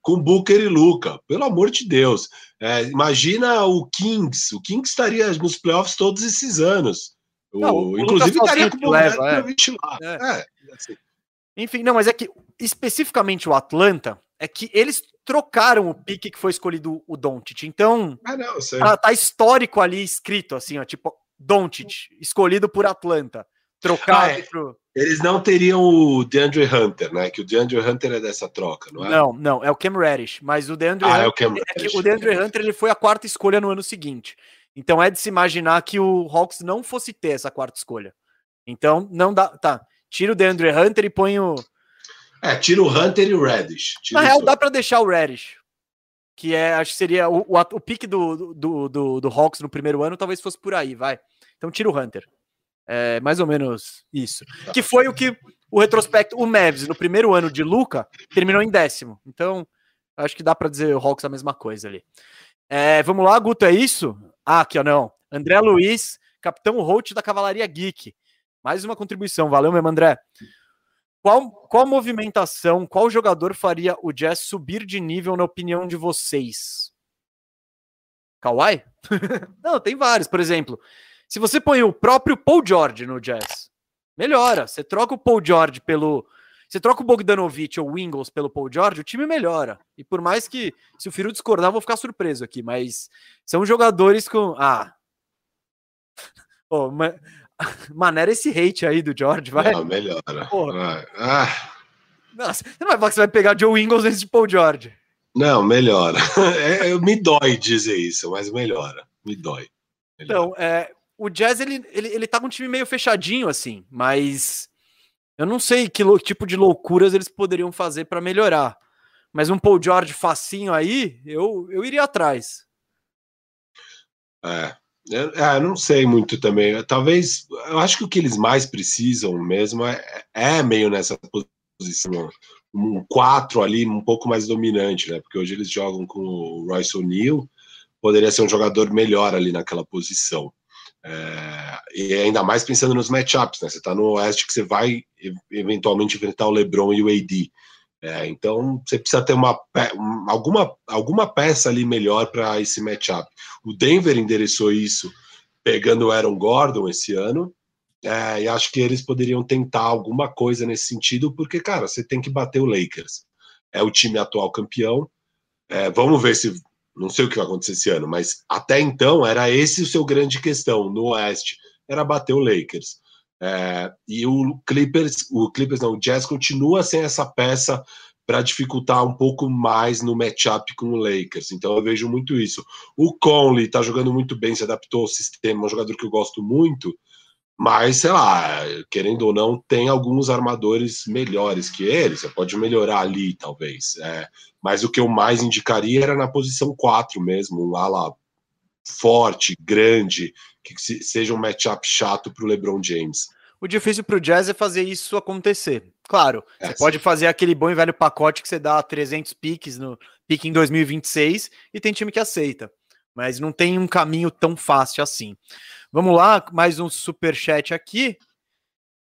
com Booker e Luca. Pelo amor de Deus. É, imagina o Kings. O Kings estaria nos playoffs todos esses anos. Não, o, o inclusive estaria com o leva, é. lá. É. É, assim. Enfim, não, mas é que especificamente o Atlanta é que eles trocaram o pique que foi escolhido o Doncic. Então, ah, não, tá, tá, histórico ali escrito, assim, ó, tipo, Doncic, escolhido por Atlanta. Trocado ah, é. pro... Eles não teriam o DeAndre Hunter, né? Que o DeAndre Hunter é dessa troca, não é? Não, não, é o Cam Reddish. Mas o DeAndre ah, Hunter, é o, Cam Reddish, é o DeAndre Hunter ele foi a quarta escolha no ano seguinte. Então é de se imaginar que o Hawks não fosse ter essa quarta escolha. Então não dá. Tá, tira o DeAndre Hunter e põe o, é, tira o Hunter e o Reddish. Na real, dá para deixar o Reddish. Que é, acho que seria o, o, o pique do, do, do, do Hawks no primeiro ano, talvez fosse por aí, vai. Então tira o Hunter. É mais ou menos isso. Tá. Que foi o que o retrospecto, o Mavs, no primeiro ano de Luca, terminou em décimo. Então, acho que dá para dizer o Hawks a mesma coisa ali. É, vamos lá, Guto, é isso? Ah, aqui, ó, não. André Luiz, capitão Holt da Cavalaria Geek. Mais uma contribuição, valeu mesmo, André. Qual, qual movimentação, qual jogador faria o Jazz subir de nível na opinião de vocês? Kawhi? Não, tem vários. Por exemplo, se você põe o próprio Paul George no Jazz, melhora. Você troca o Paul George pelo. Você troca o Bogdanovich ou o Ingles pelo Paul George, o time melhora. E por mais que, se o Firo discordar, eu vou ficar surpreso aqui. Mas são jogadores com. Ah. Oh, mas Maneira esse hate aí do George, vai. Não, melhora. Vai. Ah. Nossa, você não vai falar que você vai pegar Joe Ingles antes de Paul George. Não, melhora. É, me dói dizer isso, mas melhora. Me dói. Melhora. Então, é, o Jazz, ele, ele, ele tá com um time meio fechadinho, assim, mas eu não sei que tipo de loucuras eles poderiam fazer para melhorar. Mas um Paul George facinho aí, eu, eu iria atrás. É, é, não sei muito também. Talvez, eu acho que o que eles mais precisam mesmo é, é meio nessa posição, um 4 ali, um pouco mais dominante, né? Porque hoje eles jogam com o Royce O'Neal, poderia ser um jogador melhor ali naquela posição. É, e ainda mais pensando nos matchups, né? Você tá no Oeste que você vai eventualmente enfrentar o LeBron e o AD. É, então você precisa ter uma, alguma, alguma peça ali melhor para esse matchup. O Denver endereçou isso pegando o Aaron Gordon esse ano. É, e acho que eles poderiam tentar alguma coisa nesse sentido, porque, cara, você tem que bater o Lakers. É o time atual campeão. É, vamos ver se. Não sei o que vai acontecer esse ano, mas até então era esse o seu grande questão no Oeste: era bater o Lakers. É, e o Clippers, o Clippers não, o Jazz continua sem essa peça para dificultar um pouco mais no matchup com o Lakers. Então eu vejo muito isso. O Conley está jogando muito bem, se adaptou ao sistema, um jogador que eu gosto muito, mas sei lá, querendo ou não, tem alguns armadores melhores que ele. Você pode melhorar ali, talvez. É, mas o que eu mais indicaria era na posição 4 mesmo, um ala forte, grande, que seja um matchup chato para o LeBron James. O difícil para o Jazz é fazer isso acontecer. Claro, é, você sim. pode fazer aquele bom e velho pacote que você dá 300 piques no pique em 2026 e tem time que aceita. Mas não tem um caminho tão fácil assim. Vamos lá, mais um super chat aqui.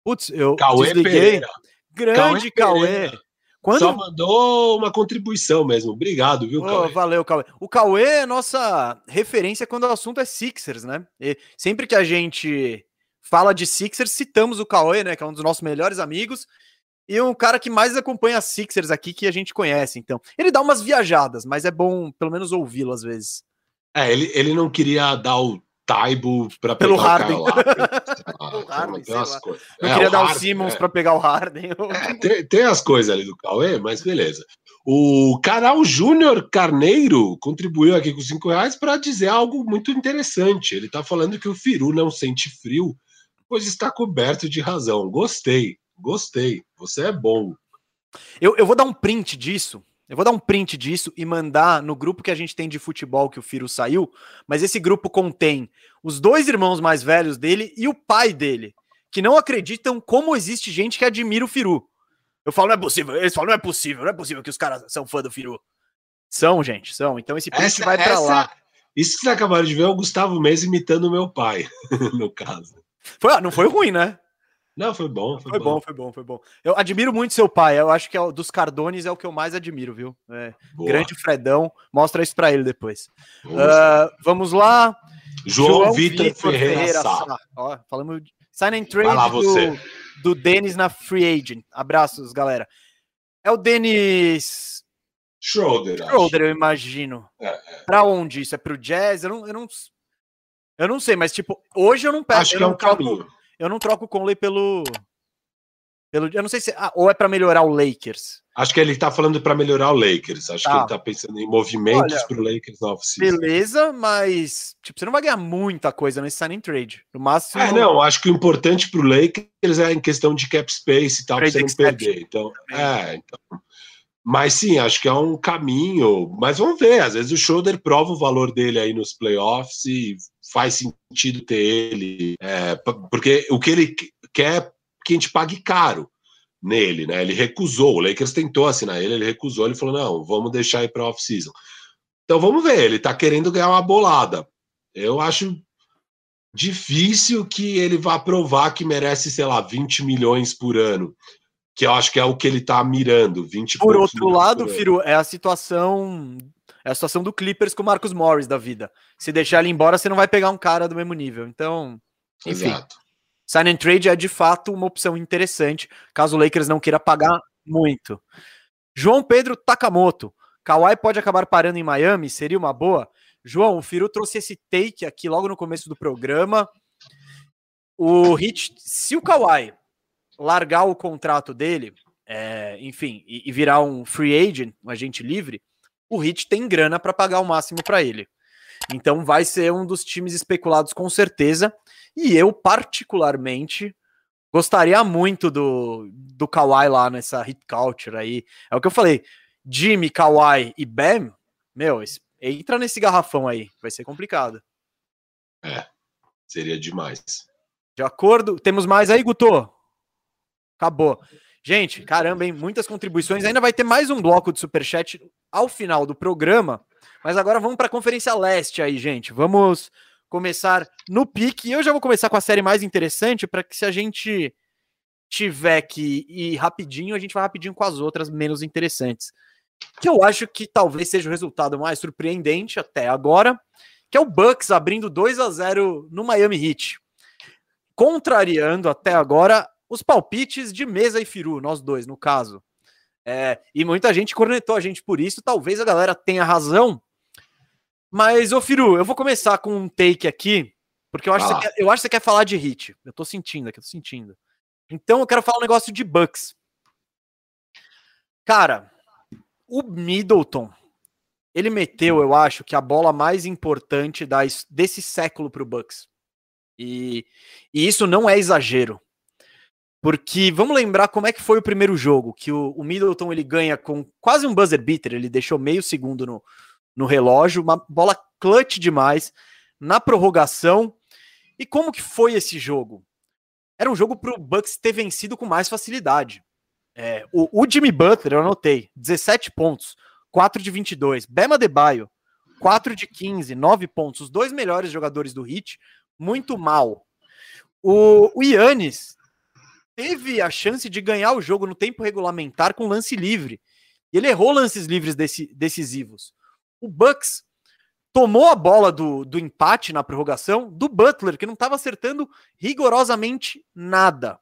Putz, eu Cauê desliguei. Pereira. Grande Cauê. Cauê. Quando... Só mandou uma contribuição mesmo. Obrigado, viu, oh, Valeu, Cauê. O Cauê é nossa referência quando o assunto é Sixers, né? E sempre que a gente fala de Sixers, citamos o Cauê, né? Que é um dos nossos melhores amigos. E um cara que mais acompanha Sixers aqui que a gente conhece, então. Ele dá umas viajadas, mas é bom pelo menos ouvi-lo às vezes. É, ele, ele não queria dar o Taibo para pegar Pelo Harden. o Harden, Eu é, queria dar Harden, o Simmons é. para pegar o Harden. É, tem, tem, as coisas ali do Cauê, mas beleza. O canal Júnior Carneiro contribuiu aqui com cinco reais para dizer algo muito interessante. Ele está falando que o Firu não sente frio, pois está coberto de razão. Gostei, gostei. Você é bom. Eu, eu vou dar um print disso eu vou dar um print disso e mandar no grupo que a gente tem de futebol que o Firo saiu, mas esse grupo contém os dois irmãos mais velhos dele e o pai dele, que não acreditam como existe gente que admira o Firu. Eu falo, não é possível. Eles falam, não é possível, não é possível que os caras são fã do Firu. São, gente, são. Então esse print essa, vai para lá. Isso que vocês acabaram de ver é o Gustavo Mês imitando o meu pai, no caso. Foi, ah, não foi ruim, né? Não, foi bom. Foi, foi bom. bom. foi bom, foi bom. Eu admiro muito seu pai. Eu acho que é, dos Cardones é o que eu mais admiro, viu? É, grande Fredão. Mostra isso para ele depois. Uh, vamos lá. João, João Vitor, Vitor Ferreira, Ferreira Sá. Ó, falamos de sign and trade lá, do, do Denis na free agent. Abraços, galera. É o Denis Schroeder. Schroeder, eu imagino. É, é. Para onde isso? É pro Jazz? Eu não, eu não, eu não sei, mas tipo, hoje eu não peço. Acho que é um caminho eu não troco o Conley pelo. pelo eu não sei se. Ah, ou é para melhorar o Lakers. Acho que ele tá falando para melhorar o Lakers. Acho tá. que ele tá pensando em movimentos para o Lakers na oficina. Beleza, mas tipo, você não vai ganhar muita coisa nesse signing trade. No máximo. É, não, acho que o importante para o Lakers é em questão de cap space e tal, para você não perder. Então, é, então. Mas sim, acho que é um caminho. Mas vamos ver. Às vezes o Schroeder prova o valor dele aí nos playoffs e faz sentido ter ele, é, porque o que ele quer é que a gente pague caro nele, né? Ele recusou, o Lakers tentou assinar ele, ele recusou, ele falou: não, vamos deixar ir para off-season. Então vamos ver, ele tá querendo ganhar uma bolada. Eu acho difícil que ele vá provar que merece, sei lá, 20 milhões por ano. Que eu acho que é o que ele tá mirando. 20 por outro lado, Firo, é a situação é a situação do Clippers com o Marcos Morris da vida. Se deixar ele embora, você não vai pegar um cara do mesmo nível. Então, enfim. Exato. Sign and trade é de fato uma opção interessante, caso o Lakers não queira pagar muito. João Pedro Takamoto. Kawhi pode acabar parando em Miami? Seria uma boa? João, o Firu trouxe esse take aqui logo no começo do programa. O Hit, se o Kawhi largar o contrato dele, é, enfim, e, e, virar um free agent, um agente livre, o Hit tem grana para pagar o máximo para ele. Então vai ser um dos times especulados com certeza. E eu, particularmente, gostaria muito do, do Kawhi lá nessa hit culture aí. É o que eu falei. Jimmy, Kawhi e Bam, meu, entra nesse garrafão aí. Vai ser complicado. É, seria demais. De acordo? Temos mais aí, Guto? Acabou. Gente, caramba, hein? Muitas contribuições. Ainda vai ter mais um bloco de superchat ao final do programa. Mas agora vamos para a Conferência Leste aí, gente. Vamos começar no pique. E eu já vou começar com a série mais interessante para que se a gente tiver que ir rapidinho, a gente vai rapidinho com as outras menos interessantes. Que eu acho que talvez seja o resultado mais surpreendente até agora, que é o Bucks abrindo 2 a 0 no Miami Heat. Contrariando até agora os palpites de Mesa e Firu, nós dois, no caso. É, e muita gente cornetou a gente por isso, talvez a galera tenha razão. Mas, ô Firu, eu vou começar com um take aqui, porque eu acho, ah. que, quer, eu acho que você quer falar de hit. Eu tô sentindo aqui, eu tô sentindo. Então eu quero falar um negócio de Bucks. Cara, O Middleton, ele meteu, eu acho, que a bola mais importante da, desse século para o Bucks. E, e, isso não é exagero. Porque vamos lembrar como é que foi o primeiro jogo, que o, o Middleton ele ganha com quase um buzzer beater, ele deixou meio segundo no, no relógio, uma bola clutch demais, na prorrogação. E como que foi esse jogo? Era um jogo para o Bucks ter vencido com mais facilidade. É, o, o, Jimmy Butler, eu anotei, 17 pontos, 4 de 22. Bema Debaio, 4 de 15, 9 pontos. Os dois melhores jogadores do Heat, muito mal. O, o Yannis teve a chance de ganhar o jogo no tempo regulamentar com lance livre. E ele errou lances livres decisivos. O Bucks tomou a bola do, do empate na prorrogação do Butler, que não estava acertando rigorosamente nada.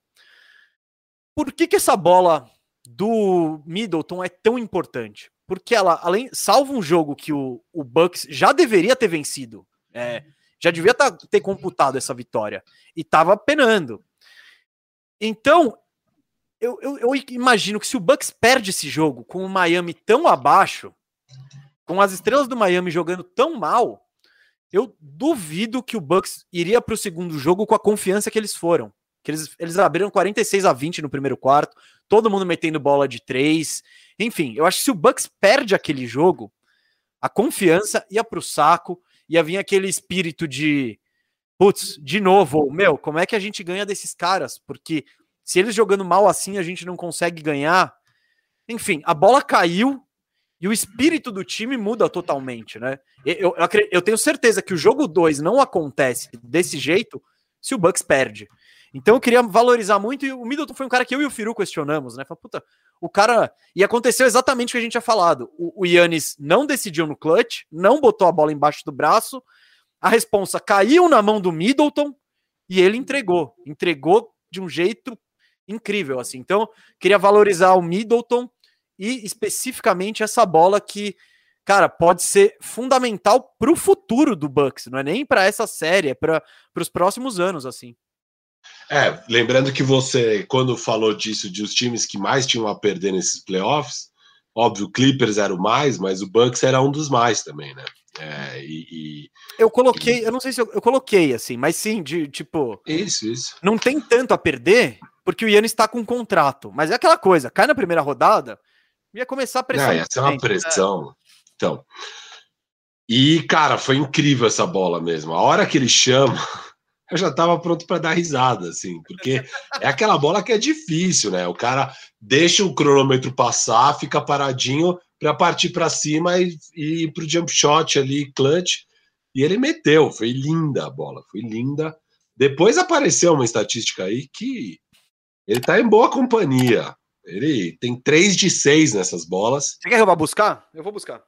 Por que, que essa bola do Middleton é tão importante? Porque ela, além, salva um jogo que o, o Bucks já deveria ter vencido, é, já devia tá, ter computado essa vitória e estava penando. Então, eu, eu, eu, imagino que se o Bucks perde esse jogo com o Miami tão abaixo, com as estrelas do Miami jogando tão mal, eu duvido que o Bucks iria para o segundo jogo com a confiança que eles foram. Que eles, eles abriram 46 a 20 no primeiro quarto, todo mundo metendo bola de três. Enfim, eu acho que se o Bucks perde aquele jogo, a confiança ia para o saco, ia vir aquele espírito de putz, de novo, meu, como é que a gente ganha desses caras? Porque se eles jogando mal assim a gente não consegue ganhar. Enfim, a bola caiu, e o espírito do time muda totalmente, né? Eu, eu, eu tenho certeza que o jogo 2 não acontece desse jeito se o Bucks perde. Então eu queria valorizar muito, e o Middleton foi um cara que eu e o Firu questionamos, né? Falei, puta, o cara. E aconteceu exatamente o que a gente tinha falado. O, o Yannis não decidiu no clutch, não botou a bola embaixo do braço, a responsa caiu na mão do Middleton e ele entregou. Entregou de um jeito incrível, assim. Então, queria valorizar o Middleton e especificamente essa bola que, cara, pode ser fundamental para o futuro do Bucks, não é nem para essa série, é para os próximos anos, assim. É, lembrando que você, quando falou disso, de os times que mais tinham a perder nesses playoffs, óbvio, Clippers era o mais, mas o Bucks era um dos mais também, né? É, e, e, eu coloquei, eu não sei se eu, eu, coloquei assim, mas sim, de tipo. Isso, isso. Não tem tanto a perder, porque o Yannis está com um contrato. Mas é aquela coisa, cai na primeira rodada, Ia começar a pressão. Não, ia ser uma né? pressão. Né? Então. E, cara, foi incrível essa bola mesmo. A hora que ele chama, eu já estava pronto para dar risada, assim, porque é aquela bola que é difícil, né? O cara deixa o cronômetro passar, fica paradinho para partir para cima e, e ir para o jump shot ali, clutch. E ele meteu, foi linda a bola, foi linda. Depois apareceu uma estatística aí que ele está em boa companhia. Ele tem 3 de 6 nessas bolas. Você quer que eu vá buscar? Eu vou buscar.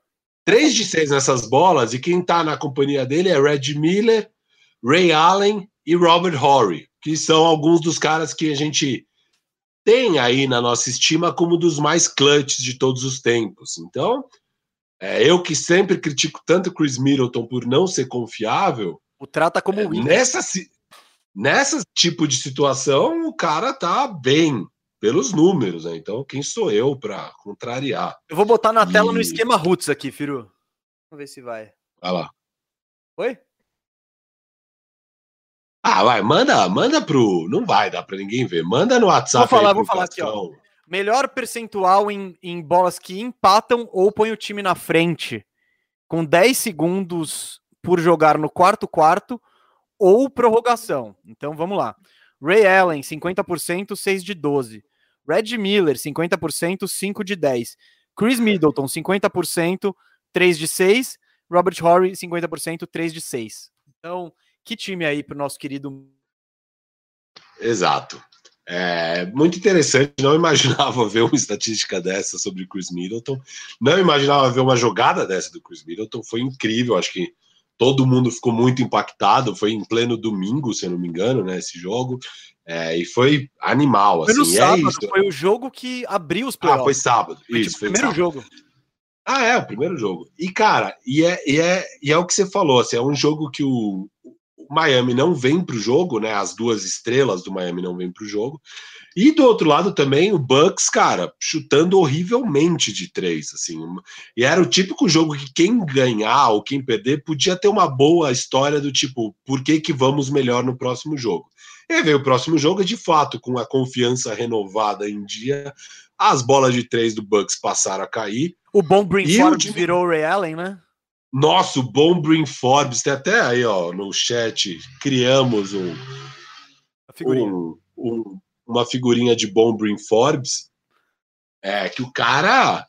3 de 6 nessas bolas, e quem tá na companhia dele é Red Miller, Ray Allen e Robert Horry, que são alguns dos caras que a gente tem aí na nossa estima como dos mais clutches de todos os tempos. Então, é, eu que sempre critico tanto Chris Middleton por não ser confiável. O trata como é, nessa nessa tipo de situação, o cara tá bem pelos números, né? Então, quem sou eu para contrariar? Eu vou botar na e... tela no esquema Roots aqui, Firu. Vamos ver se vai. Vai lá. Oi? Ah, vai, manda, manda pro. Não vai dar para ninguém ver. Manda no WhatsApp. Vou falar, vou falar aqui, ó. Melhor percentual em, em bolas que empatam ou põe o time na frente com 10 segundos por jogar no quarto quarto ou prorrogação. Então vamos lá. Ray Allen, 50%, 6 de 12. Red Miller, 50%, 5 de 10. Chris Middleton, 50%, 3 de 6. Robert Horry, 50%, 3 de 6. Então, que time aí para o nosso querido. Exato. É muito interessante. Não imaginava ver uma estatística dessa sobre Chris Middleton. Não imaginava ver uma jogada dessa do Chris Middleton. Foi incrível. Acho que todo mundo ficou muito impactado. Foi em pleno domingo, se eu não me engano, né? Esse jogo. É, e foi animal, foi assim. No é sábado, é foi o jogo que abriu os playoffs. Ah, foi sábado. Foi, isso, tipo, foi o primeiro sábado. jogo. Ah, é, o primeiro jogo. E, cara, e é, e é, e é o que você falou, assim, é um jogo que o, Miami não vem para o jogo, né? As duas estrelas do Miami não vêm para o jogo. E do outro lado também o Bucks, cara, chutando horrivelmente de três, assim. E era o típico jogo que quem ganhar ou quem perder podia ter uma boa história do tipo, por que que vamos melhor no próximo jogo? E veio o próximo jogo e de fato, com a confiança renovada em dia, as bolas de três do Bucks passaram a cair. O bom o... virou o Ray Allen, né? Nosso bom Brin Forbes, tem até aí, ó, no chat, criamos um, um, um uma figurinha de bom Brin Forbes, é que o cara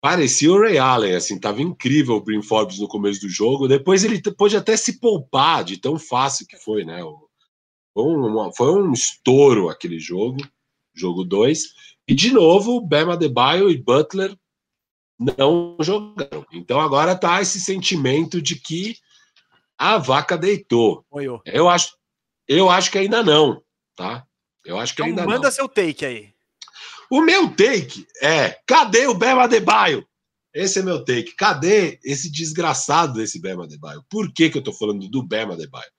parecia o Ray Allen, assim, tava incrível o Brin Forbes no começo do jogo. Depois ele pôde até se poupar de tão fácil que foi, né? Foi um, foi um estouro aquele jogo, jogo 2. E de novo, Bema Debaio e Butler não jogaram. Então agora tá esse sentimento de que a vaca deitou. Eu acho, eu acho que ainda não, tá? Eu acho que então ainda manda não. seu take aí. O meu take é: cadê o Bema Debaio? Esse é meu take. Cadê esse desgraçado desse Bema Debaio? Por que, que eu tô falando do Bema Debaio?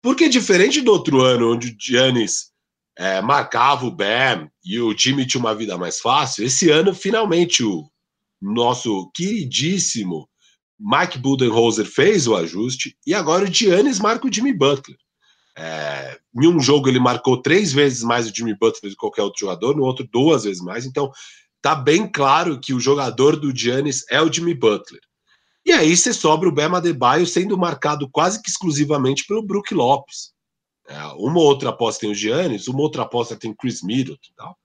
Porque diferente do outro ano, onde o Giannis é, marcava o Bam e o time tinha uma vida mais fácil, esse ano, finalmente, o nosso queridíssimo Mike Budenholzer fez o ajuste e agora o Giannis marca o Jimmy Butler. É, em um jogo ele marcou três vezes mais o Jimmy Butler do que qualquer outro jogador, no outro duas vezes mais. Então tá bem claro que o jogador do Giannis é o Jimmy Butler. E aí você sobra o Bema Adebayo sendo marcado quase que exclusivamente pelo Brook Lopes. É, uma outra aposta tem o Giannis, uma outra aposta tem o Chris Middleton e tal.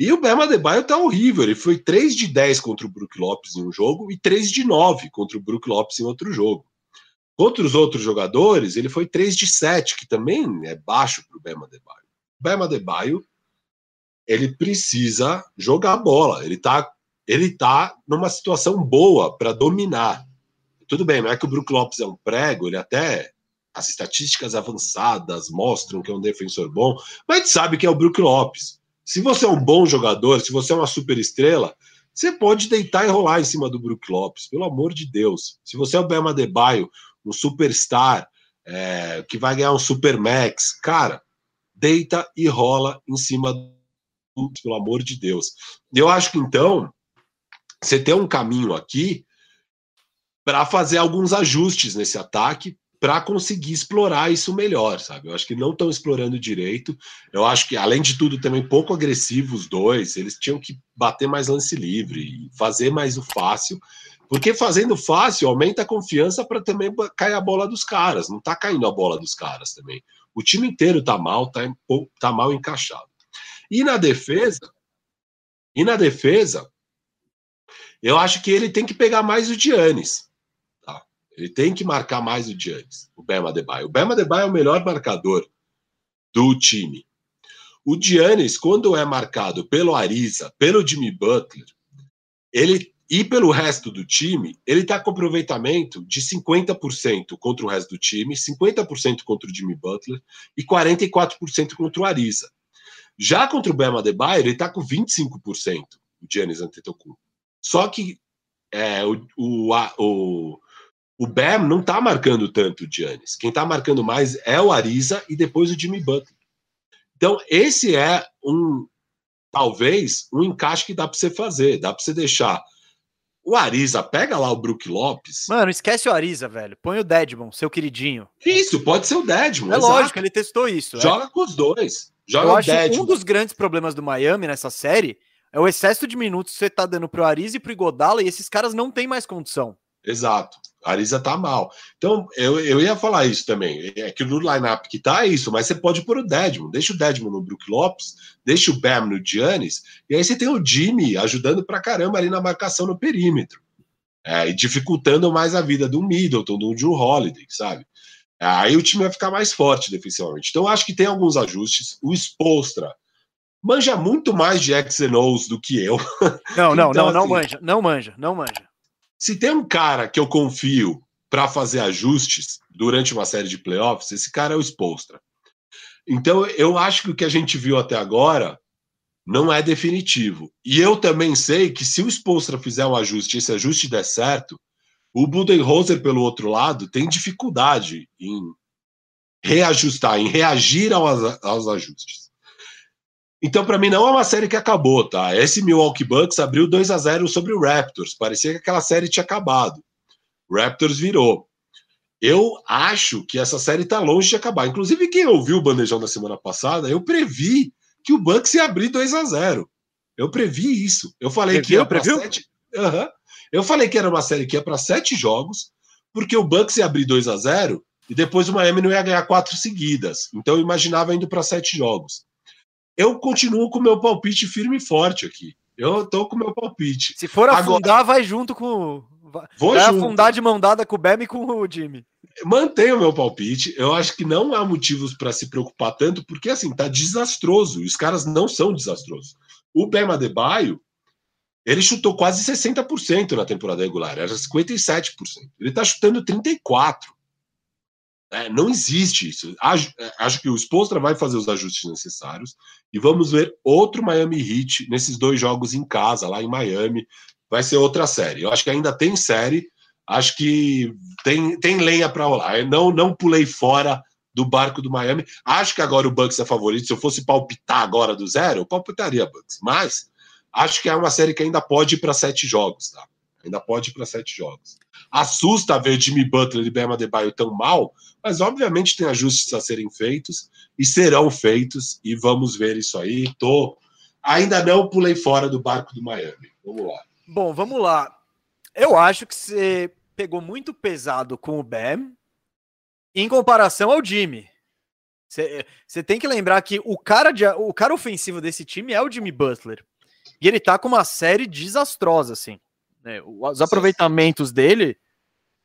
E o Bema Adebayo tá horrível. Ele foi 3 de 10 contra o Brook Lopes em um jogo e 3 de 9 contra o Brook Lopes em outro jogo. Contra os outros jogadores, ele foi 3 de 7, que também é baixo para o Bema Debaio. O Bema Debaio, ele precisa jogar bola. Ele está ele tá numa situação boa para dominar. Tudo bem, não é que o Brook Lopes é um prego, ele até as estatísticas avançadas mostram que é um defensor bom, mas a gente sabe que é o Brook Lopes. Se você é um bom jogador, se você é uma super estrela, você pode deitar e rolar em cima do Brook Lopes, pelo amor de Deus. Se você é o Bema Debaio, um superstar, é, que vai ganhar um Supermax. Cara, deita e rola em cima do, pelo amor de Deus. Eu acho que então você tem um caminho aqui para fazer alguns ajustes nesse ataque para conseguir explorar isso melhor, sabe? Eu acho que não estão explorando direito. Eu acho que, além de tudo, também pouco agressivos os dois. Eles tinham que bater mais lance livre fazer mais o fácil. Porque fazendo fácil, aumenta a confiança para também cair a bola dos caras. Não está caindo a bola dos caras também. O time inteiro está mal, está tá mal encaixado. E na defesa, e na defesa, eu acho que ele tem que pegar mais o Giannis. Ele tem que marcar mais o Giannis, o Bema Adebayo. O Bema Adebayo é o melhor marcador do time. O Giannis, quando é marcado pelo Ariza, pelo Jimmy Butler, ele e pelo resto do time, ele está com aproveitamento de 50% contra o resto do time, 50% contra o Jimmy Butler e 44% contra o Ariza. Já contra o Bema Adebayo, ele está com 25%, o Giannis Antetokounmpo. Só que é, o, o, o, o Bam não está marcando tanto o Giannis. Quem está marcando mais é o Ariza e depois o Jimmy Butler. Então, esse é um, talvez, um encaixe que dá para você fazer. Dá para você deixar o Ariza, pega lá o Brook Lopes. Mano, esquece o Ariza, velho. Põe o Dedmon, seu queridinho. Isso, pode ser o Dedmon. É exato. lógico, ele testou isso. É. Joga é. com os dois. Joga Eu o acho Dedmon. um dos grandes problemas do Miami nessa série é o excesso de minutos que você tá dando pro Ariza e pro Igodala e esses caras não têm mais condição. Exato. A Arisa tá mal. Então, eu, eu ia falar isso também. É que no lineup que tá é isso, mas você pode pôr o Dedmon. Deixa o Dedmon no Brook Lopes, deixa o Bam no Giannis, e aí você tem o Jimmy ajudando pra caramba ali na marcação no perímetro. É, e dificultando mais a vida do Middleton, do Drew Holiday, sabe? Aí o time vai ficar mais forte defensivamente. Então, acho que tem alguns ajustes. O Spolstra manja muito mais de X and O's do que eu. Não, não, então, não, não assim, manja, não manja, não manja. Se tem um cara que eu confio para fazer ajustes durante uma série de playoffs, esse cara é o Spolstra. Então, eu acho que o que a gente viu até agora não é definitivo. E eu também sei que se o Spolstra fizer um ajuste, esse ajuste der certo, O Budenholzer, pelo outro lado, tem dificuldade em reajustar, em reagir aos, aos ajustes. Então, para mim, não é uma série que acabou, tá? Esse Milwaukee Bucks abriu 2 a 0 sobre o Raptors. Parecia que aquela série tinha acabado. O Raptors virou. Eu acho que essa série está longe de acabar. Inclusive, quem ouviu o bandejão da semana passada, eu previ que o Bucks ia abrir 2 a 0 Eu previ isso. Eu falei previu, que ia para sete. Uhum. Eu falei que era uma série que ia para sete jogos, porque o Bucks ia abrir 2 a 0 e depois o Miami não ia ganhar quatro seguidas. Então eu imaginava indo para sete jogos. Eu continuo com o meu palpite firme e forte aqui. Eu tô com o meu palpite. Se for afundar, Agora, vai junto com. Vou vai junto. afundar de mão dada com o Bem e com o Jimmy. Mantenho o meu palpite. Eu acho que não há motivos para se preocupar tanto, porque assim, tá desastroso. Os caras não são desastrosos. O Bema Adebayo, ele chutou quase 60% na temporada regular, era 57%. Ele tá chutando 34%. É, não existe isso. Acho, é, acho, que o Spolstra vai fazer os ajustes necessários e vamos ver outro Miami Heat nesses dois jogos em casa, lá em Miami. Vai ser outra série. Eu acho que ainda tem série, acho que tem, tem lenha para rolar. Eu não, não pulei fora do barco do Miami. Acho que agora o Bucks é favorito. Se eu fosse palpitar agora do zero, eu palpitaria Bucks. Mas acho que é uma série que ainda pode ir para sete jogos, tá? Ainda pode ir para sete jogos. Assusta ver Jimmy Butler e Bema Debaio tão mal, mas obviamente tem ajustes a serem feitos e serão feitos e vamos ver isso aí. Tô ainda não pulei fora do barco do Miami. Vamos lá. Bom, vamos lá. Eu acho que você pegou muito pesado com o Bam em comparação ao Jimmy. Você tem que lembrar que o cara, de, o cara ofensivo desse time é o Jimmy Butler. E ele tá com uma série desastrosa, assim. Né? Os aproveitamentos dele,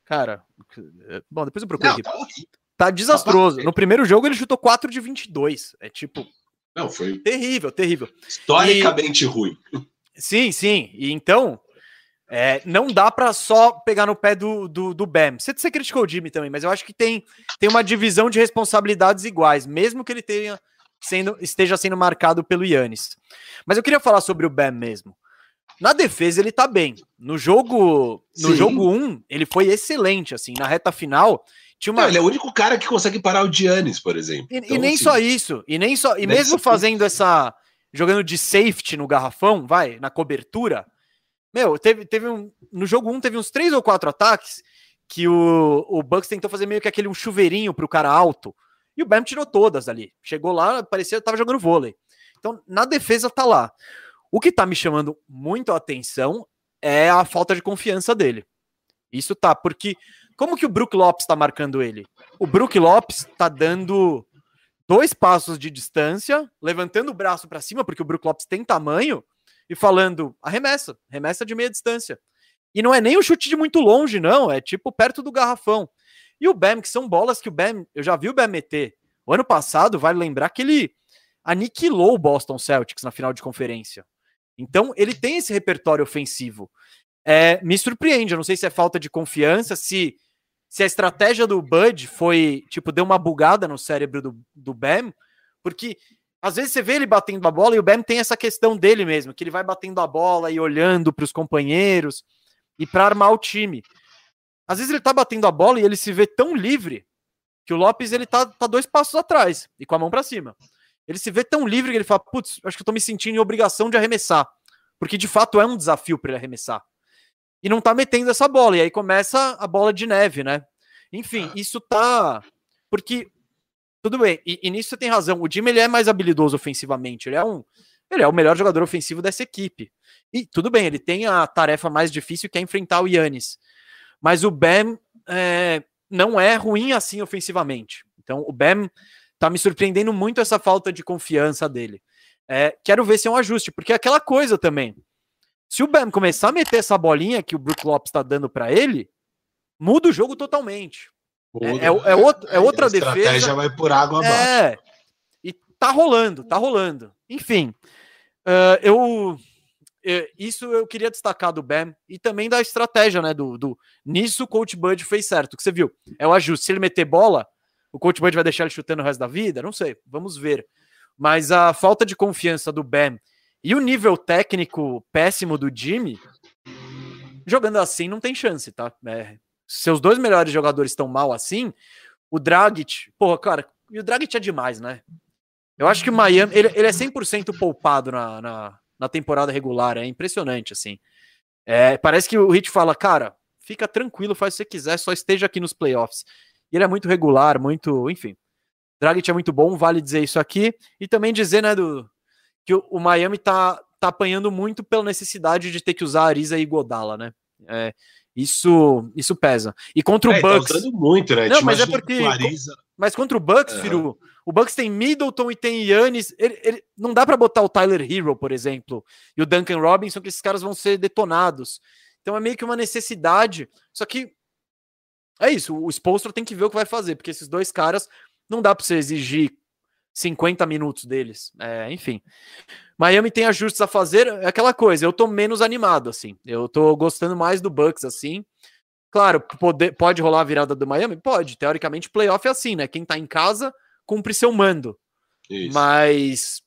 cara. Bom, depois eu procuro aqui. Tá, tá desastroso. No primeiro jogo ele chutou 4 de 22. É tipo. Não, foi. Terrível, terrível. Historicamente e... ruim. Sim, sim. E então. É, não dá para só pegar no pé do, do, do Bam. Você, você criticou o Jimmy também, mas eu acho que tem, tem uma divisão de responsabilidades iguais, mesmo que ele tenha sendo, esteja sendo marcado pelo Yannis. Mas eu queria falar sobre o Bam mesmo. Na defesa ele tá bem. No jogo, no Sim. jogo 1, ele foi excelente assim, na reta final, tinha uma... Não, ele é o único cara que consegue parar o Giannis, por exemplo. E, então, e nem assim... só isso, e nem só, e mesmo fazendo essa jogando de safety no garrafão, vai, na cobertura. Meu, teve, teve um no jogo 1 teve uns três ou quatro ataques que o, o Bucks tentou fazer meio que aquele um chuveirinho pro cara alto. E o Bam tirou todas ali. Chegou lá, parecia que tava jogando vôlei. Então, na defesa tá lá. O que tá me chamando muito a atenção é a falta de confiança dele. Isso tá, porque como que o Brook Lopes tá marcando ele? O Brook Lopes tá dando dois passos de distância, levantando o braço para cima, porque o Brook Lopes tem tamanho, e falando, arremessa, arremessa de meia distância. E não é nem o chute de muito longe, não, é tipo perto do garrafão. E o Bam, que são bolas que o Bam, eu já vi o Bam meter. O ano passado, vale lembrar que ele aniquilou o Boston Celtics na final de conferência. Então, ele tem esse repertório ofensivo. É, me surpreende, eu não sei se é falta de confiança, se, se a estratégia do Bud foi, tipo, deu uma bugada no cérebro do, do Bam, porque às vezes você vê ele batendo a bola e o Bam tem essa questão dele mesmo, que ele vai batendo a bola e olhando para os companheiros e para armar o time. Às vezes ele tá batendo a bola e ele se vê tão livre que o Lopes ele tá, tá dois passos atrás e com a mão para cima. Ele se vê tão livre que ele fala: putz, acho que eu tô me sentindo em obrigação de arremessar. Porque de fato é um desafio para ele arremessar. E não tá metendo essa bola. E aí começa a bola de neve, né? Enfim, isso tá. Porque. Tudo bem, e, e nisso você tem razão. O Jimmy ele é mais habilidoso ofensivamente. Ele é um. Ele é o melhor jogador ofensivo dessa equipe. E tudo bem, ele tem a tarefa mais difícil que é enfrentar o Yannis. Mas o Bam é, não é ruim assim ofensivamente. Então o Bam tá me surpreendendo muito essa falta de confiança dele. É, quero ver se é um ajuste, porque é aquela coisa também. Se o Bam começar a meter essa bolinha que o Brook Lopes está dando para ele, muda o jogo totalmente. É, é, é, outro, é outra a defesa. A estratégia vai por água abaixo. É, e tá rolando, tá rolando. Enfim, uh, eu isso eu queria destacar do Bam e também da estratégia, né? Do, do nisso o coach Bud fez certo, que você viu. É o ajuste. Se ele meter bola, o coach Bud vai deixar ele chutando o resto da vida? Não sei, vamos ver. Mas a falta de confiança do Bam e o nível técnico péssimo do Jimmy jogando assim não tem chance, tá? É, seus dois melhores jogadores estão mal assim, o Dragic, porra, cara, e o Dragic é demais, né? Eu acho que o Miami, ele, ele é 100% poupado na, na, na, temporada regular, é impressionante, assim. É, parece que o Hit fala, cara, fica tranquilo, faz o que você quiser, só esteja aqui nos playoffs. E ele é muito regular, muito, enfim. Dragic é muito bom, vale dizer isso aqui. E também dizer, né, do, que o, o Miami tá, tá apanhando muito pela necessidade de ter que usar Arisa e Godala, né? É, isso, isso pesa. E contra é, o Bucks. Tá muito, né? Não, mas é porque. Mas contra o Bucks, uhum. Firu, o Bucks tem Middleton e tem Yannis. Ele, ele não dá para botar o Tyler Hero, por exemplo, e o Duncan Robinson, que esses caras vão ser detonados. Então é meio que uma necessidade. Só que é isso. O Spolstra tem que ver o que vai fazer, porque esses dois caras não dá para você exigir 50 minutos deles. É, enfim. Miami tem ajustes a fazer, é aquela coisa, eu tô menos animado, assim. Eu tô gostando mais do Bucks, assim. Claro, pode, pode rolar a virada do Miami? Pode. Teoricamente, playoff é assim, né? Quem tá em casa cumpre seu mando. Isso. Mas.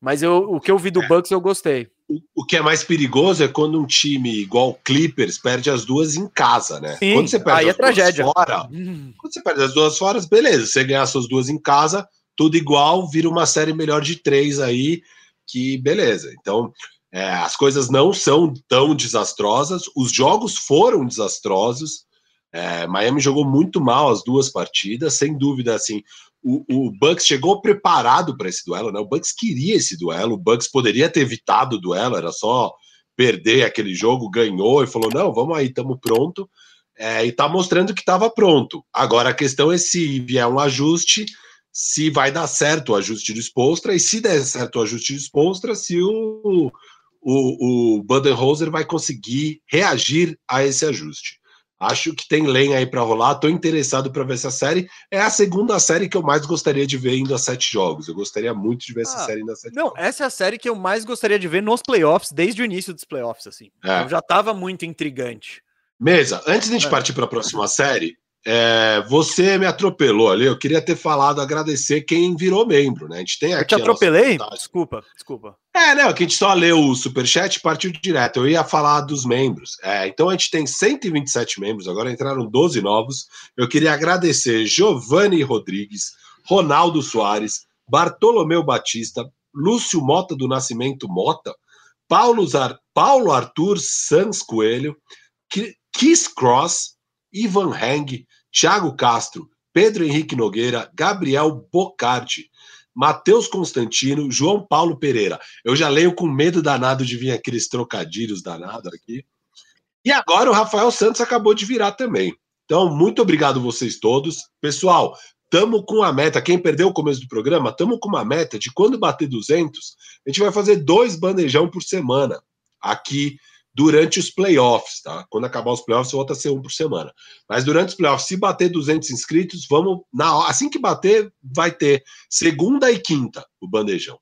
Mas eu, o que eu vi do é. Bucks eu gostei. O, que é mais perigoso é quando um time igual o Clippers perde as duas em casa, né? Sim, quando você perde aí é as é duas tragédia. fora, hum. quando você perde as duas fora, beleza. Você ganhar suas duas em casa, tudo igual, vira uma série melhor de três aí, que beleza. Então, é, as coisas não são tão desastrosas, os jogos foram desastrosos. É, Miami jogou muito mal as duas partidas, sem dúvida. Assim, o, o Bucks chegou preparado para esse duelo, né? O Bucks queria esse duelo, o Bucks poderia ter evitado o duelo, era só perder aquele jogo, ganhou e falou: não, vamos aí, estamos pronto. É, e tá mostrando que estava pronto. Agora a questão é se vier um ajuste, se vai dar certo o ajuste do Spolstra e se der certo o ajuste do Spolstra, se o, o, o Budenholzer vai conseguir reagir a esse ajuste. Acho que tem lenha aí para rolar. Estou interessado para ver essa série. É a segunda série que eu mais gostaria de ver indo a sete jogos. Eu gostaria muito de ver ah, essa série indo a sete não, jogos. essa é a série que eu mais gostaria de ver nos playoffs, desde o início dos playoffs, assim. É. Eu já estava muito intrigante. Mesa, antes de a gente é. partir para a próxima série, é, você me atropelou ali. Eu queria ter falado, agradecer quem virou membro, né? A gente tem aqui. Eu te atropelei? Desculpa, desculpa. É, né? Que a gente só leu o superchat e partiu direto. Eu ia falar dos membros. É, então a gente tem 127 membros, agora entraram 12 novos. Eu queria agradecer Giovanni Rodrigues, Ronaldo Soares, Bartolomeu Batista, Lúcio Mota do Nascimento Mota, Paulo, Zar, Paulo Arthur Sans Coelho, Kiss Cross. Ivan Heng, Thiago Castro, Pedro Henrique Nogueira, Gabriel Bocardi, Matheus Constantino, João Paulo Pereira. Eu já leio com medo danado de vir aqueles trocadilhos danados aqui. E agora o Rafael Santos acabou de virar também. Então, muito obrigado vocês todos. Pessoal, estamos com a meta. Quem perdeu o começo do programa, estamos com uma meta de quando bater 200, a gente vai fazer dois bandejão por semana aqui durante os playoffs, tá? Quando acabar os playoffs, volta a ser um por semana. Mas durante os playoffs, se bater 200 inscritos, vamos na assim que bater, vai ter segunda e quinta o bandejão.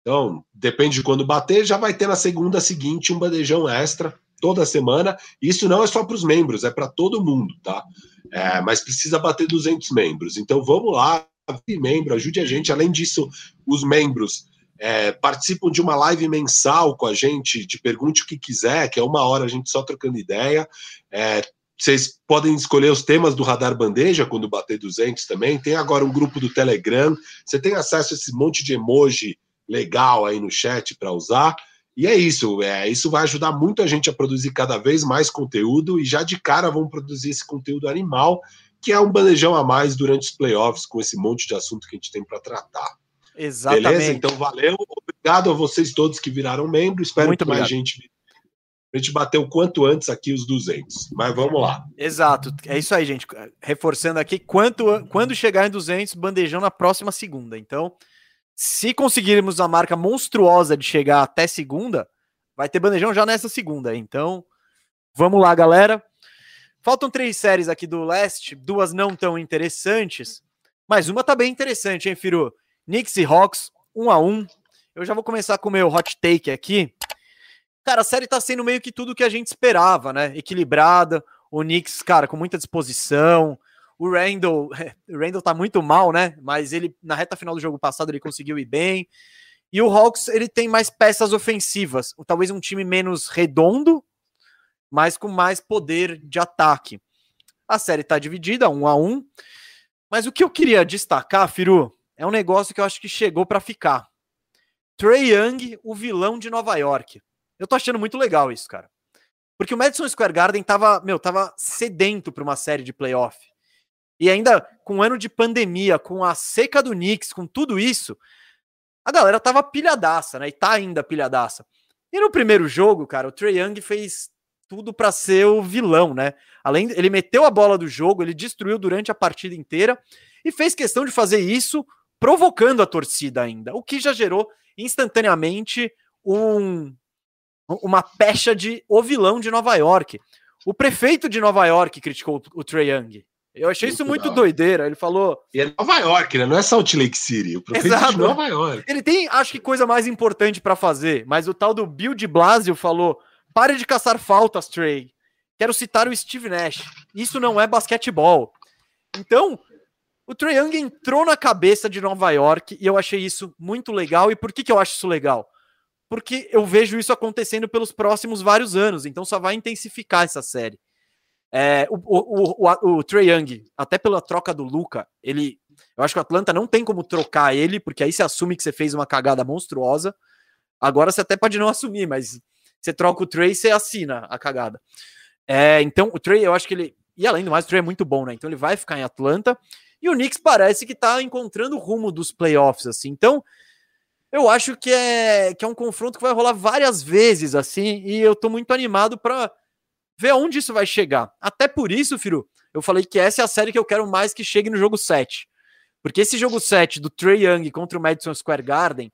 Então, depende de quando bater, já vai ter na segunda seguinte um bandejão extra toda semana. Isso não é só para os membros, é para todo mundo, tá? É, mas precisa bater 200 membros. Então, vamos lá, membro, ajude a gente. Além disso, os membros é, participam de uma live mensal com a gente, de pergunte o que quiser, que é uma hora a gente só trocando ideia. É, vocês podem escolher os temas do Radar Bandeja quando bater 200 também. Tem agora um grupo do Telegram. Você tem acesso a esse monte de emoji legal aí no chat para usar. E é isso. É, isso vai ajudar muito a gente a produzir cada vez mais conteúdo. E já de cara vamos produzir esse conteúdo animal, que é um bandejão a mais durante os playoffs, com esse monte de assunto que a gente tem para tratar. Exatamente. Beleza? Então, valeu. Obrigado a vocês todos que viraram membro. Espero Muito que mais gente a gente bater o quanto antes aqui os 200. Mas vamos lá. Exato. É isso aí, gente. Reforçando aqui, quanto, quando chegar em 200, bandejão na próxima segunda. Então, se conseguirmos a marca monstruosa de chegar até segunda, vai ter bandejão já nessa segunda. Então, vamos lá, galera. Faltam três séries aqui do leste, duas não tão interessantes, mas uma tá bem interessante, hein, Firu? Knicks e Hawks, 1 um a 1 um. Eu já vou começar com o meu hot take aqui. Cara, a série tá sendo meio que tudo que a gente esperava, né? Equilibrada. O Knicks, cara, com muita disposição. O Randall, o Randall tá muito mal, né? Mas ele, na reta final do jogo passado, ele conseguiu ir bem. E o Hawks, ele tem mais peças ofensivas. Talvez um time menos redondo, mas com mais poder de ataque. A série está dividida, um a um. Mas o que eu queria destacar, Firu, é um negócio que eu acho que chegou para ficar. Trey Young, o vilão de Nova York. Eu tô achando muito legal isso, cara. Porque o Madison Square Garden tava, meu, tava sedento para uma série de playoff. E ainda com um ano de pandemia, com a seca do Knicks, com tudo isso, a galera tava pilhadaça, né? E tá ainda pilhadaça. E no primeiro jogo, cara, o Trey Young fez tudo para ser o vilão, né? Além, ele meteu a bola do jogo, ele destruiu durante a partida inteira e fez questão de fazer isso provocando a torcida ainda, o que já gerou instantaneamente um, uma pecha de o vilão de Nova York. O prefeito de Nova York criticou o Trey Young. Eu achei isso muito doideira. Ele falou. E é Nova York, né? Não é Salt Lake City. O prefeito Exato. de Nova York. Ele tem, acho que, coisa mais importante para fazer. Mas o tal do Bill de Blasio falou: pare de caçar faltas, Trey. Quero citar o Steve Nash. Isso não é basquetebol. Então, o Trey Young entrou na cabeça de Nova York e eu achei isso muito legal. E por que, que eu acho isso legal? Porque eu vejo isso acontecendo pelos próximos vários anos. Então só vai intensificar essa série. É, o, o, o, o Trey Young, até pela troca do Luca, ele. Eu acho que o Atlanta não tem como trocar ele, porque aí você assume que você fez uma cagada monstruosa. Agora você até pode não assumir, mas você troca o Trey, você assina a cagada. É, então, o Trey, eu acho que ele. E além do mais, o Trey é muito bom, né? Então ele vai ficar em Atlanta. E o Knicks parece que tá encontrando o rumo dos playoffs, assim. Então, eu acho que é, que é um confronto que vai rolar várias vezes, assim. E eu tô muito animado para ver onde isso vai chegar. Até por isso, Firu, eu falei que essa é a série que eu quero mais que chegue no jogo 7. Porque esse jogo 7 do Trey Young contra o Madison Square Garden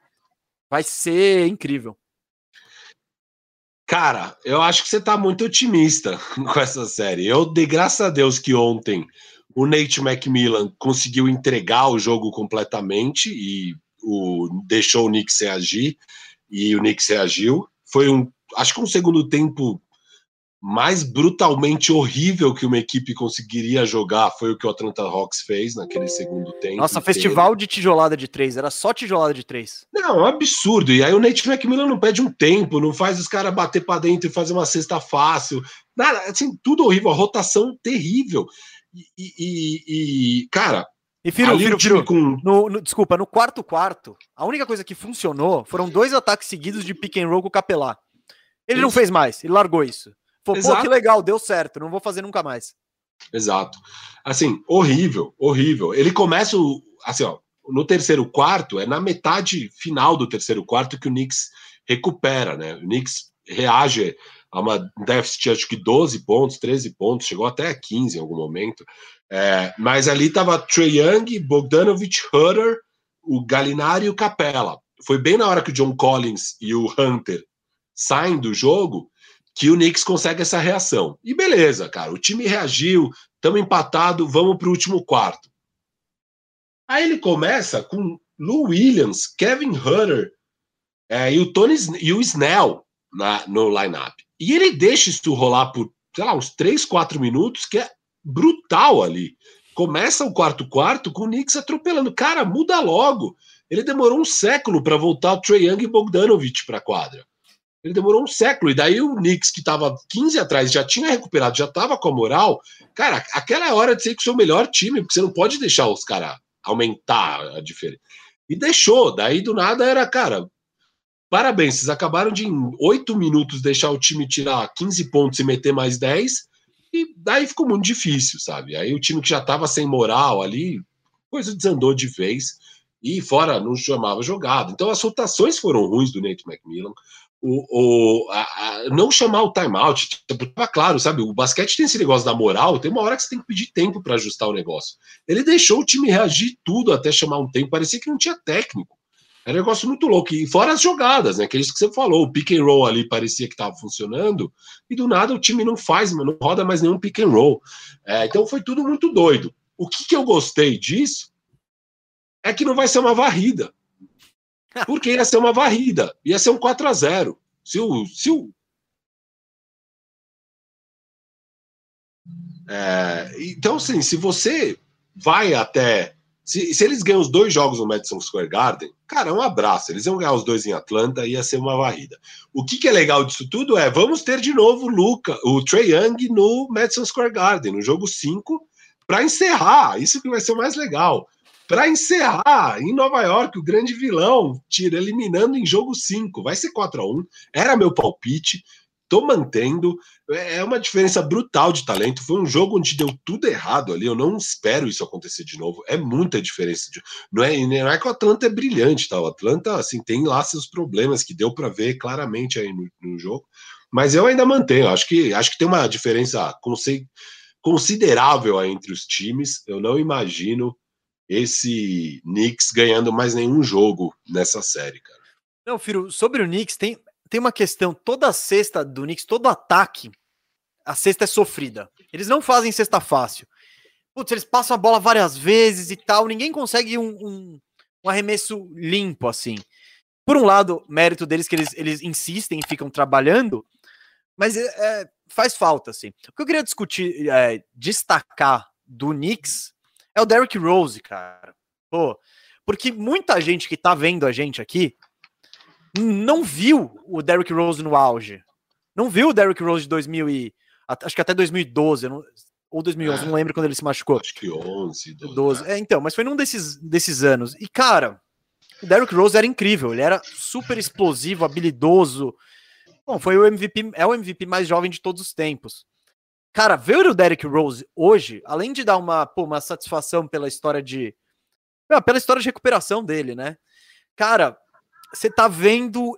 vai ser incrível. Cara, eu acho que você tá muito otimista com essa série. Eu dei graças a Deus que ontem o Nate McMillan conseguiu entregar o jogo completamente e o, deixou o Knicks reagir e o Knicks reagiu. Foi um, acho que um segundo tempo mais brutalmente horrível que uma equipe conseguiria jogar foi o que o Atlanta Hawks fez naquele segundo tempo. Nossa, inteiro. festival de tijolada de três, era só tijolada de três. Não, é um absurdo. E aí o Nate McMillan não pede um tempo, não faz os caras bater para dentro e fazer uma cesta fácil. Nada, assim, tudo horrível, a rotação terrível. E, e, e cara. E Firo, Firo, Firo, com... no, no, desculpa, no quarto quarto, a única coisa que funcionou foram dois ataques seguidos de pick and roll com o Capelá. Ele isso. não fez mais, ele largou isso. Falou, pô, que legal, deu certo, não vou fazer nunca mais. Exato. Assim, horrível, horrível. Ele começa, assim, ó, no terceiro quarto, é na metade final do terceiro quarto que o Knicks recupera, né? O Knicks reage a uma déficit, acho que 12 pontos, 13 pontos, chegou até 15 em algum momento. É, mas ali estava Trey Young, Bogdanovich, Hutter, o Galinari e o Capella. Foi bem na hora que o John Collins e o Hunter saem do jogo que o Knicks consegue essa reação. E beleza, cara, o time reagiu, estamos empatado, vamos para o último quarto. Aí ele começa com Lou Williams, Kevin Hunter é, e o Tony e o Snell na, no lineup. E ele deixa isso rolar por, sei lá, uns 3, 4 minutos, que é brutal ali. Começa o quarto quarto com o Knicks atropelando. Cara, muda logo. Ele demorou um século para voltar o Trey Young e Bogdanovich para a quadra. Ele demorou um século. E daí o Knicks, que estava 15 atrás, já tinha recuperado, já estava com a moral. Cara, aquela é hora de ser que o seu melhor time, porque você não pode deixar os caras aumentar a diferença. E deixou. Daí do nada era, cara, parabéns, vocês acabaram de em oito minutos deixar o time tirar 15 pontos e meter mais 10. E daí ficou muito difícil, sabe? Aí o time que já estava sem moral ali, coisa desandou de vez. E fora, não chamava jogado. Então as rotações foram ruins do Nate McMillan o, o a, a, não chamar o timeout, tá claro, sabe? O basquete tem esse negócio da moral, tem uma hora que você tem que pedir tempo para ajustar o negócio. Ele deixou o time reagir tudo até chamar um tempo, parecia que não tinha técnico. Era um negócio muito louco. E fora as jogadas, né? Que é isso que você falou. O pick and roll ali parecia que estava funcionando, e do nada o time não faz, não roda mais nenhum pick and roll. É, então foi tudo muito doido. O que, que eu gostei disso é que não vai ser uma varrida. Porque ia ser uma varrida, ia ser um 4 a 0 Se o. Se o é, então, assim, se você vai até Se, se eles ganham os dois jogos no Madison Square Garden, cara, um abraço. Eles vão ganhar os dois em Atlanta, ia ser uma varrida. O que, que é legal disso tudo é, vamos ter de novo o Luca, o Trey Young no Madison Square Garden, no jogo 5, para encerrar. Isso que vai ser o mais legal. Para encerrar, em Nova York, o grande vilão, tira eliminando em jogo 5. Vai ser 4 a 1 Era meu palpite tô mantendo. É, é uma diferença brutal de talento. Foi um jogo onde deu tudo errado ali. Eu não espero isso acontecer de novo. É muita diferença. De... Não, é, não é que o Atlanta é brilhante, tá? O Atlanta, assim, tem lá seus problemas que deu para ver claramente aí no, no, jogo. Mas eu ainda mantenho. Acho que, acho que tem uma diferença considerável entre os times. Eu não imagino esse Knicks ganhando mais nenhum jogo nessa série, cara. Não, Firo, sobre o Knicks, tem, tem uma questão, toda cesta do Knicks, todo ataque, a cesta é sofrida. Eles não fazem cesta fácil. Putz, eles passam a bola várias vezes e tal, ninguém consegue um, um, um arremesso limpo, assim. Por um lado, mérito deles que eles, eles insistem e ficam trabalhando, mas é, é, faz falta, assim. O que eu queria discutir, é, destacar do Knicks é o Derrick Rose, cara. Pô, porque muita gente que tá vendo a gente aqui não viu o Derrick Rose no auge. Não viu o Derrick Rose de 2000 e acho que até 2012, não, ou 2011, é, não lembro quando ele se machucou. Acho que 11, 12. 12. É, então, mas foi num desses, desses anos. E cara, o Derrick Rose era incrível, ele era super explosivo, habilidoso. Bom, foi o MVP, é o MVP mais jovem de todos os tempos. Cara, ver o Derrick Rose hoje, além de dar uma, pô, uma satisfação pela história de pela história de recuperação dele, né? Cara, você tá vendo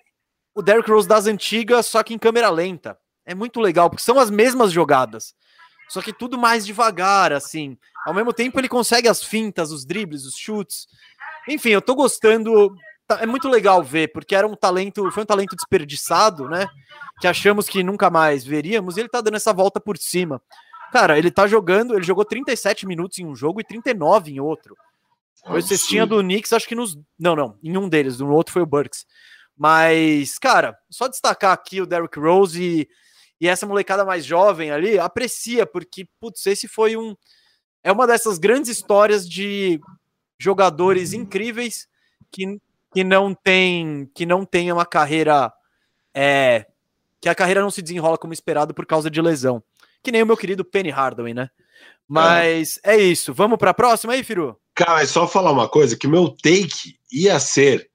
o Derrick Rose das antigas, só que em câmera lenta. É muito legal, porque são as mesmas jogadas. Só que tudo mais devagar, assim. Ao mesmo tempo, ele consegue as fintas, os dribles, os chutes. Enfim, eu tô gostando. Tá, é muito legal ver, porque era um talento, foi um talento desperdiçado, né? Que achamos que nunca mais veríamos, e ele tá dando essa volta por cima. Cara, ele tá jogando, ele jogou 37 minutos em um jogo e 39 em outro. O cestinha do Knicks, acho que nos. Não, não, em um deles, no outro foi o Burks. Mas, cara, só destacar aqui o Derrick Rose e, e essa molecada mais jovem ali, aprecia, porque, putz, esse foi um. É uma dessas grandes histórias de jogadores incríveis que, que não tem que não tem uma carreira é, que a carreira não se desenrola como esperado por causa de lesão. Que nem o meu querido Penny Hardaway, né? Mas é, é isso. Vamos para a próxima aí, Firu? Cara, é só falar uma coisa, que meu take ia ser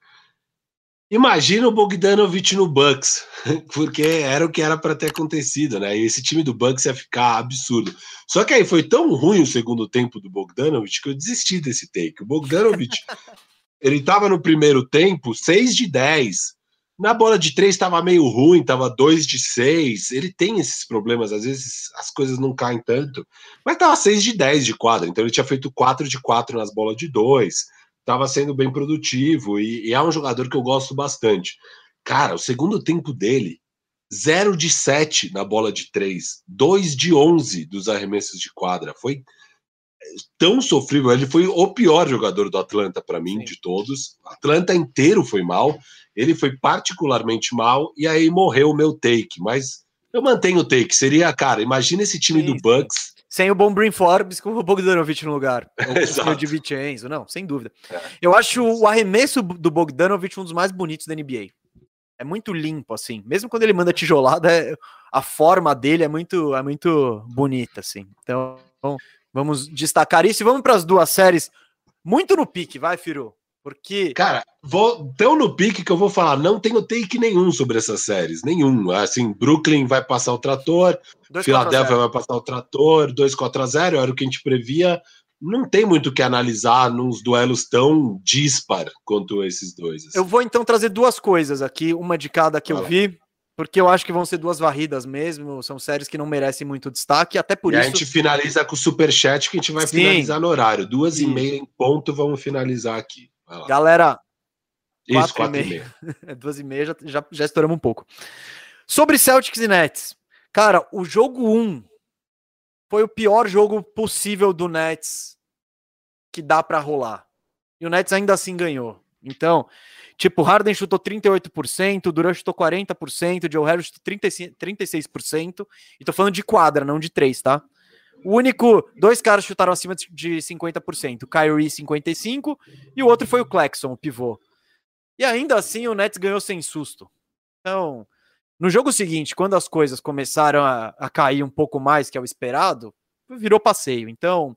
Imagina o Bogdanovich no Bucks, porque era o que era para ter acontecido, né? E esse time do Bucks ia ficar absurdo. Só que aí foi tão ruim o segundo tempo do Bogdanovich que eu desisti desse take. O Bogdanovich, ele estava no primeiro tempo 6 de 10, na bola de três estava meio ruim, estava dois de seis. Ele tem esses problemas, às vezes as coisas não caem tanto. Mas estava seis de dez de quadra, então ele tinha feito quatro de quatro nas bolas de dois. Estava sendo bem produtivo e, e, é um jogador que eu gosto bastante. Cara, o segundo tempo dele, 0 de 7 na bola de 3, 2 de 11 dos arremessos de quadra. Foi tão sofrível. Ele foi o pior jogador do Atlanta para mim, Sim. de todos. O Atlanta inteiro foi mal. Ele foi particularmente mal e aí morreu o meu take. Mas eu mantenho o take. Seria, cara, imagina esse time Sim. do Bucks. Sem o Bombrin Forbes com o Bogdanovich no lugar. Ou o de Vincenzo. Não, sem dúvida. É. Eu acho o arremesso do Bogdanovich um dos mais bonitos da NBA. É muito limpo, assim. Mesmo quando ele manda tijolada, é, a forma dele é muito, é muito bonita, assim. Então, Vamos destacar isso e vamos para as duas séries. Muito no pique, vai, Firu. Porque. Cara, vou tão no pique que eu vou falar, não tenho take nenhum sobre essas séries. Nenhum. Assim, Brooklyn vai passar o trator, Filadélfia vai passar o trator, 2 contra 0, era o que a gente previa. Não tem muito o que analisar nos duelos tão dispar quanto esses dois. Assim. Eu vou então trazer duas coisas aqui, uma de cada que eu vi porque eu acho que vão ser duas varridas mesmo. São séries que não merecem muito destaque, até por e isso. A gente finaliza com o super chat que a gente vai Sim. finalizar no horário. Duas Sim. e meia em ponto, vamos finalizar aqui. Galera, isso, quatro, e meia. meia. Duas e meia já, já, já estouramos um pouco. Sobre Celtics e Nets. Cara, o jogo 1 um foi o pior jogo possível do Nets que dá para rolar. E o Nets ainda assim ganhou. Então, Tipo, Harden chutou 38%, Durant chutou 40%, Joe Harris chutou 36%, e tô falando de quadra, não de três, tá? O único, dois caras chutaram acima de 50%, o Kyrie 55% e o outro foi o Claxon, o pivô. E ainda assim o Nets ganhou sem susto. Então, no jogo seguinte, quando as coisas começaram a, a cair um pouco mais que é o esperado, virou passeio. Então,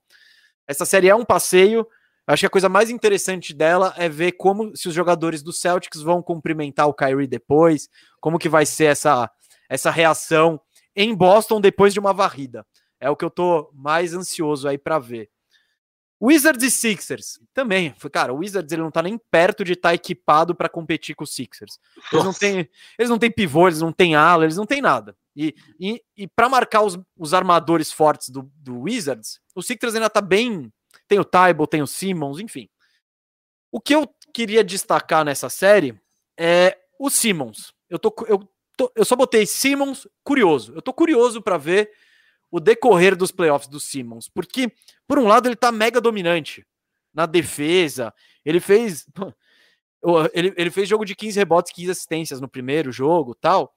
essa série é um passeio. Acho que a coisa mais interessante dela é ver como se os jogadores do Celtics vão cumprimentar o Kyrie depois, como que vai ser essa, essa reação em Boston depois de uma varrida. É o que eu tô mais ansioso aí para ver. Wizards e Sixers também. Cara, o Wizards ele não tá nem perto de estar tá equipado para competir com os Sixers. Eles não têm, eles não têm pivô, eles não têm ala, eles não têm nada. E, e, e para marcar os, os armadores fortes do, do Wizards, o Sixers ainda tá bem. Tem o Tybalt, tem o Simmons, enfim. O que eu queria destacar nessa série é o Simmons. Eu, tô, eu, tô, eu só botei Simmons curioso. Eu tô curioso para ver o decorrer dos playoffs do Simmons, porque, por um lado, ele tá mega dominante na defesa, ele fez. Ele, ele fez jogo de 15 rebotes, 15 assistências no primeiro jogo tal.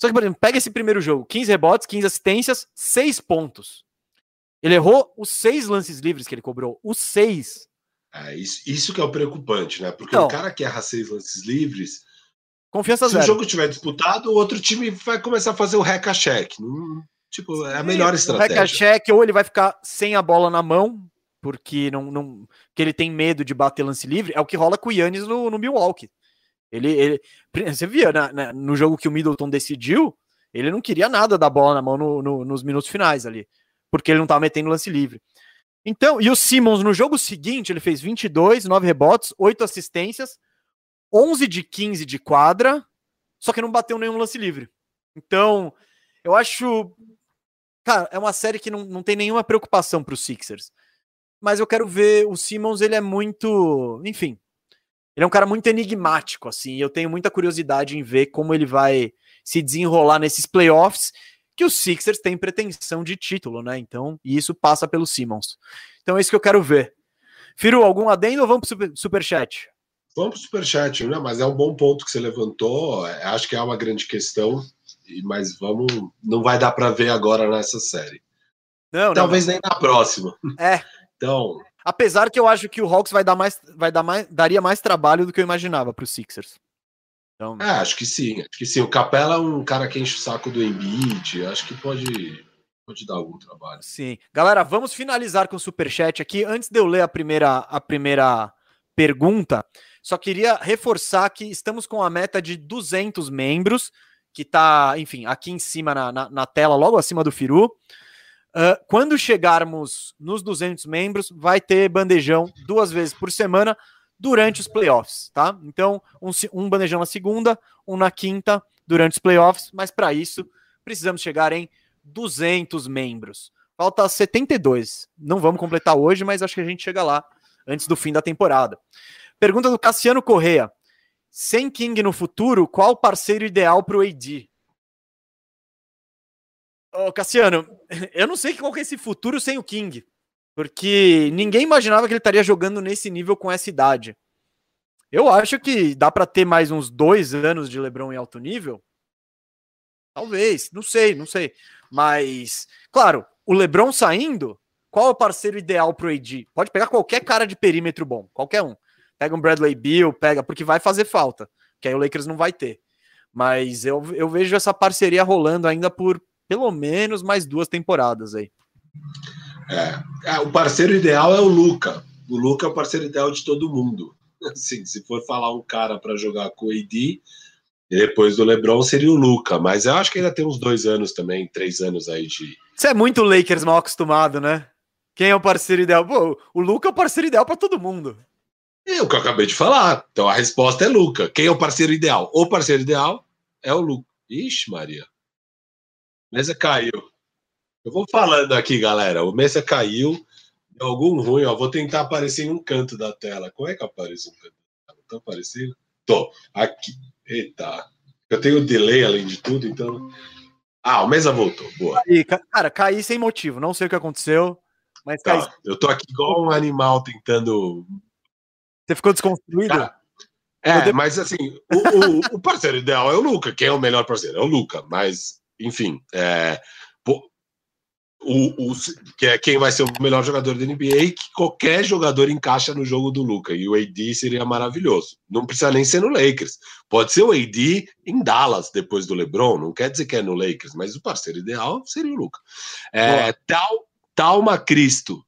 Só que, por exemplo, pega esse primeiro jogo: 15 rebotes, 15 assistências, 6 pontos. Ele errou os seis lances livres que ele cobrou. Os seis. É, isso, isso que é o preocupante, né? Porque então, o cara que erra seis lances livres. Confiança se zero. o jogo tiver disputado, o outro time vai começar a fazer o reca-cheque. Não, Tipo, é a melhor estratégia. check ou ele vai ficar sem a bola na mão, porque não, não que ele tem medo de bater lance livre. É o que rola com o Yannis no, no Milwaukee. Ele, ele, você via na, na, no jogo que o Middleton decidiu, ele não queria nada da bola na mão no, no, nos minutos finais ali, porque ele não estava metendo lance livre. Então, e o Simmons no jogo seguinte, ele fez 22, 9 rebotes, 8 assistências, 11 de 15 de quadra, só que não bateu nenhum lance livre. Então, eu acho Cara, é uma série que não, não tem nenhuma preocupação para os Sixers. Mas eu quero ver o Simmons, ele é muito. Enfim. Ele é um cara muito enigmático, assim. Eu tenho muita curiosidade em ver como ele vai se desenrolar nesses playoffs, que os Sixers têm pretensão de título, né? Então, e isso passa pelo Simmons. Então é isso que eu quero ver. Firu, algum adendo ou vamos pro superchat? Vamos pro superchat, né? Mas é um bom ponto que você levantou. É, acho que é uma grande questão mas vamos, não vai dar para ver agora nessa série. Não, Talvez não. nem na próxima. É. Então, apesar que eu acho que o Hawks vai dar mais, vai dar mais, daria mais trabalho do que eu imaginava para os Sixers. Então... É, acho que sim, acho que sim. O Capela é um cara que enche o saco do Embiid, acho que pode pode dar algum trabalho. Sim. Galera, vamos finalizar com o superchat aqui. Antes de eu ler a primeira, a primeira pergunta, só queria reforçar que estamos com a meta de 200 membros que está, enfim, aqui em cima na, na, na, tela, logo acima do Firu. Uh, quando chegarmos nos 200 membros, vai ter bandejão duas vezes por semana durante os playoffs, tá? Então, um, um bandejão na segunda, um na quinta durante os playoffs, mas para isso precisamos chegar em 200 membros. Falta 72. Não vamos completar hoje, mas acho que a gente chega lá antes do fim da temporada. Pergunta do Cassiano Correa. Sem King no futuro, qual parceiro ideal para o AD? Ô, Cassiano, eu não sei qual é esse futuro sem o King. Porque ninguém imaginava que ele estaria jogando nesse nível com essa idade. Eu acho que dá para ter mais uns dois anos de LeBron em alto nível. Talvez, não sei, não sei. Mas, claro, o LeBron saindo, qual é o parceiro ideal pro AD? Pode pegar qualquer cara de perímetro bom, qualquer um. Pega um Bradley Bill, pega, porque vai fazer falta, que aí o Lakers não vai ter. Mas eu, eu vejo essa parceria rolando ainda por pelo menos mais duas temporadas aí. É, é, o parceiro ideal é o Luca. O Luca é o parceiro ideal de todo mundo. Assim, se for falar um cara para jogar com o AD, depois do LeBron seria o Luca. Mas eu acho que ainda tem uns dois anos também, três anos aí de. Você é muito Lakers mal acostumado, né? Quem é o parceiro ideal? Pô, o Luca é o parceiro ideal para todo mundo. É o que eu acabei de falar. Então a resposta é Luca. Quem é o parceiro ideal? O parceiro ideal é o Luca. Ixi, Maria. Mesa caiu. Eu vou falando aqui, galera. O Mesa caiu. Deu algum ruim, ó. Vou tentar aparecer em um canto da tela. Como é que aparece um canto? Tô aparecendo? Tô. Aqui. Eita. Eu tenho delay além de tudo, então. Ah, o Mesa voltou. Boa. Aí, cara, caí sem motivo. Não sei o que aconteceu. Mas tá. caí... Eu tô aqui igual um animal tentando você ficou desconstruído? Cara, é, mas assim, o, o, o, parceiro ideal é o Luca. Quem é o melhor parceiro? É o Luca. Mas, enfim, é, o, o, que é quem vai ser o melhor jogador da NBA, que qualquer jogador encaixa no jogo do Luca. E o AD seria maravilhoso. Não precisa nem ser no Lakers. Pode ser o AD em Dallas depois do LeBron. Não quer dizer que é no Lakers, mas o parceiro ideal seria o Luca. É, tal, Talma Cristo.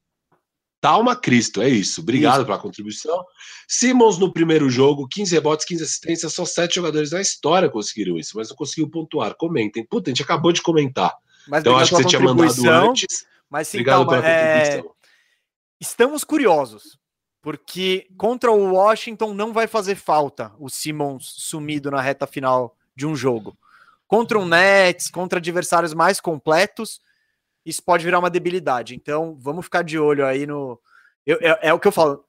Talma Cristo, é isso. Obrigado isso. pela contribuição. Simmons no primeiro jogo, 15 rebotes, 15 assistências, só sete jogadores na história conseguiram isso, mas não conseguiu pontuar. Comentem. Puta, a gente acabou de comentar. Mas então acho que você tinha mandado antes. Mas sim, obrigado calma, é... Estamos curiosos, porque contra o Washington não vai fazer falta o Simmons sumido na reta final de um jogo. Contra o Nets, contra adversários mais completos, isso pode virar uma debilidade. Então, vamos ficar de olho aí no. Eu, é, é, o que eu falo.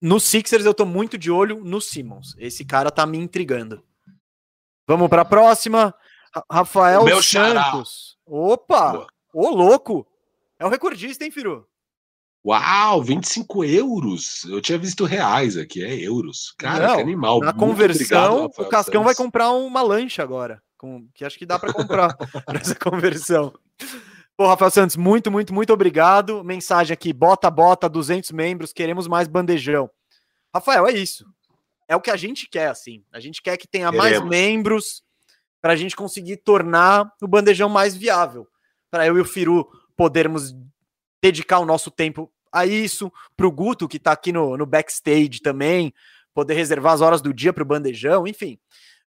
No Sixers, eu tô muito de olho no Simmons. Esse cara tá me intrigando. Vamos para a próxima. Rafael Meu Santos. Opa! Ô, louco! É o recordista, hein, Firu? Uau, 25 euros. Eu tinha visto reais aqui, é euros. Cara, Não, que animal. Na conversão, obrigado, o Cascão vai comprar uma lancha agora, com, que acho que dá para comprar nessa conversão. Pô, Rafael Santos, muito, muito, muito obrigado. Mensagem aqui, bota, bota, 200 membros, queremos mais bandejão. Rafael, é isso. É o que a gente quer, assim. A gente quer que tenha queremos. mais membros, para a gente conseguir tornar o bandejão mais viável. Para eu e o Firu podermos dedicar o nosso tempo a isso, para o Guto, que está aqui no, no backstage também, poder reservar as horas do dia para o bandejão, enfim.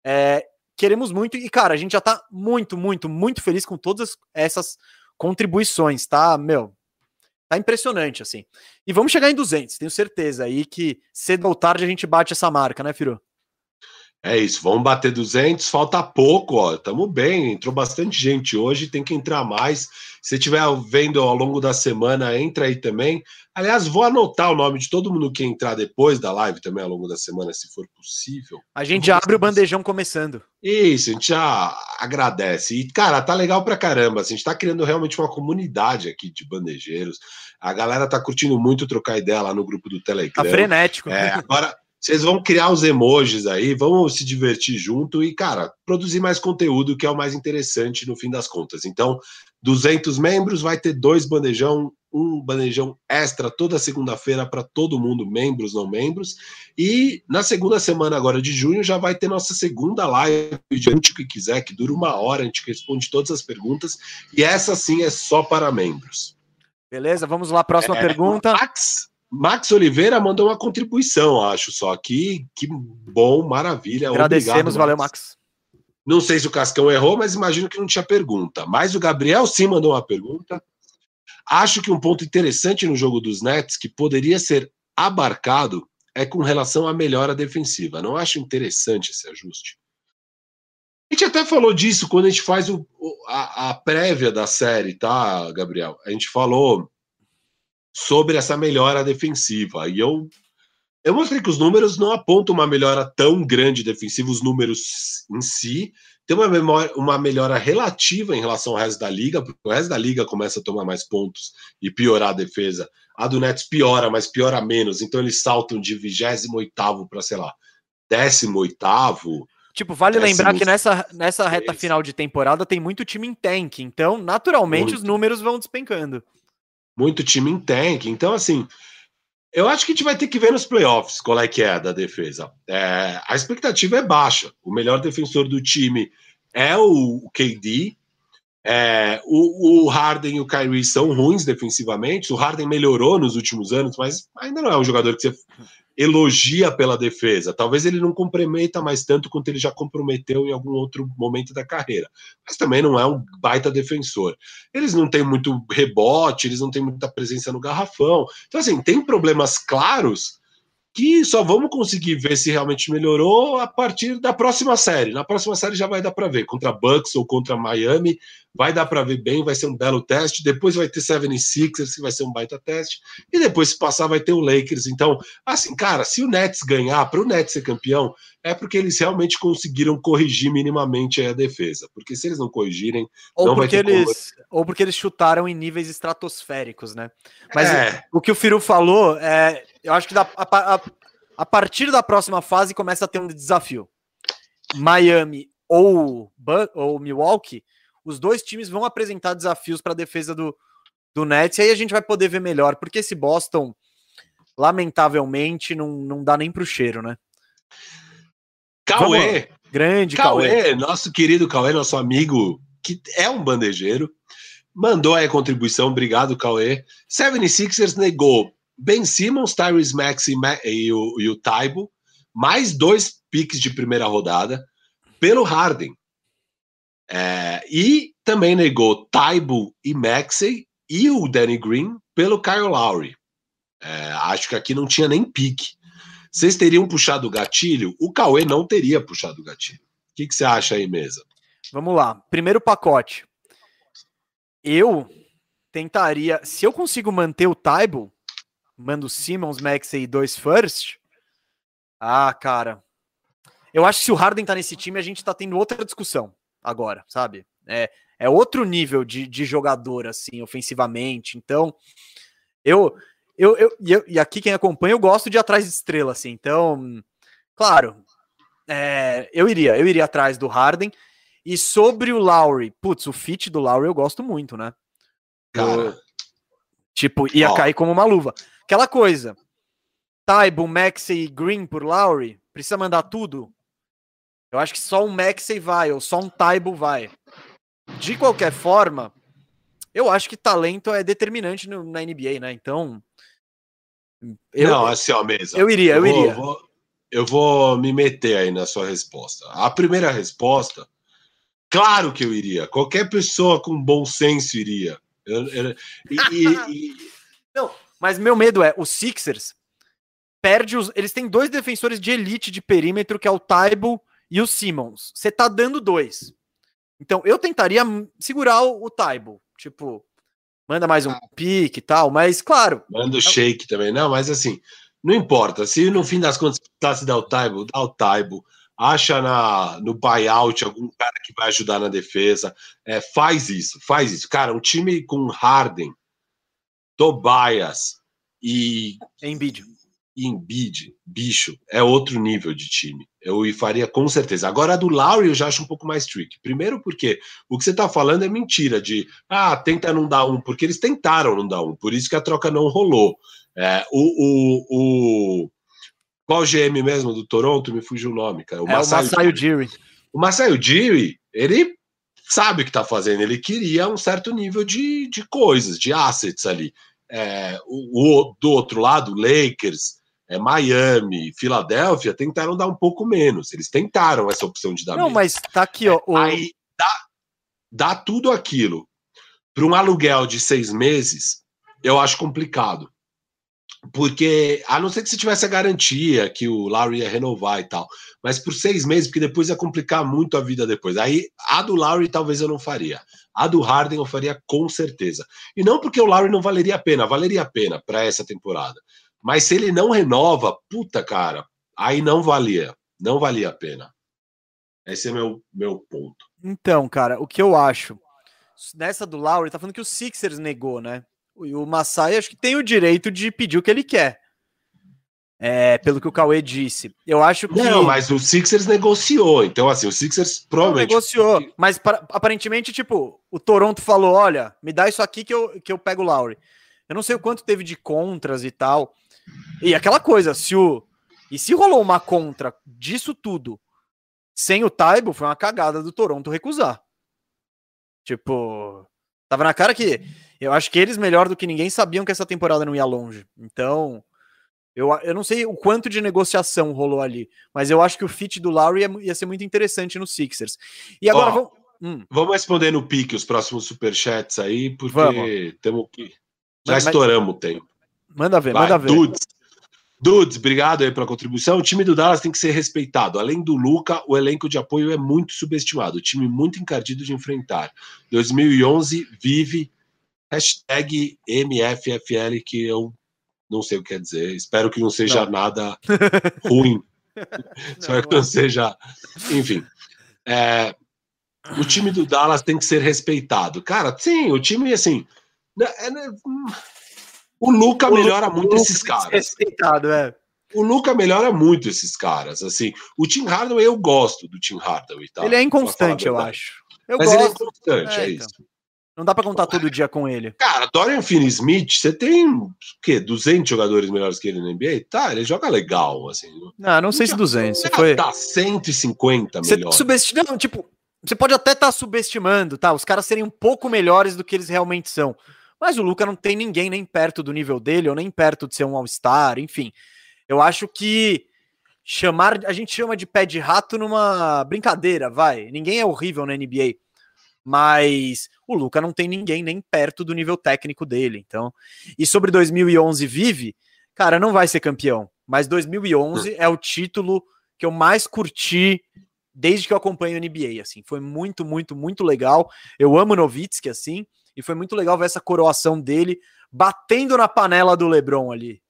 É, queremos muito, e cara, a gente já está muito, muito, muito feliz com todas essas contribuições, tá? Meu, tá impressionante, assim. E vamos chegar em 200, tenho certeza aí que cedo ou tarde a gente bate essa marca, né, Firu? É isso, vamos bater 200, falta pouco, ó, estamos bem, entrou bastante gente hoje, tem que entrar mais. Se estiver vendo ao longo da semana, entra aí também. Aliás, vou anotar o nome de todo mundo que entrar depois da live também ao longo da semana, se for possível. A gente já abre o bandejão começando. Isso, a gente já agradece. E, cara, tá legal pra caramba. Assim, a gente tá criando realmente uma comunidade aqui de bandejeiros. A galera tá curtindo muito trocar ideia lá no grupo do Telegram. Tá frenético. É, agora. Vocês vão criar os emojis aí, vamos se divertir junto e, cara, produzir mais conteúdo, que é o mais interessante no fim das contas. Então, 200 membros, vai ter dois bandejão, um bandejão extra toda segunda-feira para todo mundo, membros, não membros. E na segunda semana agora de junho já vai ter nossa segunda live de gente que quiser, que dura uma hora, a gente responde todas as perguntas. E essa sim é só para membros. Beleza, vamos lá, próxima é, pergunta. Max, Max Oliveira mandou uma contribuição, acho só. Que, que bom, maravilha. Agradecemos, Obrigado, valeu, Max. Não sei se o Cascão errou, mas imagino que não tinha pergunta. Mas o Gabriel sim mandou uma pergunta. Acho que um ponto interessante no jogo dos Nets que poderia ser abarcado é com relação à melhora defensiva. Não acho interessante esse ajuste. A gente até falou disso quando a gente faz o, a, a prévia da série, tá, Gabriel? A gente falou sobre essa melhora defensiva. E eu, eu mostrei que os números não apontam uma melhora tão grande defensiva, os números em si. Tem uma, memória, uma melhora relativa em relação ao resto da liga, porque o resto da liga começa a tomar mais pontos e piorar a defesa. A do Nets piora, mas piora menos. Então eles saltam de 28 para, sei lá, 18. Tipo, vale lembrar que nessa, nessa reta final de temporada tem muito time em tank, então naturalmente muito. os números vão despencando muito time em tank. Então, assim, eu acho que a gente vai ter que ver nos playoffs qual é que é da defesa. É, a expectativa é baixa. O melhor defensor do time é o, KD. É, o, o, Harden e o Kyrie são ruins defensivamente. O Harden melhorou nos últimos anos, mas ainda não é um jogador que você elogia pela defesa. Talvez ele não comprometa mais tanto quanto ele já comprometeu em algum outro momento da carreira. Mas também não é um baita defensor. Eles não têm muito rebote, eles não têm muita presença no garrafão. Então, assim, tem problemas claros que só vamos conseguir ver se realmente melhorou a partir da próxima série. Na próxima série já vai dar para ver, contra Bucks ou contra Miami, vai dar para ver bem, vai ser um belo teste. Depois vai ter 76ers, que vai ser um baita teste. E depois, se passar, vai ter o Lakers. Então, assim, cara, se o Nets ganhar, para o Nets ser campeão, é porque eles realmente conseguiram corrigir minimamente a defesa. Porque se eles não corrigirem, ou não porque eles como... Ou porque eles chutaram em níveis estratosféricos, né? Mas é. o, o que o Firu falou é eu acho que da, a, a, a, partir da próxima fase começa a ter um desafio. Miami ou, ou Milwaukee, os dois times vão apresentar desafios para a defesa do, do Nets, e aí a gente vai poder ver melhor, porque esse Boston, lamentavelmente, não, não dá nem pro cheiro, né? Cauê, grande Cauê, Cauê, nosso querido Cauê, nosso amigo, que é um bandejeiro, mandou aí a contribuição, obrigado, Cauê. 76ers negou Ben Simmons, Tyrese Maxey e o, e o Taibo, mais dois piques de primeira rodada, pelo Harden. É, e também negou Taibo e Maxey e o Danny Green pelo Kyle Lowry. É, acho que aqui não tinha nem pique. Vocês teriam puxado o gatilho? O Cauê não teria puxado o gatilho. O que, que você acha aí, mesa? Vamos lá. Primeiro pacote. Eu tentaria. Se eu consigo manter o Taibo, mando Simmons, Max e dois first. Ah, cara. Eu acho que se o Harden tá nesse time, a gente tá tendo outra discussão agora, sabe? É, é outro nível de, de jogador, assim, ofensivamente. Então, eu, eu, eu, eu, e aqui quem acompanha, eu gosto de ir atrás de estrela, assim. Então, claro, é, eu iria, eu iria atrás do Harden. E sobre o Lowry, putz, o fit do Lowry eu gosto muito, né? Cara, tipo, ia ó. cair como uma luva. Aquela coisa. Taibo, Maxey e Green por Lowry, precisa mandar tudo? Eu acho que só um Maxey vai, ou só um Taibo vai. De qualquer forma, eu acho que talento é determinante no, na NBA, né? Então. Eu, não, assim, ó, mesa. Eu iria, eu, eu iria. Vou, eu vou me meter aí na sua resposta. A primeira resposta, claro que eu iria. Qualquer pessoa com bom senso iria. Eu, eu, e, e, e... Não, mas meu medo é, os Sixers perde os. Eles têm dois defensores de elite de perímetro, que é o Taibo e o Simmons. Você tá dando dois. Então, eu tentaria segurar o, o Taibo. Tipo, manda mais um ah. pique e tal, mas claro. Manda o shake também. Não, mas assim, não importa. Se no fim das contas se dar o Taibo, dá o Taibo. Acha na, no buyout algum cara que vai ajudar na defesa. É, faz isso, faz isso. Cara, um time com Harden, Tobias e. Embiid e Embiid, bicho, é outro nível de time. Eu faria com certeza. Agora, a do Lowry eu já acho um pouco mais tricky. Primeiro porque o que você está falando é mentira, de, ah, tenta não dar um, porque eles tentaram não dar um, por isso que a troca não rolou. É, o, o, o, Qual GM mesmo do Toronto? Me fugiu o nome, cara. O é Masai o Masai Ujiri. O Masai Ujiri, ele sabe o que está fazendo, ele queria um certo nível de, de coisas, de assets ali. É, o, o, do outro lado, Lakers, é, Miami, Filadélfia tentaram dar um pouco menos. Eles tentaram essa opção de dar Não, menos. mas tá aqui, ó. O... Aí dá, dá tudo aquilo para um aluguel de seis meses, eu acho complicado. Porque, a não ser que você tivesse a garantia que o Larry ia renovar e tal, mas por seis meses, porque depois ia complicar muito a vida depois. Aí, a do Larry talvez eu não faria. A do Harden eu faria com certeza. E não porque o Larry não valeria a pena, valeria a pena para essa temporada. Mas se ele não renova, puta cara, aí não valia, não valia a pena. Esse é meu meu ponto. Então, cara, o que eu acho nessa do Lowry, tá falando que o Sixers negou, né? E o Masai acho que tem o direito de pedir o que ele quer. É, pelo que o Cauê disse. Eu acho que. Não, mas o Sixers negociou. Então, assim, o Sixers provavelmente. Não, negociou. Mas pra, aparentemente, tipo, o Toronto falou: olha, me dá isso aqui que eu, que eu pego o Lowry. Eu não sei o quanto teve de contras e tal. E aquela coisa, se o. E se rolou uma contra disso tudo sem o Taibo, foi uma cagada do Toronto recusar. Tipo, tava na cara que eu acho que eles, melhor do que ninguém, sabiam que essa temporada não ia longe. Então, eu, eu não sei o quanto de negociação rolou ali, mas eu acho que o fit do Lowry ia, ia ser muito interessante no Sixers. E agora vamos. Hum. Vamos responder no pique os próximos superchats aí, porque temos que. Já mas, estouramos mas... o tempo. Manda ver, Vai, manda ver. Dudes. Dudes, obrigado aí pela contribuição. O time do Dallas tem que ser respeitado. Além do Luca, o elenco de apoio é muito subestimado. O time muito encardido de enfrentar. 2011 vive hashtag MFFL, que eu não sei o que quer dizer. Espero que não seja não. nada ruim. Espero que não seja. Enfim. É... O time do Dallas tem que ser respeitado. Cara, sim, o time, assim. Né, é, né, o Luca o melhora Luca, muito esses caras. Respeitado, é. O Luca melhora muito esses caras. Assim, o Tim Hardaway eu gosto do Tim Hardaway. Tá? Ele é inconstante, eu acho. Eu Mas gosto. ele é inconstante, é, é então. isso. Não dá para contar todo dia com ele. Cara, Dorian Finney-Smith, você tem o quê? 200 jogadores melhores que ele na NBA? Tá, ele joga legal, assim. Não, não sei se 200. Você foi... Tá 150 você melhor. Tipo, você pode até estar tá subestimando, tá? Os caras serem um pouco melhores do que eles realmente são. Mas o Luca não tem ninguém nem perto do nível dele, ou nem perto de ser um All-Star, enfim. Eu acho que chamar. A gente chama de pé de rato numa brincadeira, vai. Ninguém é horrível na NBA mas o Luca não tem ninguém nem perto do nível técnico dele. Então, e sobre 2011 vive, cara, não vai ser campeão, mas 2011 é o título que eu mais curti desde que eu acompanho a NBA, assim, foi muito, muito, muito legal. Eu amo Novitsky assim, e foi muito legal ver essa coroação dele batendo na panela do LeBron ali.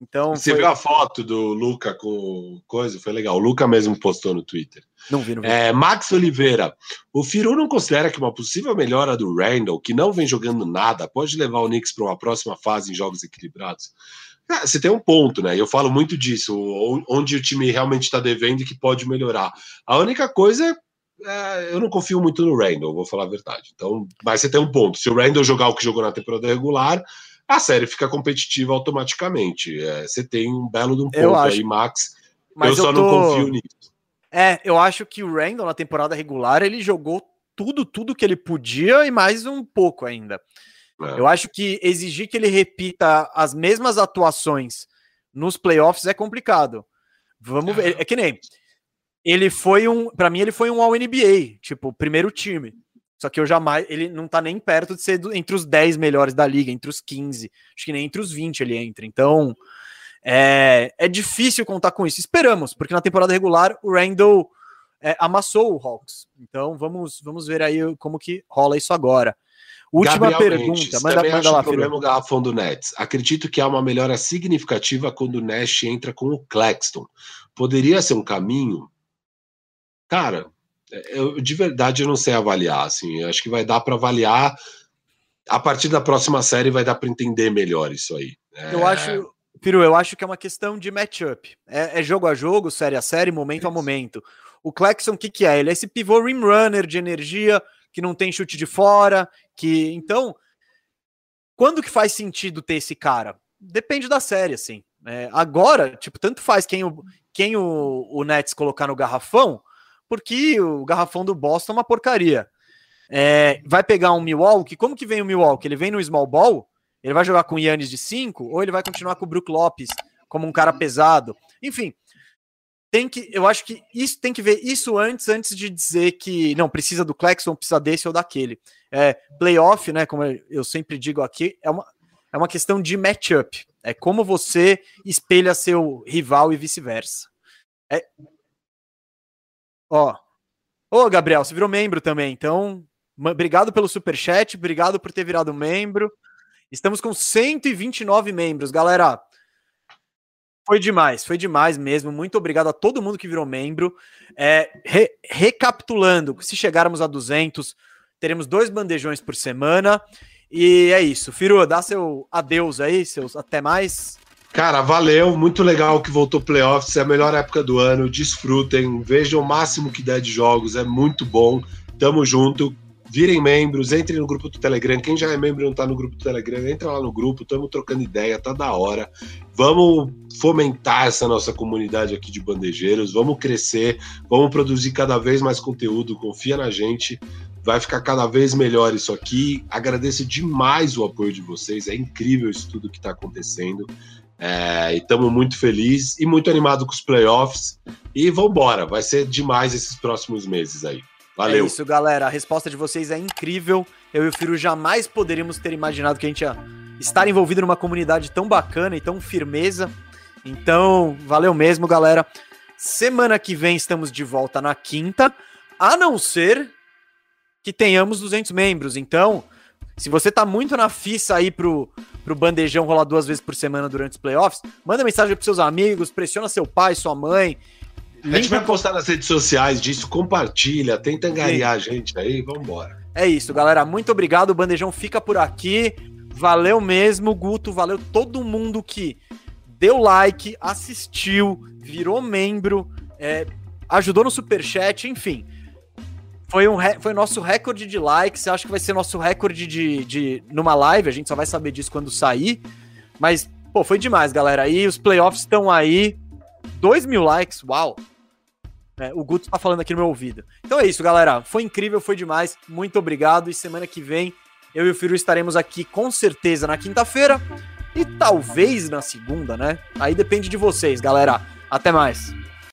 Então, Você foi... viu a foto do Luca com coisa? Foi legal. O Luca mesmo postou no Twitter. Não vi, não vi. É, Max Oliveira. O Firu não considera que uma possível melhora do Randall, que não vem jogando nada, pode levar o Knicks para uma próxima fase em jogos equilibrados? É, você tem um ponto, né? Eu falo muito disso, onde o time realmente está devendo e que pode melhorar. A única coisa é, eu não confio muito no Randall, vou falar a verdade. Então, mas você tem um ponto. Se o Randall jogar o que jogou na temporada regular, a série fica competitiva automaticamente. É, você tem um belo de um ponto aí, Max. Mas eu só eu tô... não confio nisso. É, eu acho que o Randall na temporada regular ele jogou tudo, tudo que ele podia e mais um pouco ainda. É. Eu acho que exigir que ele repita as mesmas atuações nos playoffs é complicado. Vamos ver. É que nem. Ele foi um. para mim, ele foi um All-NBA, tipo, primeiro time. Só que eu jamais. Ele não tá nem perto de ser do, entre os 10 melhores da liga, entre os 15. Acho que nem entre os 20 ele entra. Então. É, é difícil contar com isso. Esperamos, porque na temporada regular o Randall é, amassou o Hawks. Então vamos, vamos ver aí como que rola isso agora. Última Gabriel pergunta. Mendes, manda, manda lá, problema o garrafão do Nets. Acredito que há uma melhora significativa quando o Nash entra com o Claxton. Poderia ser um caminho? Cara, eu, de verdade eu não sei avaliar, assim, eu acho que vai dar para avaliar a partir da próxima série vai dar para entender melhor isso aí. É... Eu acho, Piru, eu acho que é uma questão de matchup. É, é jogo a jogo, série a série, momento isso. a momento. O Clexon, o que, que é? Ele é esse pivô rim runner de energia que não tem chute de fora, que então quando que faz sentido ter esse cara? Depende da série, assim. É, agora, tipo, tanto faz quem o, quem o, o Nets colocar no garrafão, porque o garrafão do Boston é uma porcaria. É, vai pegar um Milwaukee, como que vem o Milwaukee? Ele vem no small ball, ele vai jogar com o Yannis de 5, ou ele vai continuar com o Brook Lopes como um cara pesado. Enfim, tem que, eu acho que isso tem que ver isso antes, antes de dizer que não precisa do Clexon, precisa desse ou daquele. É, playoff, né? Como eu sempre digo aqui, é uma, é uma questão de matchup. É como você espelha seu rival e vice-versa. É, Ó. Ô, Gabriel, você virou membro também, então. Obrigado pelo super chat, obrigado por ter virado membro. Estamos com 129 membros, galera. Foi demais, foi demais mesmo. Muito obrigado a todo mundo que virou membro. É, re, recapitulando, se chegarmos a 200, teremos dois bandejões por semana. E é isso. Firu, dá seu adeus aí, seus até mais. Cara, valeu, muito legal que voltou playoffs, é a melhor época do ano, desfrutem, vejam o máximo que der de jogos, é muito bom, tamo junto, virem membros, entrem no grupo do Telegram, quem já é membro e não tá no grupo do Telegram, entra lá no grupo, tamo trocando ideia, tá da hora, vamos fomentar essa nossa comunidade aqui de bandejeiros, vamos crescer, vamos produzir cada vez mais conteúdo, confia na gente, vai ficar cada vez melhor isso aqui, agradeço demais o apoio de vocês, é incrível isso tudo que tá acontecendo, é, e estamos muito felizes e muito animados com os playoffs. E vamos embora, vai ser demais esses próximos meses aí. Valeu. É isso, galera. A resposta de vocês é incrível. Eu e o Firo jamais poderíamos ter imaginado que a gente ia estar envolvido numa comunidade tão bacana e tão firmeza. Então, valeu mesmo, galera. Semana que vem estamos de volta na quinta, a não ser que tenhamos 200 membros. Então, se você tá muito na fissa aí pro, pro bandejão rolar duas vezes por semana durante os playoffs, manda mensagem pros seus amigos, pressiona seu pai, sua mãe. A gente vai postar nas redes sociais disso, compartilha, tenta angariar a gente aí, vambora. É isso, galera. Muito obrigado. O bandejão fica por aqui. Valeu mesmo, Guto. Valeu todo mundo que deu like, assistiu, virou membro, é, ajudou no superchat, enfim. Foi, um foi nosso recorde de likes. Acho que vai ser nosso recorde de, de numa live. A gente só vai saber disso quando sair. Mas, pô, foi demais, galera. Aí os playoffs estão aí. 2 mil likes, uau! É, o Guto tá falando aqui no meu ouvido. Então é isso, galera. Foi incrível, foi demais. Muito obrigado. E semana que vem eu e o Firu estaremos aqui com certeza na quinta-feira e talvez na segunda, né? Aí depende de vocês, galera. Até mais.